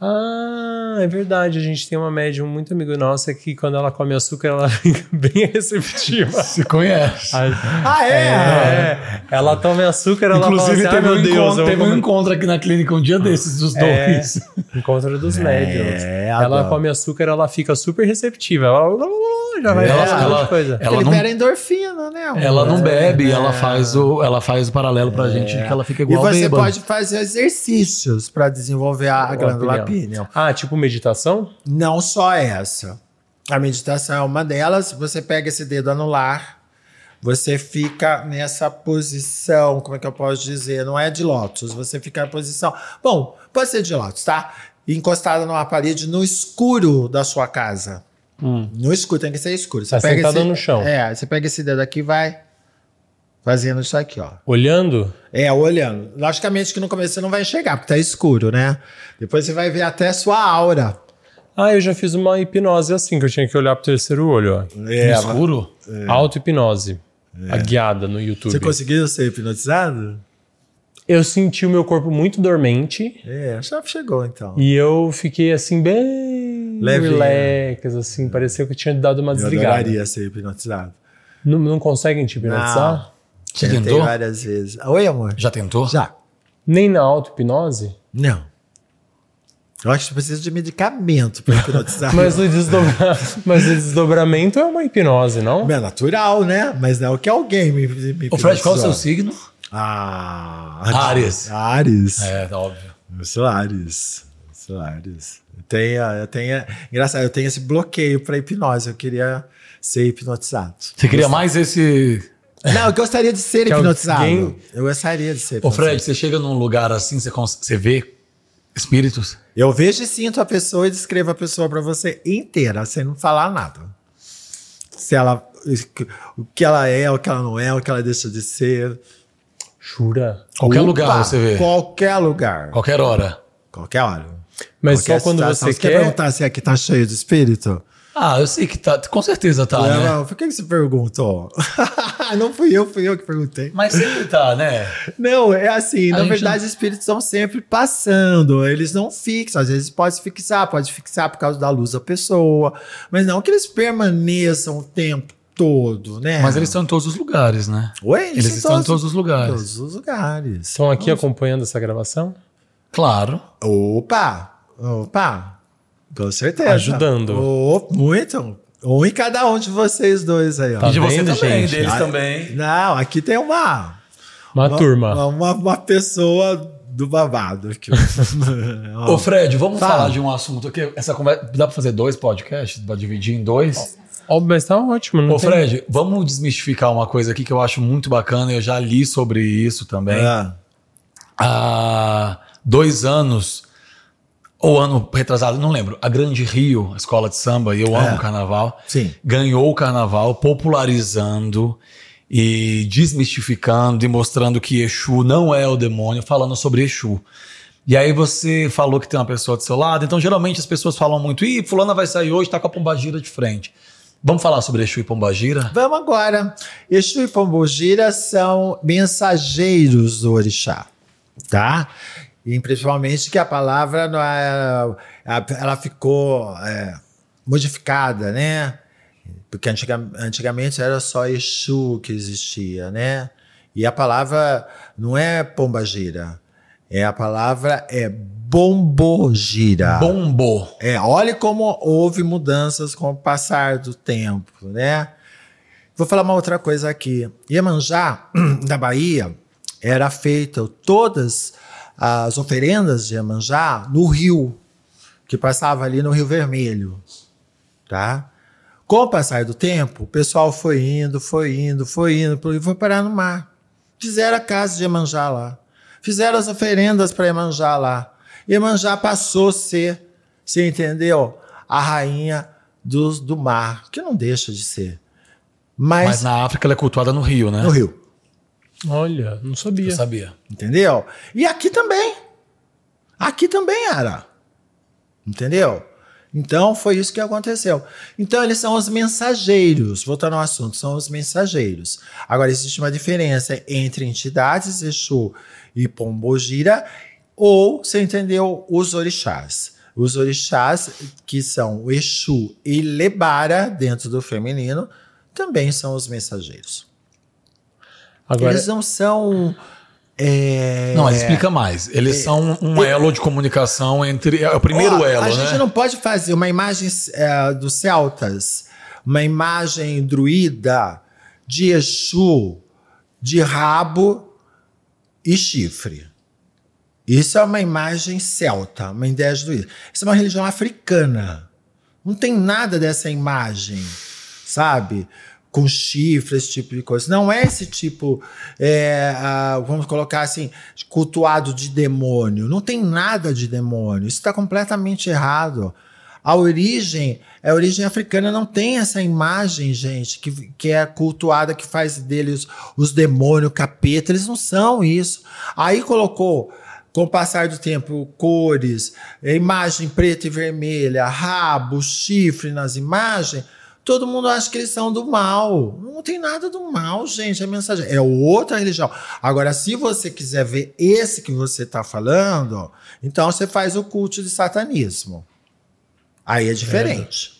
[SPEAKER 1] Ah, é verdade. A gente tem uma médium muito amigo nossa que quando ela come açúcar, ela fica bem receptiva.
[SPEAKER 2] Se conhece.
[SPEAKER 1] Ah,
[SPEAKER 3] Ah, é?
[SPEAKER 1] é. Ela toma açúcar, ela
[SPEAKER 2] Inclusive,
[SPEAKER 1] fala assim,
[SPEAKER 2] teve,
[SPEAKER 1] ah,
[SPEAKER 2] um
[SPEAKER 1] meu Deus.
[SPEAKER 2] encontro, teve um encontro aqui na clínica um dia desses, dos
[SPEAKER 1] É,
[SPEAKER 2] dois.
[SPEAKER 1] encontro dos médiums. ela
[SPEAKER 3] adoro.
[SPEAKER 1] come açúcar, ela fica super receptiva. Ela já vai
[SPEAKER 2] Ela- ela-
[SPEAKER 1] coisa.
[SPEAKER 2] ela
[SPEAKER 3] Ele
[SPEAKER 2] não-
[SPEAKER 3] libera endorfina, né? amor?
[SPEAKER 2] Ela não bebe,
[SPEAKER 3] É.
[SPEAKER 2] ela faz o, ela faz o paralelo pra gente de que ela fica
[SPEAKER 3] E
[SPEAKER 2] igual
[SPEAKER 3] você
[SPEAKER 2] bêbado.
[SPEAKER 3] pode fazer exercícios para desenvolver a, a glândula pineal.
[SPEAKER 1] Ah, tipo meditação?
[SPEAKER 3] Não só essa. A meditação é uma delas. Você pega esse dedo anular, você fica nessa posição, como é que eu posso dizer? Não é de lótus, você fica na posição. Bom, pode ser de lótus, tá? encostada numa parede no escuro da sua casa. No escuro, tem que ser escuro. Você
[SPEAKER 1] Tá sentada
[SPEAKER 3] esse,
[SPEAKER 1] no chão.
[SPEAKER 3] É, você pega esse dedo aqui e vai fazendo isso aqui, ó.
[SPEAKER 1] Olhando?
[SPEAKER 3] É, olhando. Logicamente que no começo você não vai enxergar, porque tá escuro, né? Depois você vai ver até a sua aura.
[SPEAKER 1] Ah, eu já fiz uma hipnose assim, que eu tinha que olhar pro terceiro olho, ó.
[SPEAKER 3] É,
[SPEAKER 2] no escuro?
[SPEAKER 1] Auto-hipnose. A guiada no YouTube.
[SPEAKER 3] Você conseguiu ser hipnotizado?
[SPEAKER 1] Eu senti o meu corpo muito dormente
[SPEAKER 3] É, já chegou então.
[SPEAKER 1] e eu fiquei assim, bem
[SPEAKER 3] Levinho.
[SPEAKER 1] relax, assim, parecia que eu tinha dado uma
[SPEAKER 3] Eu
[SPEAKER 1] desligada.
[SPEAKER 3] adoraria ser hipnotizado.
[SPEAKER 1] Não, não conseguem te hipnotizar?
[SPEAKER 3] Tentei
[SPEAKER 2] tentou?
[SPEAKER 3] várias vezes. Oi, amor?
[SPEAKER 2] Já tentou?
[SPEAKER 3] Já.
[SPEAKER 1] Nem na auto-hipnose?
[SPEAKER 3] Não. Eu acho que precisa de medicamento para hipnotizar.
[SPEAKER 1] Mas o, desdobra... Mas o desdobramento é uma hipnose, não?
[SPEAKER 3] É natural, né? Mas não é o que alguém me, me
[SPEAKER 2] Ô, Fred, qual é o seu signo?
[SPEAKER 3] Ah,
[SPEAKER 2] Ares.
[SPEAKER 3] Ares.
[SPEAKER 2] É, óbvio.
[SPEAKER 3] Eu sou Ares. Eu sou Ares. Eu tenho, eu tenho, engraçado, eu tenho esse bloqueio para hipnose. Eu queria ser hipnotizado.
[SPEAKER 2] Você queria mais esse.
[SPEAKER 3] Não, eu gostaria de ser
[SPEAKER 1] Que
[SPEAKER 3] hipnotizado.
[SPEAKER 1] alguém-
[SPEAKER 3] Eu gostaria de ser
[SPEAKER 2] Ô,
[SPEAKER 3] hipnotizado.
[SPEAKER 2] Fred, você chega num lugar assim, você, você vê espíritos?
[SPEAKER 3] Eu vejo e sinto a pessoa e descrevo a pessoa para você inteira, sem não falar nada. Se ela, o que ela é, o que ela não é, o que ela deixa de ser.
[SPEAKER 1] Jura?
[SPEAKER 2] Qualquer
[SPEAKER 3] Opa,
[SPEAKER 2] lugar você vê.
[SPEAKER 3] Qualquer lugar.
[SPEAKER 2] Qualquer hora.
[SPEAKER 3] Qualquer hora.
[SPEAKER 1] Mas
[SPEAKER 3] Qualquer
[SPEAKER 1] só quando
[SPEAKER 3] situação.
[SPEAKER 1] você
[SPEAKER 3] quer
[SPEAKER 1] quer.
[SPEAKER 3] perguntar se aqui tá cheio de espírito?
[SPEAKER 2] Ah, eu sei que tá. Com certeza tá, né?
[SPEAKER 3] Não, Por que você perguntou? não fui eu, fui eu que perguntei.
[SPEAKER 2] Mas sempre tá, né?
[SPEAKER 3] Não, é assim,
[SPEAKER 2] A
[SPEAKER 3] na verdade, os espíritos estão sempre passando, eles não fixam, às vezes pode fixar, pode fixar por causa da luz da pessoa, mas não que eles permaneçam o tempo todo, né?
[SPEAKER 2] Mas eles estão em todos os lugares, né?
[SPEAKER 3] Oi,
[SPEAKER 2] Eles estão em todos os lugares.
[SPEAKER 3] Todos os lugares.
[SPEAKER 1] Estão aqui acompanhando essa gravação?
[SPEAKER 2] Claro.
[SPEAKER 3] Opa, opa, com certeza.
[SPEAKER 1] Ajudando.
[SPEAKER 3] Oh, muito. Um em cada um de vocês dois aí, ó.
[SPEAKER 1] Tá
[SPEAKER 2] e de você
[SPEAKER 1] vendo,
[SPEAKER 2] também,
[SPEAKER 1] gente?
[SPEAKER 2] deles
[SPEAKER 3] Ah,
[SPEAKER 2] também.
[SPEAKER 3] Não, aqui tem uma...
[SPEAKER 1] Uma, turma.
[SPEAKER 3] Uma, uma, uma pessoa do babado aqui.
[SPEAKER 2] Ô, Fred, vamos
[SPEAKER 3] Fala.
[SPEAKER 2] falar de um assunto aqui. Essa conversa. Dá pra fazer dois podcasts? Pra dividir em dois?
[SPEAKER 1] Ó, mas tá ótimo, não
[SPEAKER 2] Ô,
[SPEAKER 1] tem-
[SPEAKER 2] Fred, vamos desmistificar uma coisa aqui que eu acho muito bacana. Eu já li sobre isso também.
[SPEAKER 3] Ah,
[SPEAKER 2] Há dois anos, ou ano retrasado, não lembro. A Grande Rio, a escola de samba, e eu amo
[SPEAKER 3] É.
[SPEAKER 2] carnaval,
[SPEAKER 3] sim.
[SPEAKER 2] ganhou o carnaval popularizando e desmistificando e mostrando que Exu não é o demônio, falando sobre Exu. E aí você falou que tem uma pessoa do seu lado, então geralmente as pessoas falam muito, ih, fulana vai sair hoje, tá com a pombagira de frente. Vamos falar sobre Exu e pombagira?
[SPEAKER 3] Vamos agora. Exu e Pombogira são mensageiros do orixá, tá? E principalmente que a palavra é- ela ficou é, modificada, né? Porque antiga- antigamente era só Exu que existia, né? E a palavra não é Pombagira, é a palavra é Bombogira.
[SPEAKER 2] Bombo.
[SPEAKER 3] É, olha como houve mudanças com o passar do tempo, né? Vou falar uma outra coisa aqui. Iemanjá, da Bahia, era feita todas as oferendas de Iemanjá no rio, que passava ali no Rio Vermelho, tá? Com o passar do tempo, o pessoal foi indo, foi indo, foi indo, foi parar no mar. Fizeram a casa de Iemanjá lá. Fizeram as oferendas para Iemanjá lá. Iemanjá passou a ser, você entendeu? A rainha do, do mar, que não deixa de ser. Mas,
[SPEAKER 2] Mas na África ela é cultuada no Rio, né?
[SPEAKER 3] no rio,
[SPEAKER 1] Olha, não sabia.
[SPEAKER 2] Eu sabia.
[SPEAKER 3] entendeu? E aqui também. Aqui também era. Entendeu? Então foi isso que aconteceu. Então eles são os mensageiros. Voltando ao assunto, são os mensageiros. Agora existe uma diferença entre entidades Exu e Pombogira ou, você entendeu, os orixás. Os orixás, que são o Exu e Lebara, dentro do feminino, também são os mensageiros.
[SPEAKER 1] Agora,
[SPEAKER 3] Eles não são. é,
[SPEAKER 2] Não, explica mais. Eles são um elo de comunicação entre. É o primeiro elo,
[SPEAKER 3] A
[SPEAKER 2] né?
[SPEAKER 3] gente não pode fazer uma imagem é, dos celtas, uma imagem druida de Exu, de rabo e chifre. Isso é uma imagem celta, uma ideia de druida. Isso é uma religião africana. Não tem nada dessa imagem, sabe? com chifre, esse tipo de coisa. Não é esse tipo, é, vamos colocar assim, cultuado de demônio. Não tem nada de demônio. Isso está completamente errado. A origem, a origem africana não tem essa imagem, gente, que, que é cultuada, que faz deles os demônios, capeta. Eles não são isso. Aí colocou com o passar do tempo, cores, imagem preta e vermelha, rabo, chifre nas imagens, todo mundo acha que eles são do mal. Não tem nada do mal, gente. A mensagem é outra religião. Agora, se você quiser ver esse que você está falando, então você faz o culto de satanismo. Aí é diferente.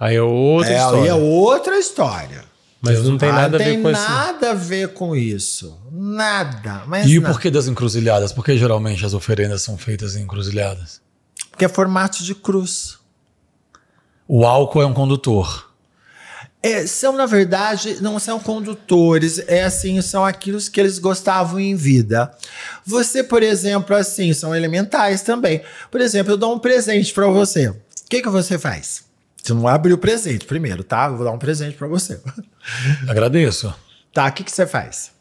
[SPEAKER 1] É. Aí é outra
[SPEAKER 3] é,
[SPEAKER 1] história.
[SPEAKER 3] Aí é outra história.
[SPEAKER 1] Mas não tem nada a ver com isso.
[SPEAKER 3] Não tem nada a ver com isso. Nada.
[SPEAKER 2] E o porquê das encruzilhadas? Por que geralmente as oferendas são feitas em encruzilhadas?
[SPEAKER 3] Porque é formato de cruz.
[SPEAKER 2] O álcool é um condutor.
[SPEAKER 3] É, são, na verdade, não são condutores, é assim, são aquilo que eles gostavam em vida. Você, por exemplo, assim, são elementais também. Por exemplo, eu dou um presente para você. O que, que você faz? Você não abre o presente primeiro, tá? Eu vou dar um presente para você.
[SPEAKER 2] Agradeço.
[SPEAKER 3] Tá, o que, que você faz?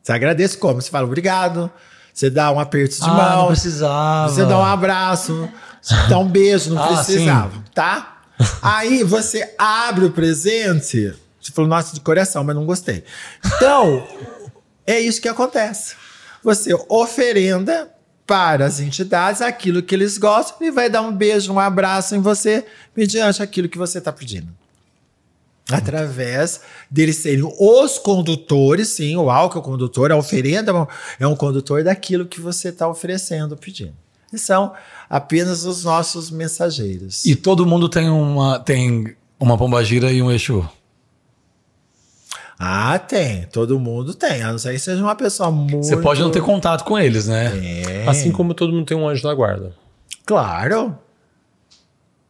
[SPEAKER 3] Você agradece como? Você fala obrigado, você dá um aperto de
[SPEAKER 2] Ah,
[SPEAKER 3] mão,
[SPEAKER 2] não precisava.
[SPEAKER 3] você dá um abraço, você dá um beijo, não
[SPEAKER 2] Ah,
[SPEAKER 3] precisava, tá? Aí você abre o presente, você falou, nossa, de coração, mas não gostei. Então, é isso que acontece. Você oferenda para as entidades aquilo que eles gostam e vai dar um beijo, um abraço em você, mediante aquilo que você está pedindo. Através deles serem os condutores, sim, o álcool é o condutor, a oferenda é um condutor daquilo que você está oferecendo, pedindo. E são apenas os nossos mensageiros.
[SPEAKER 2] E todo mundo tem uma, tem uma pombagira e um Exu.
[SPEAKER 3] Ah, tem. Todo mundo tem. A não ser que seja uma pessoa muito.
[SPEAKER 2] Você pode não ter contato com eles, né?
[SPEAKER 3] É,
[SPEAKER 1] Assim como todo mundo tem um anjo da guarda.
[SPEAKER 3] Claro.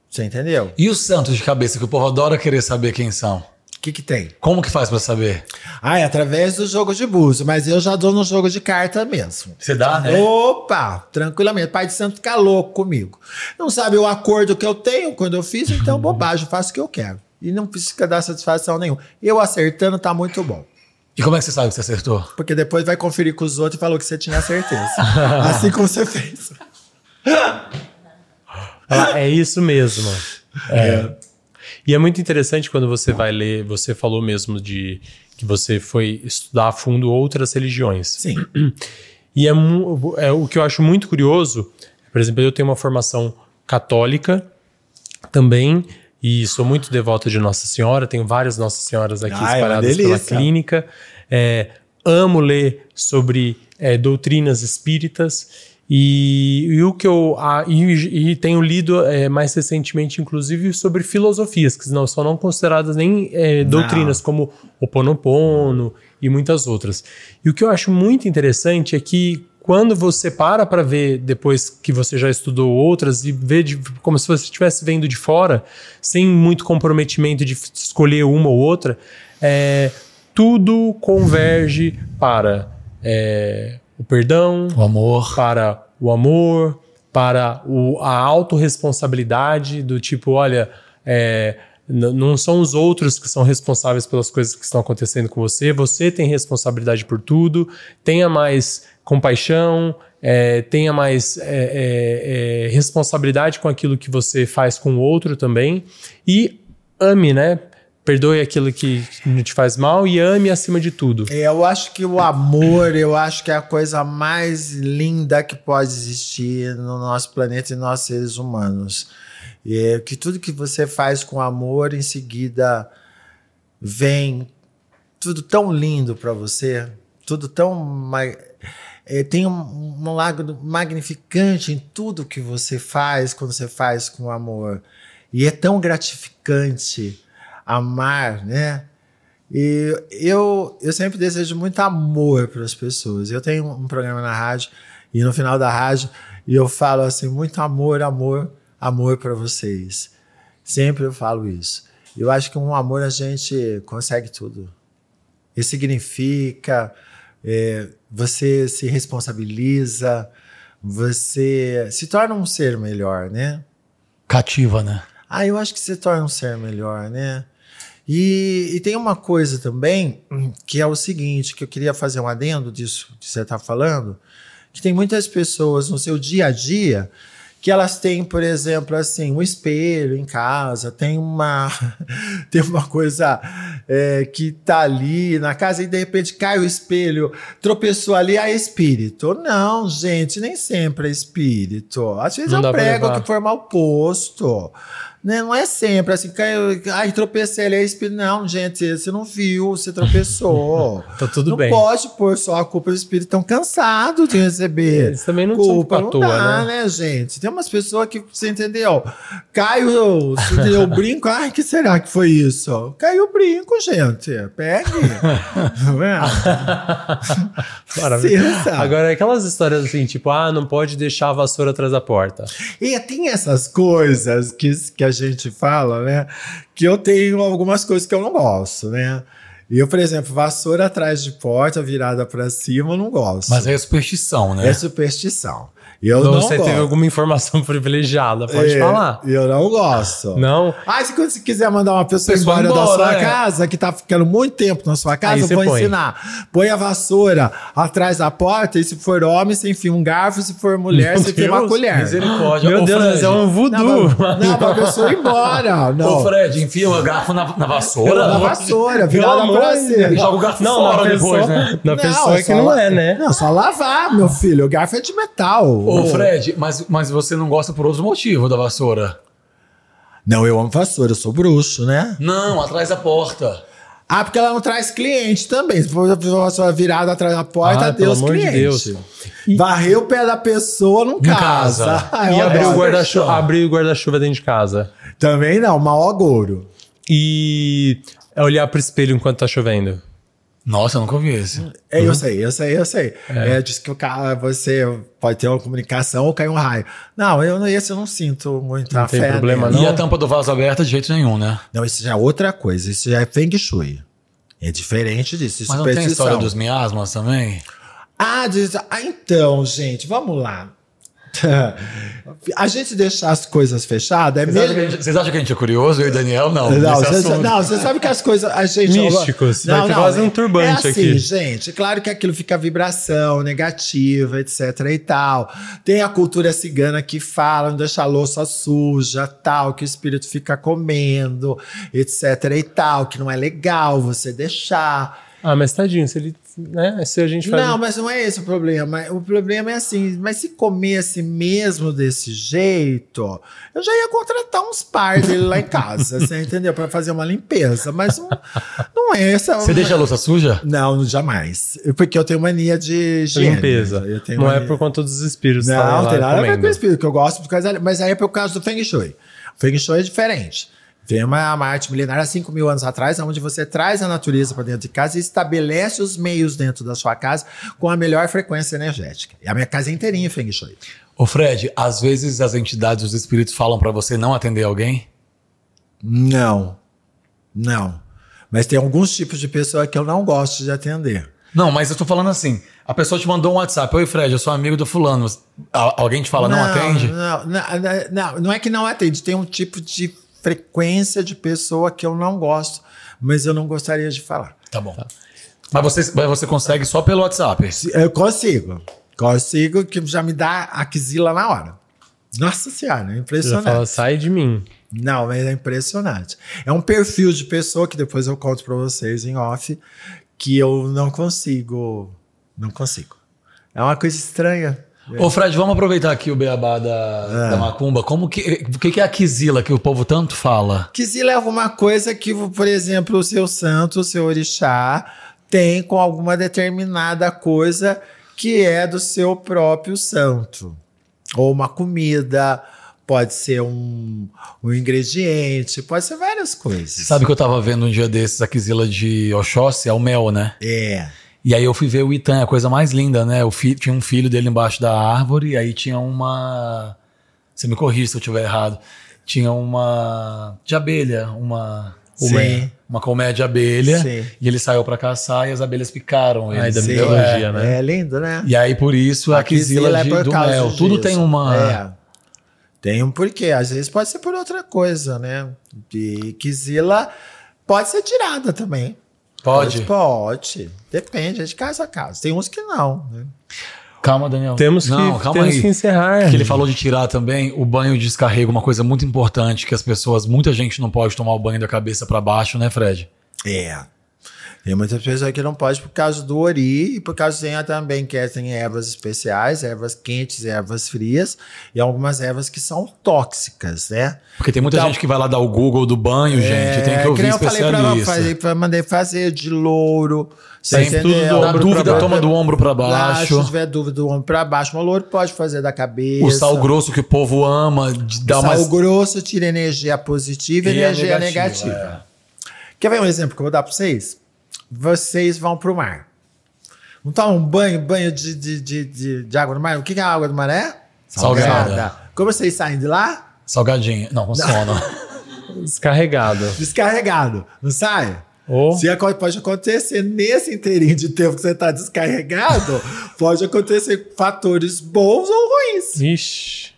[SPEAKER 3] Você entendeu?
[SPEAKER 2] E os santos de cabeça, que o povo adora querer saber quem são.
[SPEAKER 3] O que, que tem?
[SPEAKER 2] Como que faz pra saber?
[SPEAKER 3] Ah, é através do jogo de búzio, mas eu já dou no jogo de carta mesmo.
[SPEAKER 2] Você dá, né?
[SPEAKER 3] Opa, tranquilamente. Pai de santo fica louco comigo. Não sabe o acordo que eu tenho quando eu fiz, então bobagem, eu faço o que eu quero. E não precisa dar satisfação nenhuma. Eu acertando tá muito bom.
[SPEAKER 2] E como é que você sabe que você acertou?
[SPEAKER 3] Porque depois vai conferir com os outros e falou que você tinha certeza. assim como você fez.
[SPEAKER 1] Ah, é isso mesmo. É. E é muito interessante quando você vai ler, você falou mesmo de que você foi estudar a fundo outras religiões.
[SPEAKER 3] Sim.
[SPEAKER 1] E é, é o que eu acho muito curioso. Por exemplo, eu tenho uma formação católica também e sou muito devoto de Nossa Senhora. Tenho várias Nossas Senhoras aqui
[SPEAKER 3] Ah, é
[SPEAKER 1] espalhadas pela
[SPEAKER 3] delícia.
[SPEAKER 1] clínica. É, amo ler sobre é, doutrinas espíritas. E, e o que eu e, e tenho lido é, mais recentemente, inclusive, sobre filosofias, que não são não consideradas nem é, doutrinas, como o Ponopono e muitas outras. E o que eu acho muito interessante é que quando você para para ver depois que você já estudou outras e vê de- como se você estivesse vendo de fora, sem muito comprometimento de escolher uma ou outra, é, tudo converge para é, o perdão,
[SPEAKER 2] O amor.
[SPEAKER 1] para o amor, para o, a autorresponsabilidade do tipo, olha, é, não são os outros que são responsáveis pelas coisas que estão acontecendo com você, você tem responsabilidade por tudo, tenha mais compaixão, é, tenha mais é, é, é, responsabilidade com aquilo que você faz com o outro também e ame, né? Perdoe aquilo que te faz mal e ame acima de tudo.
[SPEAKER 3] Eu acho que o amor, eu acho que é a coisa mais linda que pode existir no nosso planeta e nós seres humanos. Que tudo que você faz com amor, em seguida vem tudo tão lindo para você, tudo tão é, tem um, um lado magnificante em tudo que você faz quando você faz com amor. E é tão gratificante amar, né? E eu, eu sempre desejo muito amor para as pessoas. Eu tenho um programa na rádio e no final da rádio e eu falo assim muito amor, amor, amor para vocês. Sempre eu falo isso. Eu acho que com um amor a gente consegue tudo. E significa, é, você se responsabiliza, você se torna um ser melhor, né?
[SPEAKER 2] Cativa, né?
[SPEAKER 3] Ah, eu acho que se torna um ser melhor, né? E, e tem uma coisa também que é o seguinte, que eu queria fazer um adendo disso que você está falando, que tem muitas pessoas no seu dia a dia que elas têm, por exemplo, assim, um espelho em casa, tem uma tem uma coisa é, que tá ali na casa e de repente cai o espelho, tropeçou ali, é espírito. Não, gente, nem sempre é espírito. Às vezes
[SPEAKER 1] Não dá pra
[SPEAKER 3] prego que for mal posto. Né? Não é sempre assim, caiu, ai, tropecei ali, é espírito. Não, gente, você não viu, você tropeçou.
[SPEAKER 1] Tá tudo
[SPEAKER 3] não
[SPEAKER 1] bem.
[SPEAKER 3] pode pôr só a culpa do espírito, tão cansado de receber.
[SPEAKER 1] Eles também não
[SPEAKER 3] culpa, não
[SPEAKER 1] toa,
[SPEAKER 3] dá,
[SPEAKER 1] né?
[SPEAKER 3] né, gente? Tem umas pessoas que, você entendeu? Cai o, brinco, ai, que será que foi isso? Caiu o brinco, gente. Pegue. Não é?
[SPEAKER 1] Maravilha. Agora, aquelas histórias assim, tipo, ah, não pode deixar a vassoura atrás da porta.
[SPEAKER 3] E tem essas coisas que, que a gente fala, né? Que eu tenho algumas coisas que eu não gosto, né? E eu, por exemplo, vassoura atrás de porta, virada para cima, eu não gosto.
[SPEAKER 2] Mas é superstição, né?
[SPEAKER 3] É superstição. Eu
[SPEAKER 1] Então
[SPEAKER 3] não
[SPEAKER 1] você
[SPEAKER 3] gosto.
[SPEAKER 1] teve alguma informação privilegiada, pode
[SPEAKER 3] É,
[SPEAKER 1] falar.
[SPEAKER 3] Eu não gosto.
[SPEAKER 1] Não?
[SPEAKER 3] Ah, se você quiser mandar uma pessoa,
[SPEAKER 2] Pessoa
[SPEAKER 3] embora, da
[SPEAKER 2] embora,
[SPEAKER 3] sua
[SPEAKER 2] é.
[SPEAKER 3] casa, que tá ficando muito tempo na sua casa,
[SPEAKER 1] Aí
[SPEAKER 3] eu
[SPEAKER 1] você
[SPEAKER 3] vou
[SPEAKER 1] põe.
[SPEAKER 3] ensinar. Põe a vassoura atrás da porta e se for homem, você enfia um garfo, se for mulher,
[SPEAKER 1] Meu
[SPEAKER 3] você enfia uma colher.
[SPEAKER 2] Misericórdia.
[SPEAKER 1] Meu
[SPEAKER 2] Ô,
[SPEAKER 1] Deus,
[SPEAKER 2] Fred,
[SPEAKER 1] mas é um voodoo.
[SPEAKER 3] Não, pra- não, pra pessoa ir embora. Não.
[SPEAKER 2] Ô, Fred, enfia o garfo na, na vassoura.
[SPEAKER 3] Na vassoura, virada pra cima.
[SPEAKER 2] E joga o garfo
[SPEAKER 1] Não,
[SPEAKER 2] fora
[SPEAKER 1] pessoa,
[SPEAKER 2] depois, né?
[SPEAKER 1] na pessoa
[SPEAKER 3] é
[SPEAKER 1] que não
[SPEAKER 3] la-
[SPEAKER 1] é, né?
[SPEAKER 3] Não, só lavar, meu filho. O garfo é de metal.
[SPEAKER 2] Ô, Fred, mas, mas você não gosta por outro motivo da vassoura?
[SPEAKER 3] Não, eu amo vassoura, eu sou bruxo, né?
[SPEAKER 2] Não, atrás da porta.
[SPEAKER 3] Ah, porque ela não traz cliente também. Se for a vassoura virada atrás da porta,
[SPEAKER 1] Ah, pelo
[SPEAKER 3] Deus
[SPEAKER 1] amor de
[SPEAKER 3] cliente.
[SPEAKER 1] Deus. E-
[SPEAKER 3] Varrer o pé da pessoa não, casa.
[SPEAKER 2] casa.
[SPEAKER 3] Ah,
[SPEAKER 1] E abrir o guarda-chuva abrir o guarda-chuva dentro de casa.
[SPEAKER 3] Também não, mau agouro.
[SPEAKER 1] E é olhar pro espelho enquanto tá chovendo.
[SPEAKER 2] Nossa, eu nunca ouvi esse.
[SPEAKER 3] É, eu sei, eu sei, eu sei. É. diz que o cara, você pode ter uma comunicação ou cair um raio. Não, eu, esse eu não sinto muita
[SPEAKER 1] Não tem
[SPEAKER 3] fé.
[SPEAKER 1] problema,
[SPEAKER 3] nele.
[SPEAKER 1] Não.
[SPEAKER 2] E a tampa do vaso aberta de jeito nenhum, né?
[SPEAKER 3] Não, isso já é outra coisa. Isso já é Feng Shui. É diferente disso. Isso
[SPEAKER 2] Mas
[SPEAKER 3] é
[SPEAKER 2] não tem a
[SPEAKER 3] superstição.
[SPEAKER 2] história dos miasmas também?
[SPEAKER 3] Ah, diz, ah, então, gente, vamos lá. A gente deixar as coisas fechadas é
[SPEAKER 2] Vocês acham, que a
[SPEAKER 3] mesmo.
[SPEAKER 2] gente, vocês acham que a gente é curioso? Eu e Daniel, não.
[SPEAKER 3] Não, você, não, sabe que as coisas. A gente,
[SPEAKER 1] Místicos, vai ter quase um turbante
[SPEAKER 3] é assim,
[SPEAKER 1] aqui.
[SPEAKER 3] gente. Claro que aquilo fica vibração negativa, etc. e tal. Tem a cultura cigana que fala, não deixa a louça suja, tal, que o espírito fica comendo, etc. e tal, que não é legal você deixar.
[SPEAKER 1] Ah, mas tadinho, se ele. Né, se a gente faz.
[SPEAKER 3] Não, mas não é esse o problema. O problema é assim, mas se comesse mesmo desse jeito, eu já ia contratar uns par dele lá em casa, você entendeu? Pra fazer uma limpeza. Mas não, não é essa.
[SPEAKER 2] Você deixa a louça suja?
[SPEAKER 3] Não, jamais. Porque eu tenho mania de higiene.
[SPEAKER 1] limpeza.
[SPEAKER 3] Eu tenho
[SPEAKER 1] Não é
[SPEAKER 3] mania-
[SPEAKER 1] por conta dos espíritos.
[SPEAKER 3] Não, não
[SPEAKER 1] lá
[SPEAKER 3] tem nada a ver com o espírito, que eu gosto, por causa, mas aí é por causa do Feng Shui. O Feng Shui é diferente. Vem uma, uma arte milenar há 5 mil anos atrás, onde você traz a natureza para dentro de casa e estabelece os meios dentro da sua casa com a melhor frequência energética. E a minha casa é inteirinha Feng Shui.
[SPEAKER 2] Ô, Fred, às vezes as entidades, os espíritos falam pra você não atender alguém?
[SPEAKER 3] Não. Não. Mas tem alguns tipos de pessoa que eu não gosto de atender.
[SPEAKER 2] Não, mas eu tô falando assim. A pessoa te mandou um WhatsApp. Oi, Fred, eu sou amigo do fulano. Al- Alguém te fala, não, atende?
[SPEAKER 3] Não, não, não, não é que não atende. Tem um tipo de frequência de pessoa que eu não gosto, mas eu não gostaria de falar.
[SPEAKER 2] Tá bom. Mas você, mas você consegue só pelo WhatsApp?
[SPEAKER 3] Eu consigo. Consigo, que já me dá a quisila na hora. Nossa Senhora, é
[SPEAKER 1] Você já
[SPEAKER 3] impressionante.
[SPEAKER 1] fala, sai de mim.
[SPEAKER 3] Não, mas é impressionante. É um perfil de pessoa que depois eu conto pra vocês em off, que eu não consigo. Não consigo. É uma coisa estranha.
[SPEAKER 2] Ô, Fred, vamos aproveitar aqui o beabá da, da Macumba. Como que, o que, que é a Kizila que o povo tanto fala?
[SPEAKER 3] Quisila é alguma coisa que, por exemplo, o seu santo, o seu orixá, tem com alguma determinada coisa que é do seu próprio santo. Ou uma comida, pode ser um, um ingrediente, pode ser várias coisas.
[SPEAKER 2] Sabe que eu tava vendo um dia desses a Kizila de Oxóssi, é o mel, né?
[SPEAKER 3] É.
[SPEAKER 2] E aí eu fui ver o Itan, a coisa mais linda, né? O fi- tinha um filho dele embaixo da árvore, e aí tinha uma. Você me corrija se eu estiver errado. Tinha uma. de abelha, uma.
[SPEAKER 3] Sim.
[SPEAKER 2] Uma colmeia de abelha.
[SPEAKER 3] Sim.
[SPEAKER 2] E ele saiu pra caçar e as abelhas picaram ele.
[SPEAKER 1] Ai, da mitologia,
[SPEAKER 2] É.
[SPEAKER 1] né?
[SPEAKER 3] É lindo, né?
[SPEAKER 2] E aí por isso a, Kizila
[SPEAKER 3] é
[SPEAKER 2] de,
[SPEAKER 3] por
[SPEAKER 2] do mel.
[SPEAKER 3] disso.
[SPEAKER 2] Tudo tem uma.
[SPEAKER 3] É. Tem um porquê. Às vezes pode ser por outra coisa, né? De Kizila pode ser tirada também.
[SPEAKER 2] Pode?
[SPEAKER 3] Pode. Depende, é de casa a casa. Tem uns que não. Né?
[SPEAKER 2] Calma, Daniel.
[SPEAKER 1] Temos que,
[SPEAKER 2] Não, calma
[SPEAKER 1] temos
[SPEAKER 2] aí.
[SPEAKER 1] que encerrar.
[SPEAKER 2] Que ele falou de tirar também o banho de descarrego, uma coisa muito importante que as pessoas, muita gente não pode tomar o banho da cabeça pra baixo, né, Fred?
[SPEAKER 3] É. Tem muitas pessoas que não pode por causa do ori e por causa tem também que é, tem ervas especiais, ervas quentes, ervas frias e algumas ervas que são tóxicas, né?
[SPEAKER 2] Porque tem muita
[SPEAKER 3] Então-
[SPEAKER 2] gente que vai lá dar o Google do banho, gente, tem que
[SPEAKER 3] É,
[SPEAKER 2] ouvir
[SPEAKER 3] nem eu falei pra,
[SPEAKER 2] especialista.
[SPEAKER 3] fazer, pra mandei fazer de louro.
[SPEAKER 1] Tem tudo do
[SPEAKER 2] Na dúvida,
[SPEAKER 1] pra
[SPEAKER 2] toma do ombro pra
[SPEAKER 3] Lá,
[SPEAKER 2] baixo.
[SPEAKER 3] se tiver dúvida do ombro pra baixo, o louro pode fazer da cabeça.
[SPEAKER 2] O sal grosso que o povo ama, de dar
[SPEAKER 3] Sal
[SPEAKER 2] mais.
[SPEAKER 3] grosso tira energia positiva e
[SPEAKER 2] E a
[SPEAKER 3] energia
[SPEAKER 2] negativa,
[SPEAKER 3] negativa. Quer ver um exemplo que eu vou dar pra vocês? Vocês vão pro mar. Não tomam um banho, banho de, de, de, de, de água do mar? O que, que a água do mar é?
[SPEAKER 2] Salgada.
[SPEAKER 3] Como vocês saem de lá?
[SPEAKER 2] Salgadinho. Não, com sono.
[SPEAKER 1] Descarregado.
[SPEAKER 3] Descarregado. Não sai?
[SPEAKER 1] Ou
[SPEAKER 3] Se pode acontecer nesse inteirinho de tempo que você está descarregado, pode acontecer fatores bons ou ruins.
[SPEAKER 1] Ixi.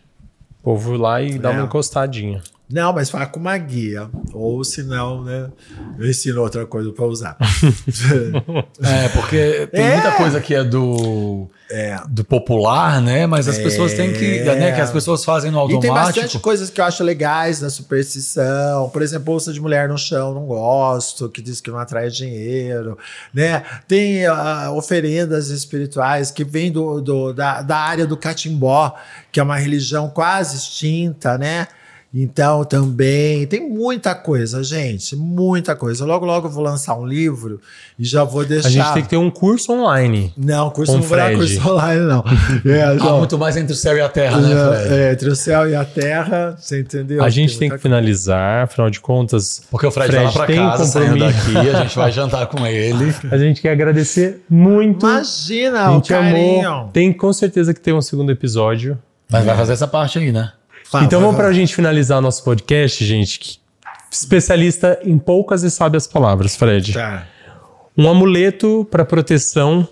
[SPEAKER 1] O povo lá e dá
[SPEAKER 3] É.
[SPEAKER 1] uma encostadinha.
[SPEAKER 3] Não, mas fala com uma guia. Ou se não, né? Eu ensino outra coisa para usar.
[SPEAKER 2] É, porque tem
[SPEAKER 3] É.
[SPEAKER 2] muita coisa que é do,
[SPEAKER 3] é.
[SPEAKER 2] do popular, né? Mas as pessoas têm que.
[SPEAKER 3] É.
[SPEAKER 2] Né, que as pessoas fazem no
[SPEAKER 3] E tem bastante
[SPEAKER 2] automático.
[SPEAKER 3] coisas que eu acho legais da superstição. Por exemplo, bolsa de mulher no chão, não gosto, que diz que não atrai dinheiro, né? Tem ah, oferendas espirituais que vêm do, do- da, da área do catimbó, que é uma religião quase extinta, né? Então, também tem muita coisa, gente, muita coisa. Logo, logo eu vou lançar um livro e já vou deixar.
[SPEAKER 1] A gente tem que ter um curso online.
[SPEAKER 3] Não, curso
[SPEAKER 1] com
[SPEAKER 3] não
[SPEAKER 1] Fred.
[SPEAKER 3] curso online, não. É, não.
[SPEAKER 2] muito mais entre o céu e a terra, né, Fred?
[SPEAKER 3] É, entre o céu e a terra, você entendeu?
[SPEAKER 1] A gente tem que finalizar, afinal de contas,
[SPEAKER 2] Porque o Fred,
[SPEAKER 1] Fred
[SPEAKER 2] vai lá pra
[SPEAKER 1] tem
[SPEAKER 2] casa, saindo
[SPEAKER 1] compromisso.
[SPEAKER 2] daqui, a gente vai jantar com ele.
[SPEAKER 1] a gente quer agradecer muito.
[SPEAKER 3] Imagina
[SPEAKER 1] a
[SPEAKER 3] o carinho.
[SPEAKER 1] amou. Tem com certeza que tem um segundo episódio.
[SPEAKER 2] Mas vai fazer essa parte aí, né?
[SPEAKER 3] Fala,
[SPEAKER 1] então vamos para a gente finalizar nosso podcast, gente. Especialista em poucas e sábias palavras, Fred.
[SPEAKER 3] Tá.
[SPEAKER 1] Um amuleto para proteção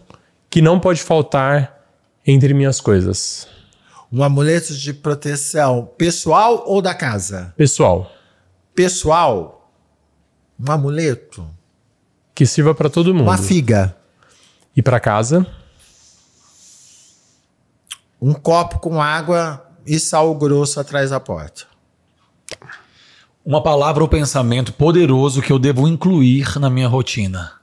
[SPEAKER 1] que não pode faltar entre minhas coisas.
[SPEAKER 3] Um amuleto de proteção pessoal ou da casa?
[SPEAKER 1] Pessoal,
[SPEAKER 3] Pessoal. Um amuleto.
[SPEAKER 1] que sirva para todo mundo.
[SPEAKER 3] Uma figa.
[SPEAKER 1] E para casa,
[SPEAKER 3] Um copo com água e sal grosso atrás da porta.
[SPEAKER 2] Uma palavra ou pensamento poderoso que eu devo incluir na minha rotina.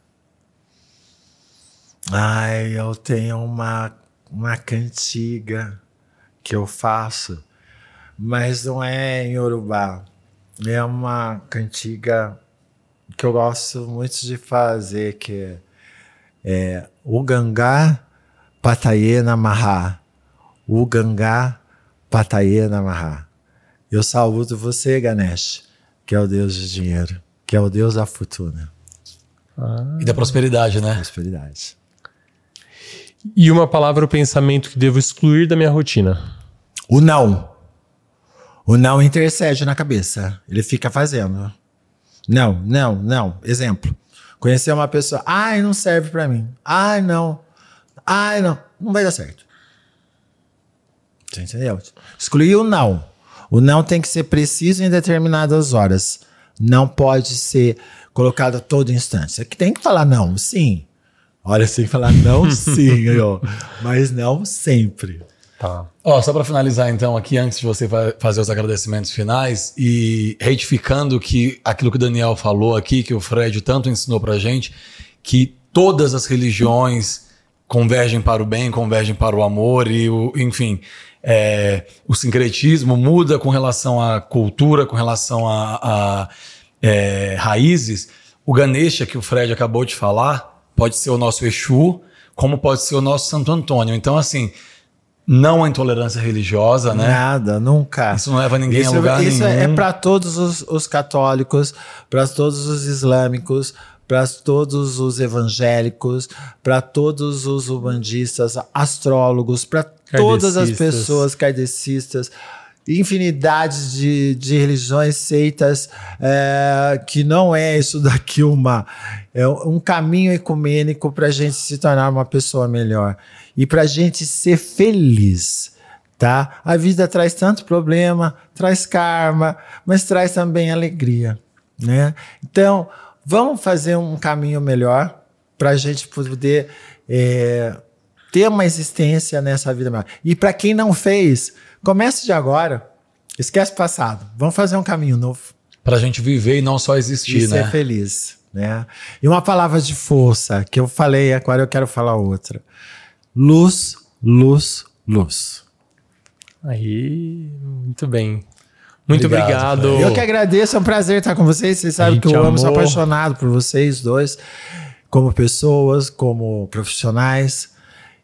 [SPEAKER 3] Ai, eu tenho uma, uma cantiga que eu faço, mas não é em Urubá. É uma cantiga que eu gosto muito de fazer, que é, é o Gangá Pataye Namaha. O Gangá Pataye Namaha. Eu saúdo você, Ganesh, que é o Deus do dinheiro, que é o Deus da fortuna,
[SPEAKER 2] E da prosperidade, né?
[SPEAKER 3] prosperidade.
[SPEAKER 1] e uma palavra ou pensamento que devo excluir da minha rotina.
[SPEAKER 3] O não. O não intercede na cabeça. Ele fica fazendo. Não, não, não. Exemplo. Conhecer uma pessoa. Ai, não serve pra mim. Ai, não. Ai, não. Não vai dar certo. Você entendeu? Excluir o não. O não tem que ser preciso em determinadas horas. Não pode ser colocado a todo instante. Você que tem que falar não, sim. Olha, você tem que falar não, sim, ó. mas não sempre.
[SPEAKER 1] Tá.
[SPEAKER 2] Ó, só para finalizar então aqui, antes de você fa- fazer os agradecimentos finais e retificando que aquilo que o Daniel falou aqui, que o Fred tanto ensinou pra gente, que todas as religiões convergem para o bem, convergem para o amor e o, enfim, é, o sincretismo muda com relação à cultura, com relação a, a, é, raízes. O Ganesha que o Fred acabou de falar pode ser o nosso Exu, como pode ser o nosso Santo Antônio. Então assim, não a intolerância religiosa, né?
[SPEAKER 3] Nada, nunca.
[SPEAKER 2] Isso não leva ninguém
[SPEAKER 3] isso,
[SPEAKER 2] a lugar
[SPEAKER 3] isso
[SPEAKER 2] nenhum.
[SPEAKER 3] é para todos os, os católicos, para todos os islâmicos, para todos os evangélicos, para todos os umbandistas, astrólogos, para todas as pessoas kardecistas, infinidade de, de religiões, seitas, é, que não é isso daqui uma é um caminho ecumênico para a gente se tornar uma pessoa melhor e para a gente ser feliz tá? A vida traz tanto problema, traz karma, mas traz também alegria, né? Então, Vamos fazer um caminho melhor para a gente poder é, ter uma existência nessa vida melhor. E para quem não fez, comece de agora. Esquece o passado. Vamos fazer um caminho novo.
[SPEAKER 2] Para a gente viver e não só existir,
[SPEAKER 3] e
[SPEAKER 2] né?
[SPEAKER 3] ser feliz. Né? E uma palavra de força que eu falei, agora eu quero falar outra. Luz, luz, luz.
[SPEAKER 1] Aí, muito bem. Muito
[SPEAKER 2] Obrigado,
[SPEAKER 1] obrigado.
[SPEAKER 3] Eu que agradeço, é um prazer estar com vocês. Vocês sabem que eu amo, sou
[SPEAKER 1] amou.
[SPEAKER 3] apaixonado por vocês dois, como pessoas, como profissionais.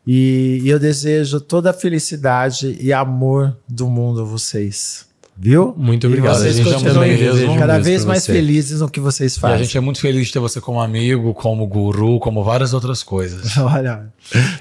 [SPEAKER 3] E, e eu desejo toda a felicidade e amor do mundo a vocês. Viu?
[SPEAKER 1] Muito
[SPEAKER 3] E
[SPEAKER 1] obrigado.
[SPEAKER 3] vocês
[SPEAKER 2] A gente desejo
[SPEAKER 3] cada vez mais
[SPEAKER 1] você.
[SPEAKER 3] felizes no que vocês
[SPEAKER 2] E a
[SPEAKER 3] fazem.
[SPEAKER 2] gente é muito feliz de ter você como amigo, como guru, como várias outras coisas.
[SPEAKER 3] Olha.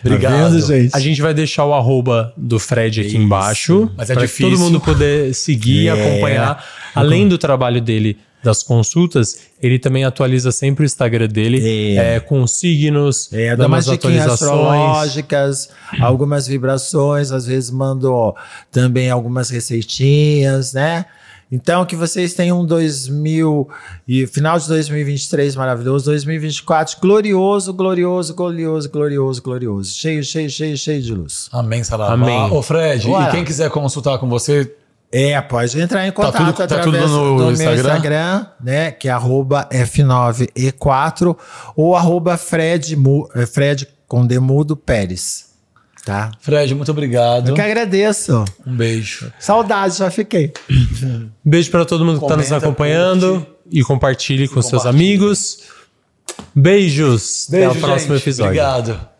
[SPEAKER 2] Obrigado.
[SPEAKER 3] Tá vendo, gente?
[SPEAKER 1] A gente vai deixar o arroba do Fred aqui
[SPEAKER 3] Isso.
[SPEAKER 1] embaixo.
[SPEAKER 2] Mas é difícil.
[SPEAKER 1] todo mundo poder seguir,
[SPEAKER 3] É.
[SPEAKER 1] acompanhar. Além do trabalho dele das consultas, ele também atualiza sempre o Instagram dele
[SPEAKER 3] É.
[SPEAKER 1] é, com signos,
[SPEAKER 3] É, dá
[SPEAKER 1] dando
[SPEAKER 3] umas
[SPEAKER 1] atualizações.
[SPEAKER 3] astrológicas, algumas vibrações, às vezes mando ó, também algumas receitinhas, né? Então, que vocês tenham um 2000 e final de 2023 maravilhoso, 2024 glorioso, glorioso, glorioso, glorioso, glorioso. Cheio, cheio, cheio, cheio de luz.
[SPEAKER 2] Amém, Saravá.
[SPEAKER 1] Amém.
[SPEAKER 2] Ô, Fred,
[SPEAKER 3] Bora.
[SPEAKER 2] e quem quiser consultar com você,
[SPEAKER 3] É, pode entrar em contato
[SPEAKER 2] tudo- tá
[SPEAKER 3] através
[SPEAKER 2] tudo no
[SPEAKER 3] do
[SPEAKER 2] Instagram?
[SPEAKER 3] meu Instagram, né? Que é arroba F9E4 ou arroba Fred, eh, Fred com Demudo Pérez. Tá?
[SPEAKER 2] Fred, muito obrigado.
[SPEAKER 3] Eu que agradeço.
[SPEAKER 2] Um beijo.
[SPEAKER 3] Saudade, já fiquei.
[SPEAKER 1] Beijo para todo mundo que está nos acompanhando
[SPEAKER 2] curte.
[SPEAKER 1] e compartilhe com seus amigos. Beijos.
[SPEAKER 2] Beijo,
[SPEAKER 1] Até o próximo
[SPEAKER 2] gente.
[SPEAKER 1] episódio.
[SPEAKER 2] Obrigado.